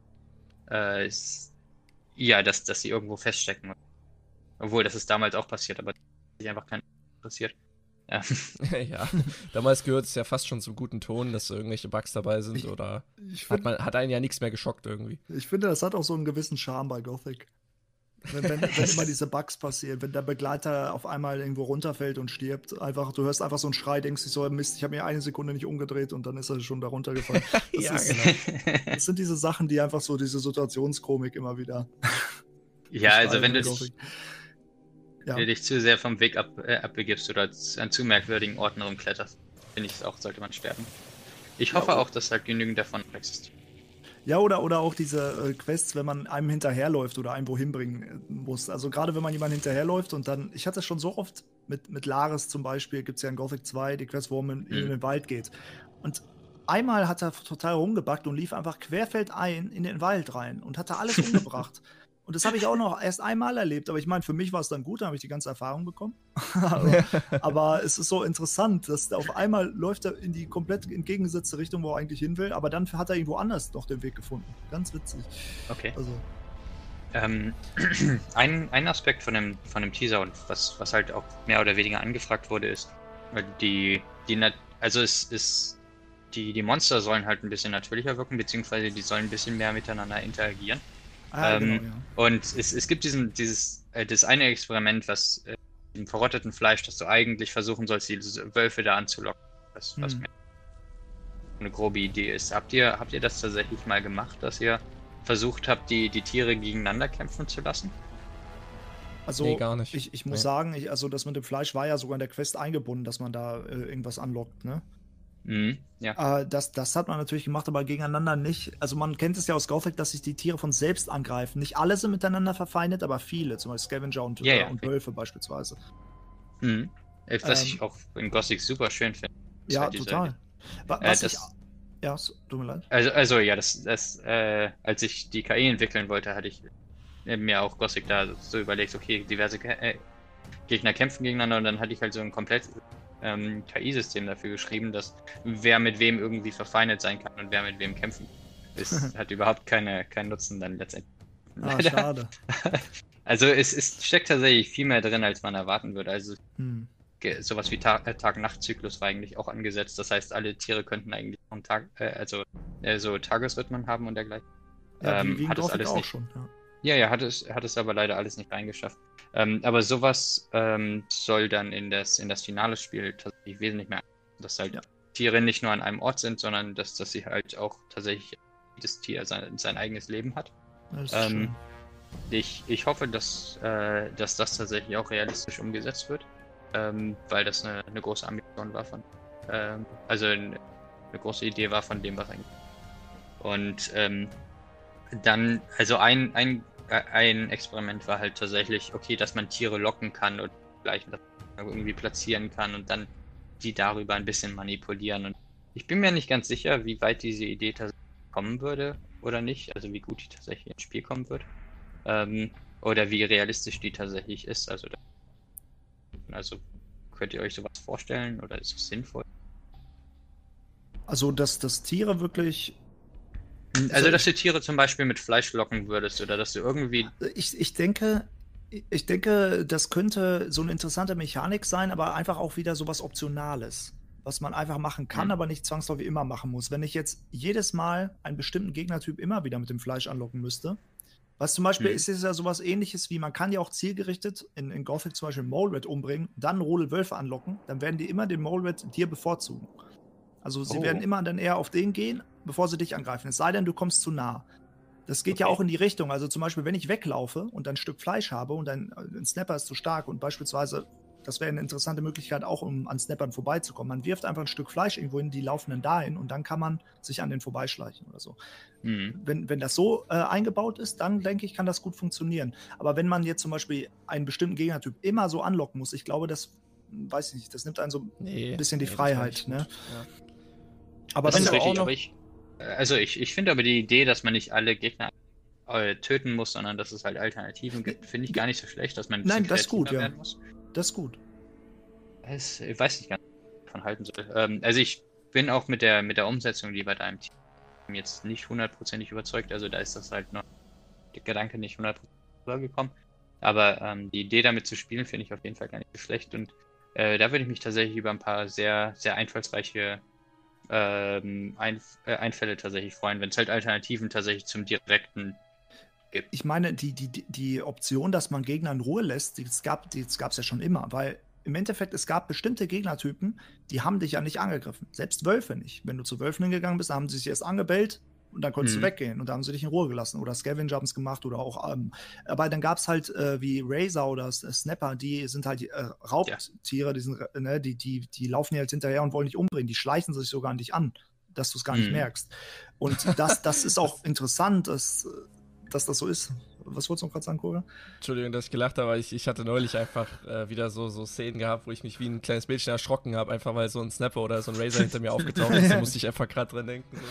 äh, ja, dass, dass sie irgendwo feststecken. Obwohl, das ist damals auch passiert, aber sich einfach kein passiert. Ja. ja, damals gehört es ja fast schon zum guten Ton, dass irgendwelche Bugs dabei sind ich, oder ich find, hat, man, hat einen ja nichts mehr geschockt irgendwie. Ich finde, das hat auch so einen gewissen Charme bei Gothic. Wenn, wenn, wenn, immer diese Bugs passieren, wenn der Begleiter auf einmal irgendwo runterfällt und stirbt, einfach, du hörst einfach so einen Schrei, denkst dich so, Mist, ich habe mir eine Sekunde nicht umgedreht und dann ist er schon da runtergefallen. Das, ja, ist, genau. das sind diese Sachen, die einfach so diese Situationskomik immer wieder. Ja, also wenn du dich, ja. du dich zu sehr vom Weg ab, äh, abbegibst oder an zu merkwürdigen Orten rumkletterst, finde ich auch, sollte man sterben. Ich hoffe ja, auch, dass halt genügend davon existiert. Ja, oder, oder auch diese äh, Quests, wenn man einem hinterherläuft oder einem wohin bringen äh, muss. Also gerade wenn man jemanden hinterherläuft und dann, ich hatte schon so oft mit, mit Laris zum Beispiel, gibt es ja in Gothic 2 die Quest, wo man mhm. in den Wald geht. Und einmal hat er total rumgebackt und lief einfach querfeldein in den Wald rein und hatte alles umgebracht. Und das habe ich auch noch erst einmal erlebt. Aber ich meine, für mich war es dann gut, da habe ich die ganze Erfahrung bekommen. aber, aber, es ist so interessant, dass auf einmal läuft er in die komplett entgegengesetzte Richtung, wo er eigentlich hin will. Aber dann hat er irgendwo anders noch den Weg gefunden. Ganz witzig. Okay. Also. Ähm, ein, ein Aspekt von dem, von dem Teaser und was, was halt auch mehr oder weniger angefragt wurde, ist, die, die also es ist, die, die Monster sollen halt ein bisschen natürlicher wirken, beziehungsweise die sollen ein bisschen mehr miteinander interagieren. Ah, ähm, genau, ja. Und es, es gibt diesen, dieses, äh, das eine Experiment, was äh, im verrotteten Fleisch, dass du eigentlich versuchen sollst, die Wölfe da anzulocken. was, was hm. mir eine grobe Idee ist. Habt ihr, habt ihr das tatsächlich mal gemacht, dass ihr versucht habt, die, die Tiere gegeneinander kämpfen zu lassen? Also, nee, gar nicht. Ich, ich muss nee. sagen, ich, also das mit dem Fleisch war ja sogar in der Quest eingebunden, dass man da äh, irgendwas anlockt, ne? Mhm, ja. Äh, das, das hat man natürlich gemacht, aber gegeneinander nicht. Also man kennt es ja aus Gothic, dass sich die Tiere von selbst angreifen. Nicht alle sind miteinander verfeindet, aber viele, zum Beispiel Scavenger und, ja, äh, und Wölfe beispielsweise. Mhm. Was ähm, ich auch in Gothic super schön finde. Ja, total. Was äh, das, ich, ja, tut mir leid. Also, also ja, das, das äh, als ich die KI entwickeln wollte, hatte ich mir auch Gothic da so überlegt, okay, diverse äh, Gegner kämpfen gegeneinander und dann hatte ich halt so ein komplett ähm, KI-System dafür geschrieben, dass wer mit wem irgendwie verfeindet sein kann und wer mit wem kämpfen. Das hat überhaupt keine, keinen Nutzen dann letztendlich. Ah, schade. also es, es steckt tatsächlich viel mehr drin, als man erwarten würde. Also hm. sowas wie äh, Tag-Nacht-Zyklus war eigentlich auch angesetzt. Das heißt, alle Tiere könnten eigentlich einen Tag, äh, also äh, so Tagesrhythmen haben und dergleichen. Ja, ähm, hat es alles auch nicht. schon. Ja. Ja, ja, hat es, hat es aber leider alles nicht reingeschafft. Ähm, aber sowas ähm, soll dann in das, in das finale Spiel tatsächlich wesentlich mehr, dass halt ja. Tiere nicht nur an einem Ort sind, sondern dass, dass sie halt auch tatsächlich jedes Tier sein, sein eigenes Leben hat. Ähm, ich, ich hoffe, dass, äh, dass das tatsächlich auch realistisch umgesetzt wird, ähm, weil das eine, eine große Ambition war von, ähm, also eine, eine große Idee war von dem, was eigentlich. Und ähm, dann, also ein, ein ein Experiment war halt tatsächlich, okay, dass man Tiere locken kann und gleich irgendwie platzieren kann und dann die darüber ein bisschen manipulieren. Und ich bin mir nicht ganz sicher, wie weit diese Idee tatsächlich kommen würde oder nicht, also wie gut die tatsächlich ins Spiel kommen wird. Ähm, oder wie realistisch die tatsächlich ist. Also, also könnt ihr euch sowas vorstellen oder ist es sinnvoll? Also, dass, dass Tiere wirklich also, dass du Tiere zum Beispiel mit Fleisch locken würdest oder dass du irgendwie. Ich, ich denke, ich denke, das könnte so eine interessante Mechanik sein, aber einfach auch wieder so was Optionales. Was man einfach machen kann, mhm. aber nicht zwangsläufig immer machen muss. Wenn ich jetzt jedes Mal einen bestimmten Gegnertyp immer wieder mit dem Fleisch anlocken müsste, was zum Beispiel mhm. ist, ist ja sowas ähnliches wie, man kann ja auch zielgerichtet in, in Gothic zum Beispiel Molered umbringen, dann Rodel Wölfe anlocken, dann werden die immer den Molered dir bevorzugen. Also sie oh. werden immer dann eher auf den gehen, bevor sie dich angreifen. Es sei denn, du kommst zu nah. Das geht okay. ja auch in die Richtung. Also zum Beispiel, wenn ich weglaufe und ein Stück Fleisch habe und ein, ein Snapper ist zu stark und beispielsweise, das wäre eine interessante Möglichkeit, auch um an Snappern vorbeizukommen. Man wirft einfach ein Stück Fleisch irgendwo in die laufenden dahin und dann kann man sich an den vorbeischleichen oder so. Mhm. Wenn, wenn das so äh, eingebaut ist, dann denke ich, kann das gut funktionieren. Aber wenn man jetzt zum Beispiel einen bestimmten Gegnertyp immer so anlocken muss, ich glaube, das weiß ich nicht, das nimmt einen so nee, ein bisschen die nee, Freiheit. Ne? Ja. Aber das ist richtig, noch... aber ich, also ich, ich finde aber die Idee, dass man nicht alle Gegner äh, töten muss, sondern dass es halt Alternativen gibt, finde ich gar nicht so schlecht, dass man Nein, das ist gut, ja. Muss. Das ist gut. Das, ich weiß nicht ganz, davon halten soll. Ähm, also ich bin auch mit der mit der Umsetzung, die bei deinem Team jetzt nicht hundertprozentig überzeugt. Also da ist das halt noch der Gedanke nicht hundertprozentig rübergekommen. Aber ähm, die Idee damit zu spielen, finde ich auf jeden Fall gar nicht so schlecht. Und äh, da würde ich mich tatsächlich über ein paar sehr, sehr einfallsreiche ähm, Einf äh, Einfälle tatsächlich freuen, wenn es halt Alternativen tatsächlich zum direkten gibt. Ich meine, die, die, die Option, dass man Gegner in Ruhe lässt, das gab es ja schon immer, weil im Endeffekt, es gab bestimmte Gegnertypen, die haben dich ja nicht angegriffen. Selbst Wölfe nicht. Wenn du zu Wölfen hingegangen bist, haben sie sich erst angebellt und dann konntest mhm. du weggehen und da haben sie dich in Ruhe gelassen. Oder Scavenger haben es gemacht oder auch. Ähm, aber dann gab es halt äh, wie Razor oder Snapper, die sind halt äh, Raubtiere, ja. die, sind, äh, ne, die, die, die laufen dir halt hinterher und wollen dich umbringen. Die schleichen sich sogar an dich an, dass du es gar mhm. nicht merkst. Und das, das ist auch interessant, dass, dass das so ist. Was wolltest du noch gerade sagen, Koga? Entschuldigung, dass ich gelacht habe, aber ich, ich hatte neulich einfach äh, wieder so, so Szenen gehabt, wo ich mich wie ein kleines Mädchen erschrocken habe, einfach weil so ein Snapper oder so ein Razor hinter mir aufgetaucht ist. Da musste ich einfach gerade dran denken. So.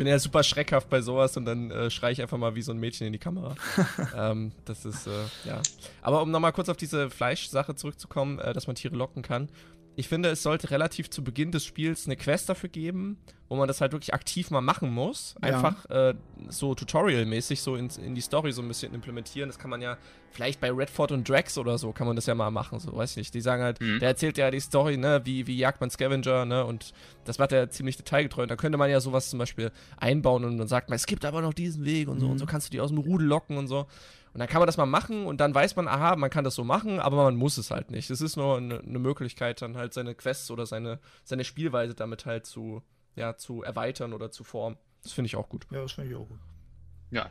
Ich bin ja super schreckhaft bei sowas und dann äh, schreie ich einfach mal wie so ein Mädchen in die Kamera. ähm, das ist, äh, ja. Aber um nochmal kurz auf diese Fleischsache zurückzukommen, äh, dass man Tiere locken kann. Ich finde, es sollte relativ zu Beginn des Spiels eine Quest dafür geben, wo man das halt wirklich aktiv mal machen muss. Einfach ja. äh, so Tutorial-mäßig so in, in die Story so ein bisschen implementieren. Das kann man ja vielleicht bei Redford und Drax oder so kann man das ja mal machen, so weiß ich nicht. Die sagen halt, mhm. der erzählt ja die Story, ne, wie, wie jagt man Scavenger, ne, und das macht er ziemlich detailgetreu. Und da könnte man ja sowas zum Beispiel einbauen und dann sagt man, es gibt aber noch diesen Weg und so mhm. und so kannst du die aus dem Rudel locken und so. Und dann kann man das mal machen und dann weiß man, aha, man kann das so machen, aber man muss es halt nicht. Es ist nur eine, eine Möglichkeit, dann halt seine Quests oder seine, seine Spielweise damit halt zu, ja, zu erweitern oder zu formen. Das finde ich auch gut. Ja, das finde ich auch gut. Ja,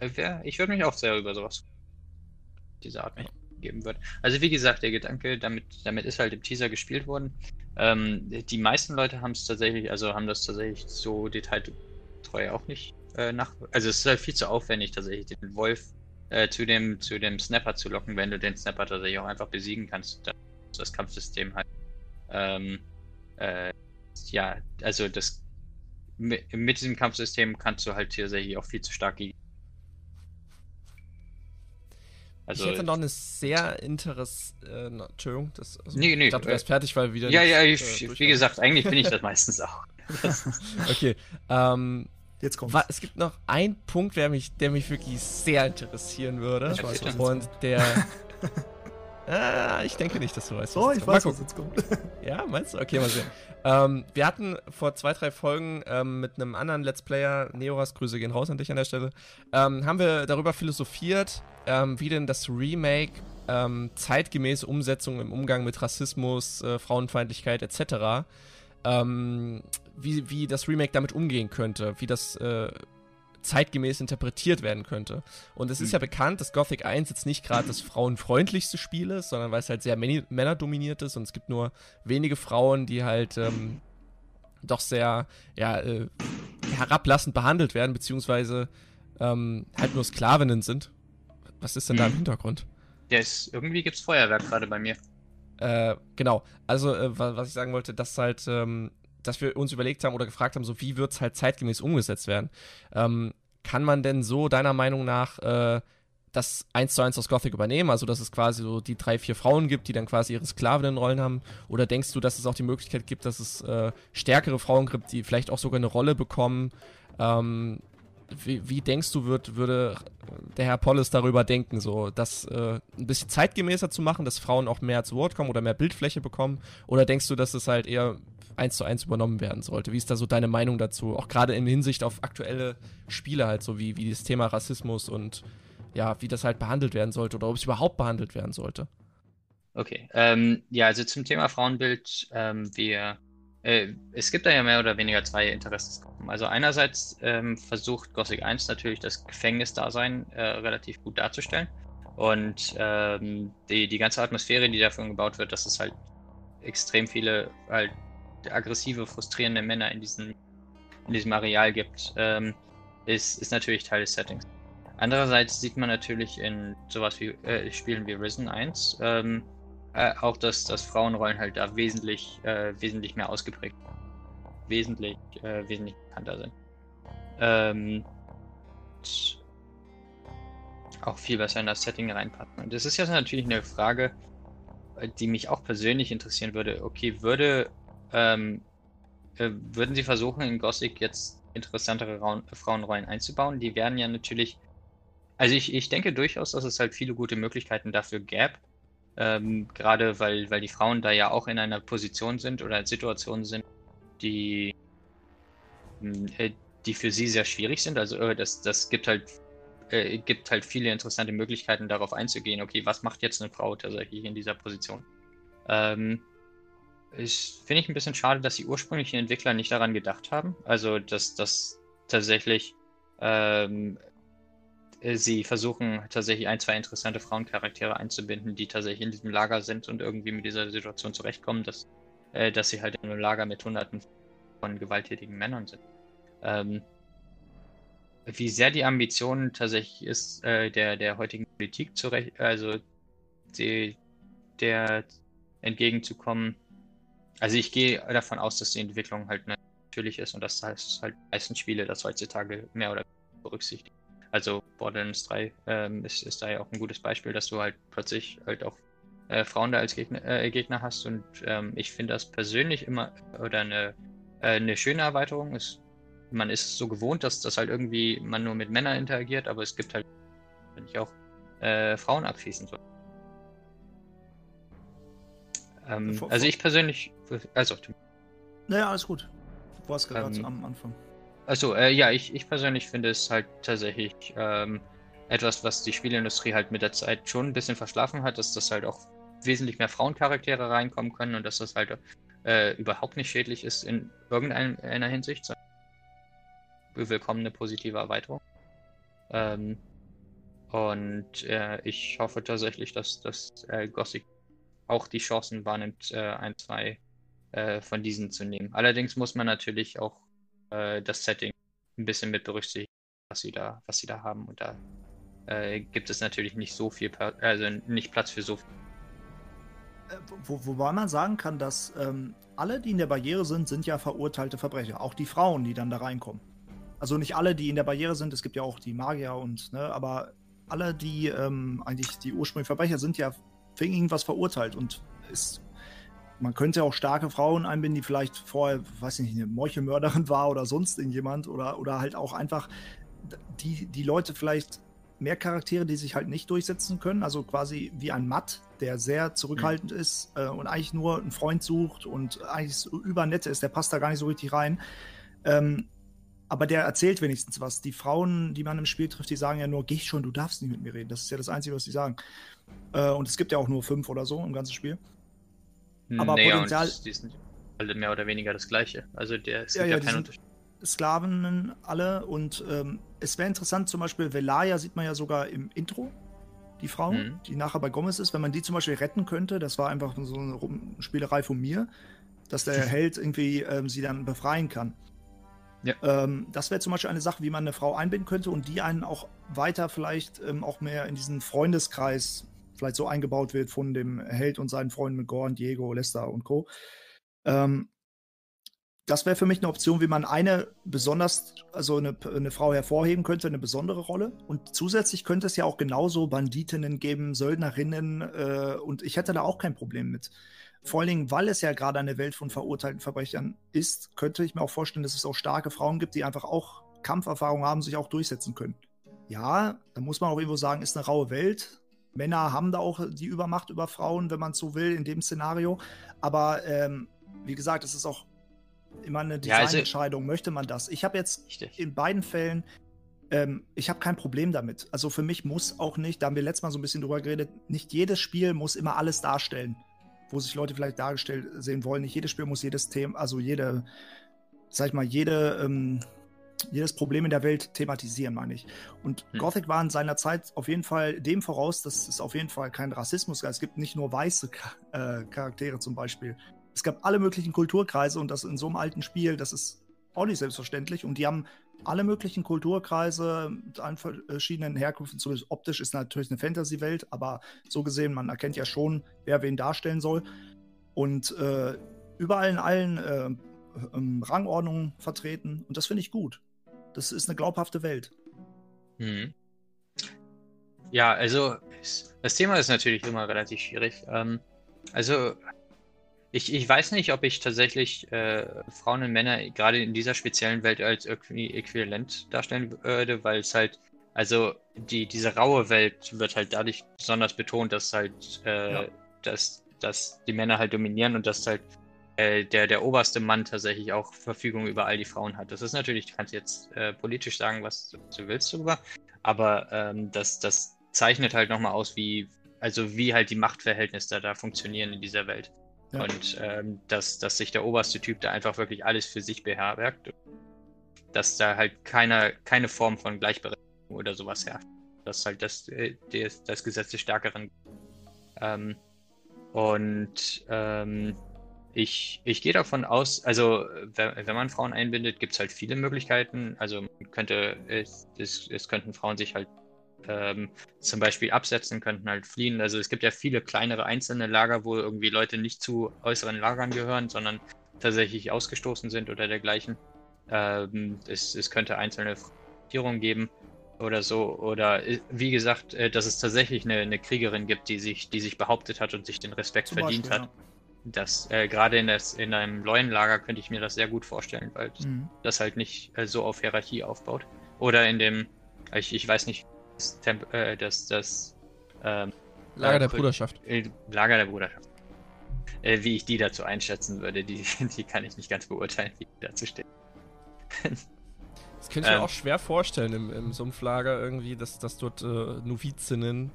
ich, äh, ich würde mich auch sehr über sowas dieser Art geben wird. Also wie gesagt, der Gedanke, damit, damit ist halt im Teaser gespielt worden. Ähm, die meisten Leute haben es tatsächlich, also haben das tatsächlich so detailtreu auch nicht äh, nach. Also es ist halt viel zu aufwendig, tatsächlich den Wolf äh, zu dem zu dem Snapper zu locken, wenn du den Snapper tatsächlich auch einfach besiegen kannst. Das Kampfsystem halt. Ähm, äh, ja, also das mit, mit diesem Kampfsystem kannst du halt tatsächlich auch viel zu stark gegen also, ich hätte noch eine sehr Interess... Äh, Entschuldigung, das, also, nee, nee, ich dachte, du wärst äh, fertig, weil wieder... Ja, nicht, ja, ich, äh, wie gesagt, eigentlich bin ich das meistens auch. okay, ähm... Jetzt kommt's. Es gibt noch einen Punkt, der mich, der mich wirklich sehr interessieren würde. Ich weiß, und der... Ah, ich denke nicht, dass du weißt. Oh, ich weiß, was jetzt kommt. Ja, meinst du? Okay, mal sehen. Ähm, wir hatten vor zwei, drei Folgen ähm, mit einem anderen Let's Player, Neoras, Grüße gehen raus an dich an der Stelle, ähm, haben wir darüber philosophiert, ähm, wie denn das Remake ähm, zeitgemäße Umsetzung im Umgang mit Rassismus, äh, Frauenfeindlichkeit etc., ähm, wie, wie das Remake damit umgehen könnte, wie das äh, zeitgemäß interpretiert werden könnte. Und es ist ja mhm. bekannt, dass Gothic 1 jetzt nicht gerade das frauenfreundlichste Spiel ist, sondern weil es halt sehr männerdominiert ist und es gibt nur wenige Frauen, die halt ähm, doch sehr ja, äh, herablassend behandelt werden, beziehungsweise ähm, halt nur Sklavinnen sind. Was ist denn da im mhm. Hintergrund? Ja, ist, irgendwie gibt's Feuerwerk gerade bei mir. Äh, genau. Also, äh, was ich sagen wollte, dass halt, ähm, dass wir uns überlegt haben oder gefragt haben, so wie wird es halt zeitgemäß umgesetzt werden. Ähm, kann man denn so deiner Meinung nach äh, das eins zu eins aus Gothic übernehmen? Also, dass es quasi so die drei, vier Frauen gibt, die dann quasi ihre Sklavinnenrollen haben? Oder denkst du, dass es auch die Möglichkeit gibt, dass es äh, stärkere Frauen gibt, die vielleicht auch sogar eine Rolle bekommen? Ähm, wie, wie, denkst du, wird, würde der Herr Polles darüber denken, so das äh, ein bisschen zeitgemäßer zu machen, dass Frauen auch mehr zu Wort kommen oder mehr Bildfläche bekommen? Oder denkst du, dass es halt eher eins zu eins übernommen werden sollte? Wie ist da so deine Meinung dazu? Auch gerade in Hinsicht auf aktuelle Spiele halt, so wie, wie das Thema Rassismus und ja, wie das halt behandelt werden sollte oder ob es überhaupt behandelt werden sollte. Okay, ähm, ja, also zum Thema Frauenbild, ähm, wir äh, es gibt da ja mehr oder weniger zwei Interessensgruppen. Also einerseits ähm, versucht Gothic 1 natürlich das Gefängnisdasein äh, relativ gut darzustellen. Und ähm, die, die ganze Atmosphäre, die dafür gebaut wird, dass es halt extrem viele halt aggressive, frustrierende Männer in, diesen, in diesem Areal gibt, ähm, ist, ist natürlich Teil des Settings. Andererseits sieht man natürlich in sowas wie äh, Spielen wie Risen 1, ähm, äh, auch, dass, dass Frauenrollen halt da wesentlich, äh, wesentlich mehr ausgeprägt, wesentlich, äh, wesentlich bekannter sind. Ähm, auch viel besser in das Setting reinpassen. Und das ist jetzt natürlich eine Frage, die mich auch persönlich interessieren würde. Okay, würde, ähm, äh, würden Sie versuchen, in Gothic jetzt interessantere Raun Frauenrollen einzubauen? Die werden ja natürlich, also ich, ich denke durchaus, dass es halt viele gute Möglichkeiten dafür gäbe. Ähm, gerade weil, weil die Frauen da ja auch in einer Position sind oder in Situationen sind, die, hm, äh, die für sie sehr schwierig sind. Also äh, das, das gibt halt äh, gibt halt viele interessante Möglichkeiten, darauf einzugehen, okay, was macht jetzt eine Frau tatsächlich in dieser Position? Ähm, ich finde ich ein bisschen schade, dass die ursprünglichen Entwickler nicht daran gedacht haben. Also, dass das tatsächlich ähm, äh, sie versuchen tatsächlich ein, zwei interessante Frauencharaktere einzubinden, die tatsächlich in diesem Lager sind und irgendwie mit dieser Situation zurechtkommen, dass, äh, dass sie halt in einem Lager mit hunderten von gewalttätigen Männern sind. Ähm, wie sehr die Ambition tatsächlich ist, äh, der, der heutigen Politik zurecht, also die, der entgegenzukommen. Also ich gehe davon aus, dass die Entwicklung halt natürlich ist und dass das halt meisten Spiele das heutzutage mehr oder weniger berücksichtigen. Also Borderlands 3 ähm, ist, ist da ja auch ein gutes Beispiel, dass du halt plötzlich halt auch äh, Frauen da als Gegner, äh, Gegner hast und ähm, ich finde das persönlich immer oder eine, äh, eine schöne Erweiterung. Ist, man ist so gewohnt, dass das halt irgendwie man nur mit Männern interagiert, aber es gibt halt, wenn ich auch äh, Frauen abschießen soll. Ähm, also ich persönlich, also naja, alles gut. Du warst gerade ähm, am Anfang. Also, äh, ja, ich, ich persönlich finde es halt tatsächlich ähm, etwas, was die Spielindustrie halt mit der Zeit schon ein bisschen verschlafen hat, dass das halt auch wesentlich mehr Frauencharaktere reinkommen können und dass das halt äh, überhaupt nicht schädlich ist in irgendeiner Hinsicht. Willkommene positive Erweiterung. Ähm, und äh, ich hoffe tatsächlich, dass, dass äh, Gothic auch die Chancen wahrnimmt, äh, ein, zwei äh, von diesen zu nehmen. Allerdings muss man natürlich auch äh, das Setting ein bisschen mit berücksichtigen, was sie da, was sie da haben. Und da äh, gibt es natürlich nicht so viel, also nicht Platz für so viel. Wo, wobei man sagen kann, dass ähm, alle, die in der Barriere sind, sind ja verurteilte Verbrecher. Auch die Frauen, die dann da reinkommen. Also nicht alle, die in der Barriere sind, es gibt ja auch die Magier und, ne, aber alle, die ähm, eigentlich die ursprünglichen Verbrecher sind, ja wegen irgendwas verurteilt und ist. Man könnte auch starke Frauen einbinden, die vielleicht vorher, weiß ich nicht, eine Meuchelmörderin war oder sonst irgendjemand oder, oder halt auch einfach die, die Leute vielleicht mehr Charaktere, die sich halt nicht durchsetzen können, also quasi wie ein Matt, der sehr zurückhaltend mhm. ist äh, und eigentlich nur einen Freund sucht und eigentlich so übernett ist, der passt da gar nicht so richtig rein. Ähm, aber der erzählt wenigstens was. Die Frauen, die man im Spiel trifft, die sagen ja nur, geh schon, du darfst nicht mit mir reden. Das ist ja das Einzige, was sie sagen. Äh, und es gibt ja auch nur fünf oder so im ganzen Spiel. Aber nee, Potenzial. die sind alle mehr oder weniger das Gleiche. Also der es ja, ja, ja keinen Unterschied. Sklaven alle und ähm, es wäre interessant, zum Beispiel Velaya sieht man ja sogar im Intro, die Frau, mhm. die nachher bei Gomez ist, wenn man die zum Beispiel retten könnte, das war einfach so eine Spielerei von mir, dass der Held irgendwie ähm, sie dann befreien kann. Ja. Ähm, das wäre zum Beispiel eine Sache, wie man eine Frau einbinden könnte und die einen auch weiter vielleicht ähm, auch mehr in diesen Freundeskreis vielleicht so eingebaut wird von dem Held und seinen Freunden mit Gorn, Diego, Lester und Co. Ähm, das wäre für mich eine Option, wie man eine besonders, also eine, eine, Frau hervorheben könnte, eine besondere Rolle. Und zusätzlich könnte es ja auch genauso Banditinnen geben, Söldnerinnen, äh, und ich hätte da auch kein Problem mit. Vor allen Dingen, weil es ja gerade eine Welt von verurteilten Verbrechern ist, könnte ich mir auch vorstellen, dass es auch starke Frauen gibt, die einfach auch Kampferfahrung haben, sich auch durchsetzen können. Ja, da muss man auch irgendwo sagen, ist eine raue Welt. Männer haben da auch die Übermacht über Frauen, wenn man so will, in dem Szenario. Aber ähm, wie gesagt, es ist auch immer eine Designentscheidung. Ja, also, Möchte man das? Ich habe jetzt richtig. in beiden Fällen, ähm, ich habe kein Problem damit. Also für mich muss auch nicht, da haben wir letztes Mal so ein bisschen drüber geredet, nicht jedes Spiel muss immer alles darstellen, wo sich Leute vielleicht dargestellt sehen wollen. Nicht jedes Spiel muss jedes Thema, also jede, sag ich mal, jede ähm, jedes Problem in der Welt thematisieren, meine ich. Und hm. Gothic war in seiner Zeit auf jeden Fall dem voraus, dass es auf jeden Fall kein Rassismus gab. Es gibt nicht nur weiße äh, Charaktere zum Beispiel. Es gab alle möglichen Kulturkreise und das in so einem alten Spiel, das ist auch nicht selbstverständlich. Und die haben alle möglichen Kulturkreise mit allen verschiedenen Herkünften. Zumindest optisch ist natürlich eine Fantasy-Welt, aber so gesehen, man erkennt ja schon, wer wen darstellen soll. Und äh, überall in allen äh, ähm, Rangordnungen vertreten. Und das finde ich gut. Das ist eine glaubhafte Welt. Hm. Ja, also das Thema ist natürlich immer relativ schwierig. Ähm, also ich, ich weiß nicht, ob ich tatsächlich äh, Frauen und Männer gerade in dieser speziellen Welt als irgendwie äquivalent darstellen würde, weil es halt, also die, diese raue Welt wird halt dadurch besonders betont, dass halt, äh, ja. dass, dass die Männer halt dominieren und dass halt äh, der, der oberste Mann tatsächlich auch Verfügung über all die Frauen hat. Das ist natürlich, du kannst jetzt äh, politisch sagen, was, was, du willst darüber, aber ähm, das, das zeichnet halt nochmal aus, wie, also wie halt die Machtverhältnisse da funktionieren in dieser Welt. Ja. Und ähm, dass, dass sich der oberste Typ da einfach wirklich alles für sich beherbergt, dass da halt keine, keine Form von Gleichberechtigung oder sowas herrscht. Dass halt das, äh, das, das Gesetz des Stärkeren. Ähm, und ähm, ich, ich gehe davon aus, also wenn, wenn man Frauen einbindet, gibt es halt viele Möglichkeiten. Also man könnte, es, es, es könnten Frauen sich halt ähm, zum Beispiel absetzen, könnten halt fliehen. Also es gibt ja viele kleinere einzelne Lager, wo irgendwie Leute nicht zu äußeren Lagern gehören, sondern tatsächlich ausgestoßen sind oder dergleichen. Ähm, es, es könnte einzelne Regierungen geben oder so. Oder äh, wie gesagt, äh, dass es tatsächlich eine, eine, Kriegerin gibt, die sich, die sich behauptet hat und sich den Respekt Zum verdient Beispiel, hat. Ja das äh, gerade in, in einem neuen Lager könnte ich mir das sehr gut vorstellen, weil mhm. das halt nicht äh, so auf Hierarchie aufbaut. Oder in dem, ich, ich weiß nicht, das, Temp äh, das, das ähm, Lager der Bruderschaft. Äh, Lager der Bruderschaft. Äh, wie ich die dazu einschätzen würde, die, die kann ich nicht ganz beurteilen, wie die dazu stehen. könnte ich ähm, mir auch schwer vorstellen im, im Sumpflager irgendwie, dass, dass dort äh, Novizinnen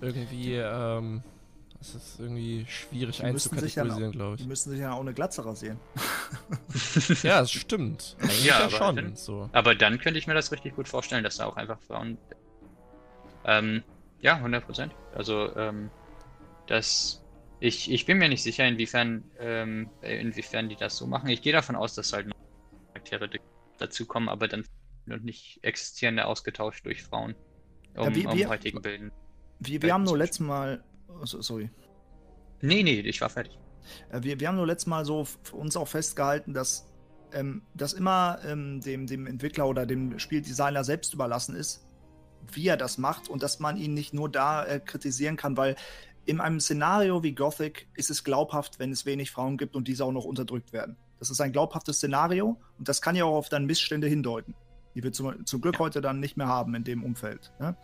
irgendwie, ähm, das ist irgendwie schwierig die einzukategorisieren, glaube ich. Die müssen sich ja auch eine Glatze rasieren. ja, das stimmt. Eigentlich ja, ja schon. Dann, so. Aber dann könnte ich mir das richtig gut vorstellen, dass da auch einfach Frauen. Ähm, ja, 100 Prozent. Also, ähm, das. Ich, ich bin mir nicht sicher, inwiefern, ähm, inwiefern die das so machen. Ich gehe davon aus, dass halt noch Charaktere dazukommen, aber dann nicht existierende ausgetauscht durch Frauen. Um, ja, wie, um heutigen Bilden. Wir, wir haben nur letztes Mal. Sorry. Nee, nee, ich war fertig. Äh, wir, wir haben nur letztes Mal so uns auch festgehalten, dass ähm, das immer ähm, dem, dem Entwickler oder dem Spieldesigner selbst überlassen ist, wie er das macht und dass man ihn nicht nur da äh, kritisieren kann, weil in einem Szenario wie Gothic ist es glaubhaft, wenn es wenig Frauen gibt und diese auch noch unterdrückt werden. Das ist ein glaubhaftes Szenario und das kann ja auch auf dann Missstände hindeuten, die wir zum, zum Glück ja. heute dann nicht mehr haben in dem Umfeld. Ne?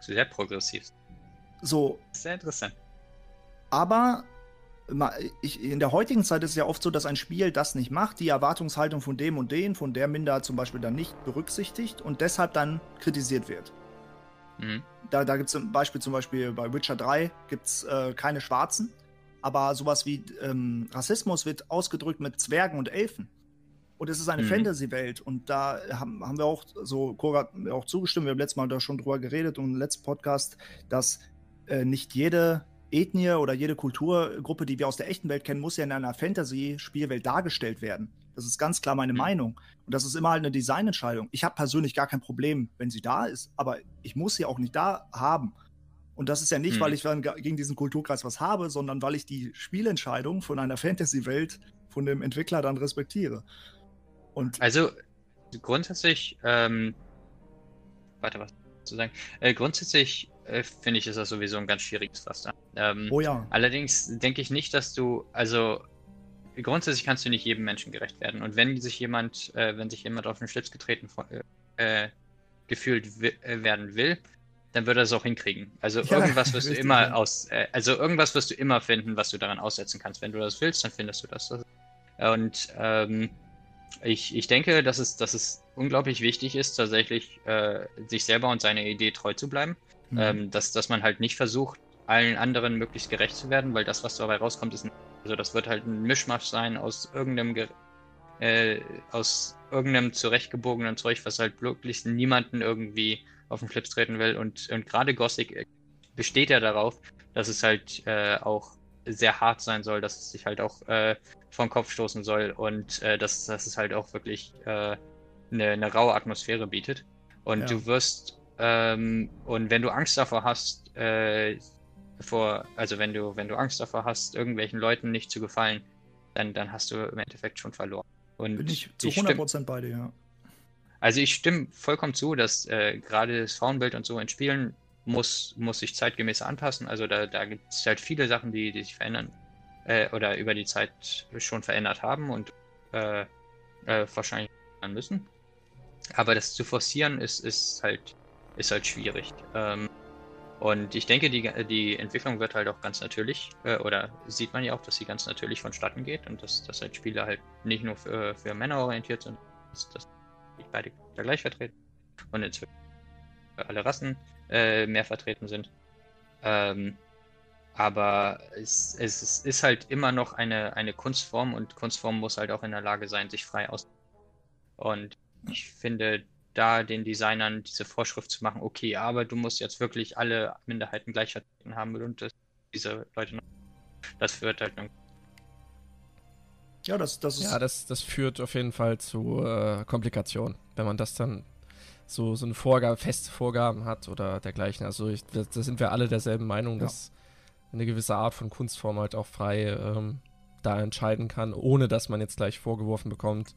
Sehr progressiv. So. Sehr interessant. Aber ich, in der heutigen Zeit ist es ja oft so, dass ein Spiel das nicht macht, die Erwartungshaltung von dem und den, von der Minderheit zum Beispiel dann nicht berücksichtigt und deshalb dann kritisiert wird. Mhm. Da, da gibt es ein Beispiel zum Beispiel bei Witcher 3 gibt es äh, keine Schwarzen, aber sowas wie ähm, Rassismus wird ausgedrückt mit Zwergen und Elfen. Und es ist eine mhm. Fantasy-Welt und da haben, haben wir auch so, Cora hat mir auch zugestimmt, wir haben letztes Mal da schon drüber geredet und im letzten Podcast, dass äh, nicht jede Ethnie oder jede Kulturgruppe, die wir aus der echten Welt kennen, muss ja in einer Fantasy-Spielwelt dargestellt werden. Das ist ganz klar meine mhm. Meinung. Und das ist immer halt eine Designentscheidung. Ich habe persönlich gar kein Problem, wenn sie da ist, aber ich muss sie auch nicht da haben. Und das ist ja nicht, mhm. weil ich gegen diesen Kulturkreis was habe, sondern weil ich die Spielentscheidung von einer Fantasy-Welt von dem Entwickler dann respektiere. Und also grundsätzlich, ähm, warte, was zu sagen? Äh, grundsätzlich finde ich, ist das sowieso ein ganz schwieriges Pflaster. Ähm, oh ja. Allerdings denke ich nicht, dass du, also grundsätzlich kannst du nicht jedem Menschen gerecht werden. Und wenn sich jemand, äh, wenn sich jemand auf den Schlitz getreten äh, gefühlt äh, werden will, dann wird er es auch hinkriegen. Also ja, irgendwas wirst du immer ja. aus, äh, also irgendwas wirst du immer finden, was du daran aussetzen kannst. Wenn du das willst, dann findest du das. Und ähm, ich, ich denke, dass es, dass es unglaublich wichtig ist, tatsächlich äh, sich selber und seiner Idee treu zu bleiben. Mhm. Ähm, dass, dass man halt nicht versucht, allen anderen möglichst gerecht zu werden, weil das, was dabei rauskommt, ist ein, also das wird halt ein Mischmasch sein aus irgendeinem äh, aus irgendeinem zurechtgebogenen Zeug, was halt wirklich niemanden irgendwie auf den Flips treten will. Und, und gerade Gothic besteht ja darauf, dass es halt äh, auch sehr hart sein soll, dass es sich halt auch äh, vom Kopf stoßen soll und äh, dass, dass es halt auch wirklich äh, eine, eine raue Atmosphäre bietet. Und ja. du wirst ähm, und wenn du Angst davor hast, äh, vor, also wenn du, wenn du Angst davor hast, irgendwelchen Leuten nicht zu gefallen, dann, dann hast du im Endeffekt schon verloren. Und Bin ich zu 100% bei dir, ja. Also ich stimme vollkommen zu, dass äh, gerade das Frauenbild und so in Spielen muss, muss sich zeitgemäß anpassen. Also da, da gibt es halt viele Sachen, die, die sich verändern äh, oder über die Zeit schon verändert haben und äh, äh wahrscheinlich müssen. Aber das zu forcieren ist, ist halt ist halt schwierig. Ähm, und ich denke, die, die Entwicklung wird halt auch ganz natürlich, äh, oder sieht man ja auch, dass sie ganz natürlich vonstatten geht und dass, dass halt Spiele halt nicht nur für, für Männer orientiert sind, dass, dass die beide da gleich vertreten und inzwischen alle Rassen äh, mehr vertreten sind. Ähm, aber es, es, ist halt immer noch eine, eine Kunstform und Kunstform muss halt auch in der Lage sein, sich frei aus. Und ich finde, da den Designern diese Vorschrift zu machen, okay, aber du musst jetzt wirklich alle Minderheiten gleich vertreten haben und das, diese Leute noch. Das führt halt ja, das, das ist. Ja, das, das führt auf jeden Fall zu äh, Komplikationen, wenn man das dann so, so eine Vorgabe, feste Vorgaben hat oder dergleichen. Also ich, da, da sind wir alle derselben Meinung, ja. dass eine gewisse Art von Kunstform halt auch frei ähm, da entscheiden kann, ohne dass man jetzt gleich vorgeworfen bekommt,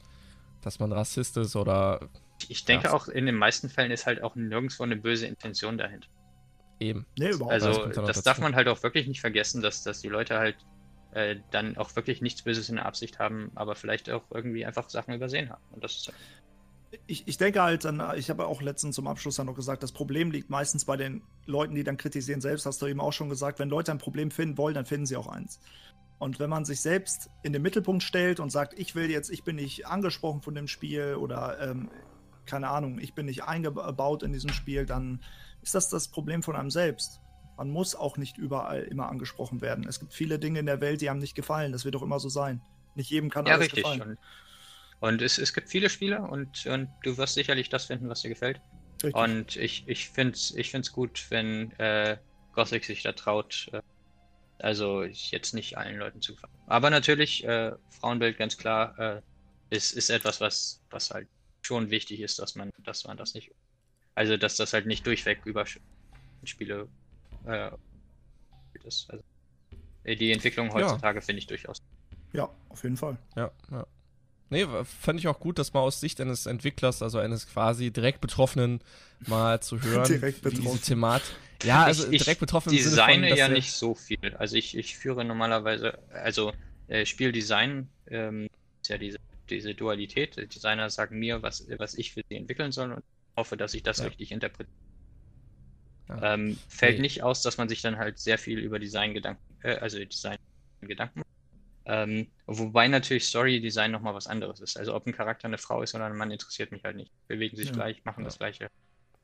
dass man Rassist ist oder ich denke ja. auch, in den meisten Fällen ist halt auch nirgendwo eine böse Intention dahinter. Eben. Nee, überhaupt Also, das, das darf man halt auch wirklich nicht vergessen, dass, dass die Leute halt äh, dann auch wirklich nichts Böses in der Absicht haben, aber vielleicht auch irgendwie einfach Sachen übersehen haben. Und das ist halt ich, ich, denke halt, dann, ich habe auch letztens zum Abschluss dann noch gesagt, das Problem liegt meistens bei den Leuten, die dann kritisieren selbst, hast du eben auch schon gesagt, wenn Leute ein Problem finden wollen, dann finden sie auch eins. Und wenn man sich selbst in den Mittelpunkt stellt und sagt, ich will jetzt, ich bin nicht angesprochen von dem Spiel oder ähm, keine Ahnung, ich bin nicht eingebaut in diesem Spiel, dann ist das das Problem von einem selbst. Man muss auch nicht überall immer angesprochen werden. Es gibt viele Dinge in der Welt, die einem nicht gefallen. Das wird doch immer so sein. Nicht jedem kann ja, alles richtig. gefallen. Und, und es, es gibt viele Spiele und, und du wirst sicherlich das finden, was dir gefällt. Richtig. Und ich, ich finde es ich find's gut, wenn äh, Gothic sich da traut, äh, also jetzt nicht allen Leuten zu gefallen. Aber natürlich, äh, Frauenbild ganz klar, äh, ist, ist etwas, was, was halt schon wichtig ist, dass man, dass man das nicht. Also dass das halt nicht durchweg über Spiele äh, ist. Also, die Entwicklung heutzutage ja. finde ich durchaus. Ja, auf jeden Fall. Ja, ja. Nee, fand ich auch gut, das mal aus Sicht eines Entwicklers, also eines quasi direkt Betroffenen, mal zu hören. direkt betroffen. Diese Thematik. Ja, also ich, direkt betroffen. Ich designe von, ja nicht so viel. Also ich, ich führe normalerweise, also äh, Spieldesign ähm, ist ja diese, diese Dualität. Die Designer sagen mir, was, was ich für sie entwickeln soll und hoffe, dass ich das ja. richtig interpretiere. Ja. Ähm, fällt nee. nicht aus, dass man sich dann halt sehr viel über Design Gedanken, äh, also Design Gedanken macht. Ähm, wobei natürlich Story-Design nochmal was anderes ist. Also ob ein Charakter eine Frau ist oder ein Mann, interessiert mich halt nicht. Bewegen sich ja. gleich, machen ja. das gleiche,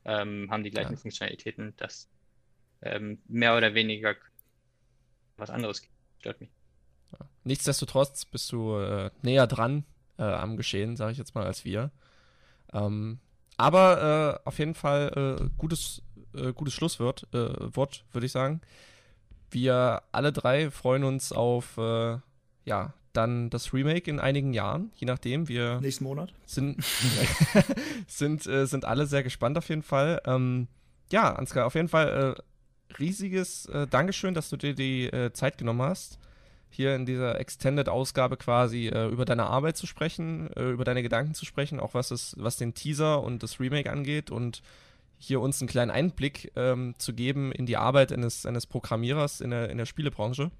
ähm, haben die gleichen ja. Funktionalitäten. Das ähm, mehr oder weniger was anderes stört mich. Nichtsdestotrotz bist du äh, näher dran äh, am Geschehen, sage ich jetzt mal, als wir. Ähm, aber äh, auf jeden Fall äh, gutes, äh, gutes Schlusswort, äh, Wort, würde ich sagen. Wir alle drei freuen uns auf ja, dann das Remake in einigen Jahren, je nachdem. Wir Nächsten Monat. Sind, sind, äh, sind alle sehr gespannt auf jeden Fall. Ähm, ja, Ansgar, auf jeden Fall äh, riesiges äh, Dankeschön, dass du dir die äh, Zeit genommen hast, hier in dieser Extended-Ausgabe quasi äh, über deine Arbeit zu sprechen, äh, über deine Gedanken zu sprechen, auch was, es, was den Teaser und das Remake angeht und hier uns einen kleinen Einblick ähm, zu geben in die Arbeit eines, eines Programmierers in der, in der Spielebranche.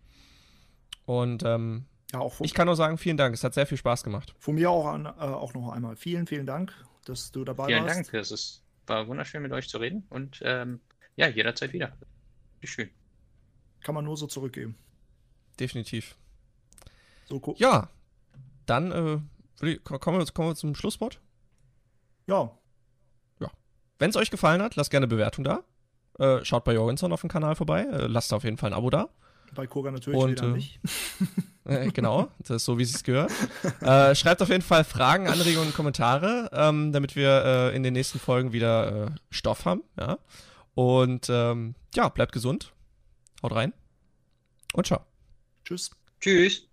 Und ähm, ja, auch ich kann nur sagen, vielen Dank. Es hat sehr viel Spaß gemacht. Von mir auch, an, äh, auch noch einmal vielen, vielen Dank, dass du dabei vielen warst. Vielen Dank. Es ist, war wunderschön, mit euch zu reden. Und ähm, ja, jederzeit wieder. Schön. Kann man nur so zurückgeben. Definitiv. So cool. Ja, dann äh, kommen, wir, kommen wir zum Schlusswort. Ja. Ja. Wenn es euch gefallen hat, lasst gerne eine Bewertung da. Äh, schaut bei Jorgensen auf dem Kanal vorbei. Äh, lasst auf jeden Fall ein Abo da. Bei Koga natürlich und, wieder äh, nicht. Äh, genau, das ist so, wie es gehört. äh, schreibt auf jeden Fall Fragen, Anregungen und Kommentare, ähm, damit wir äh, in den nächsten Folgen wieder äh, Stoff haben. Ja? Und ähm, ja, bleibt gesund. Haut rein. Und ciao. Tschüss. Tschüss.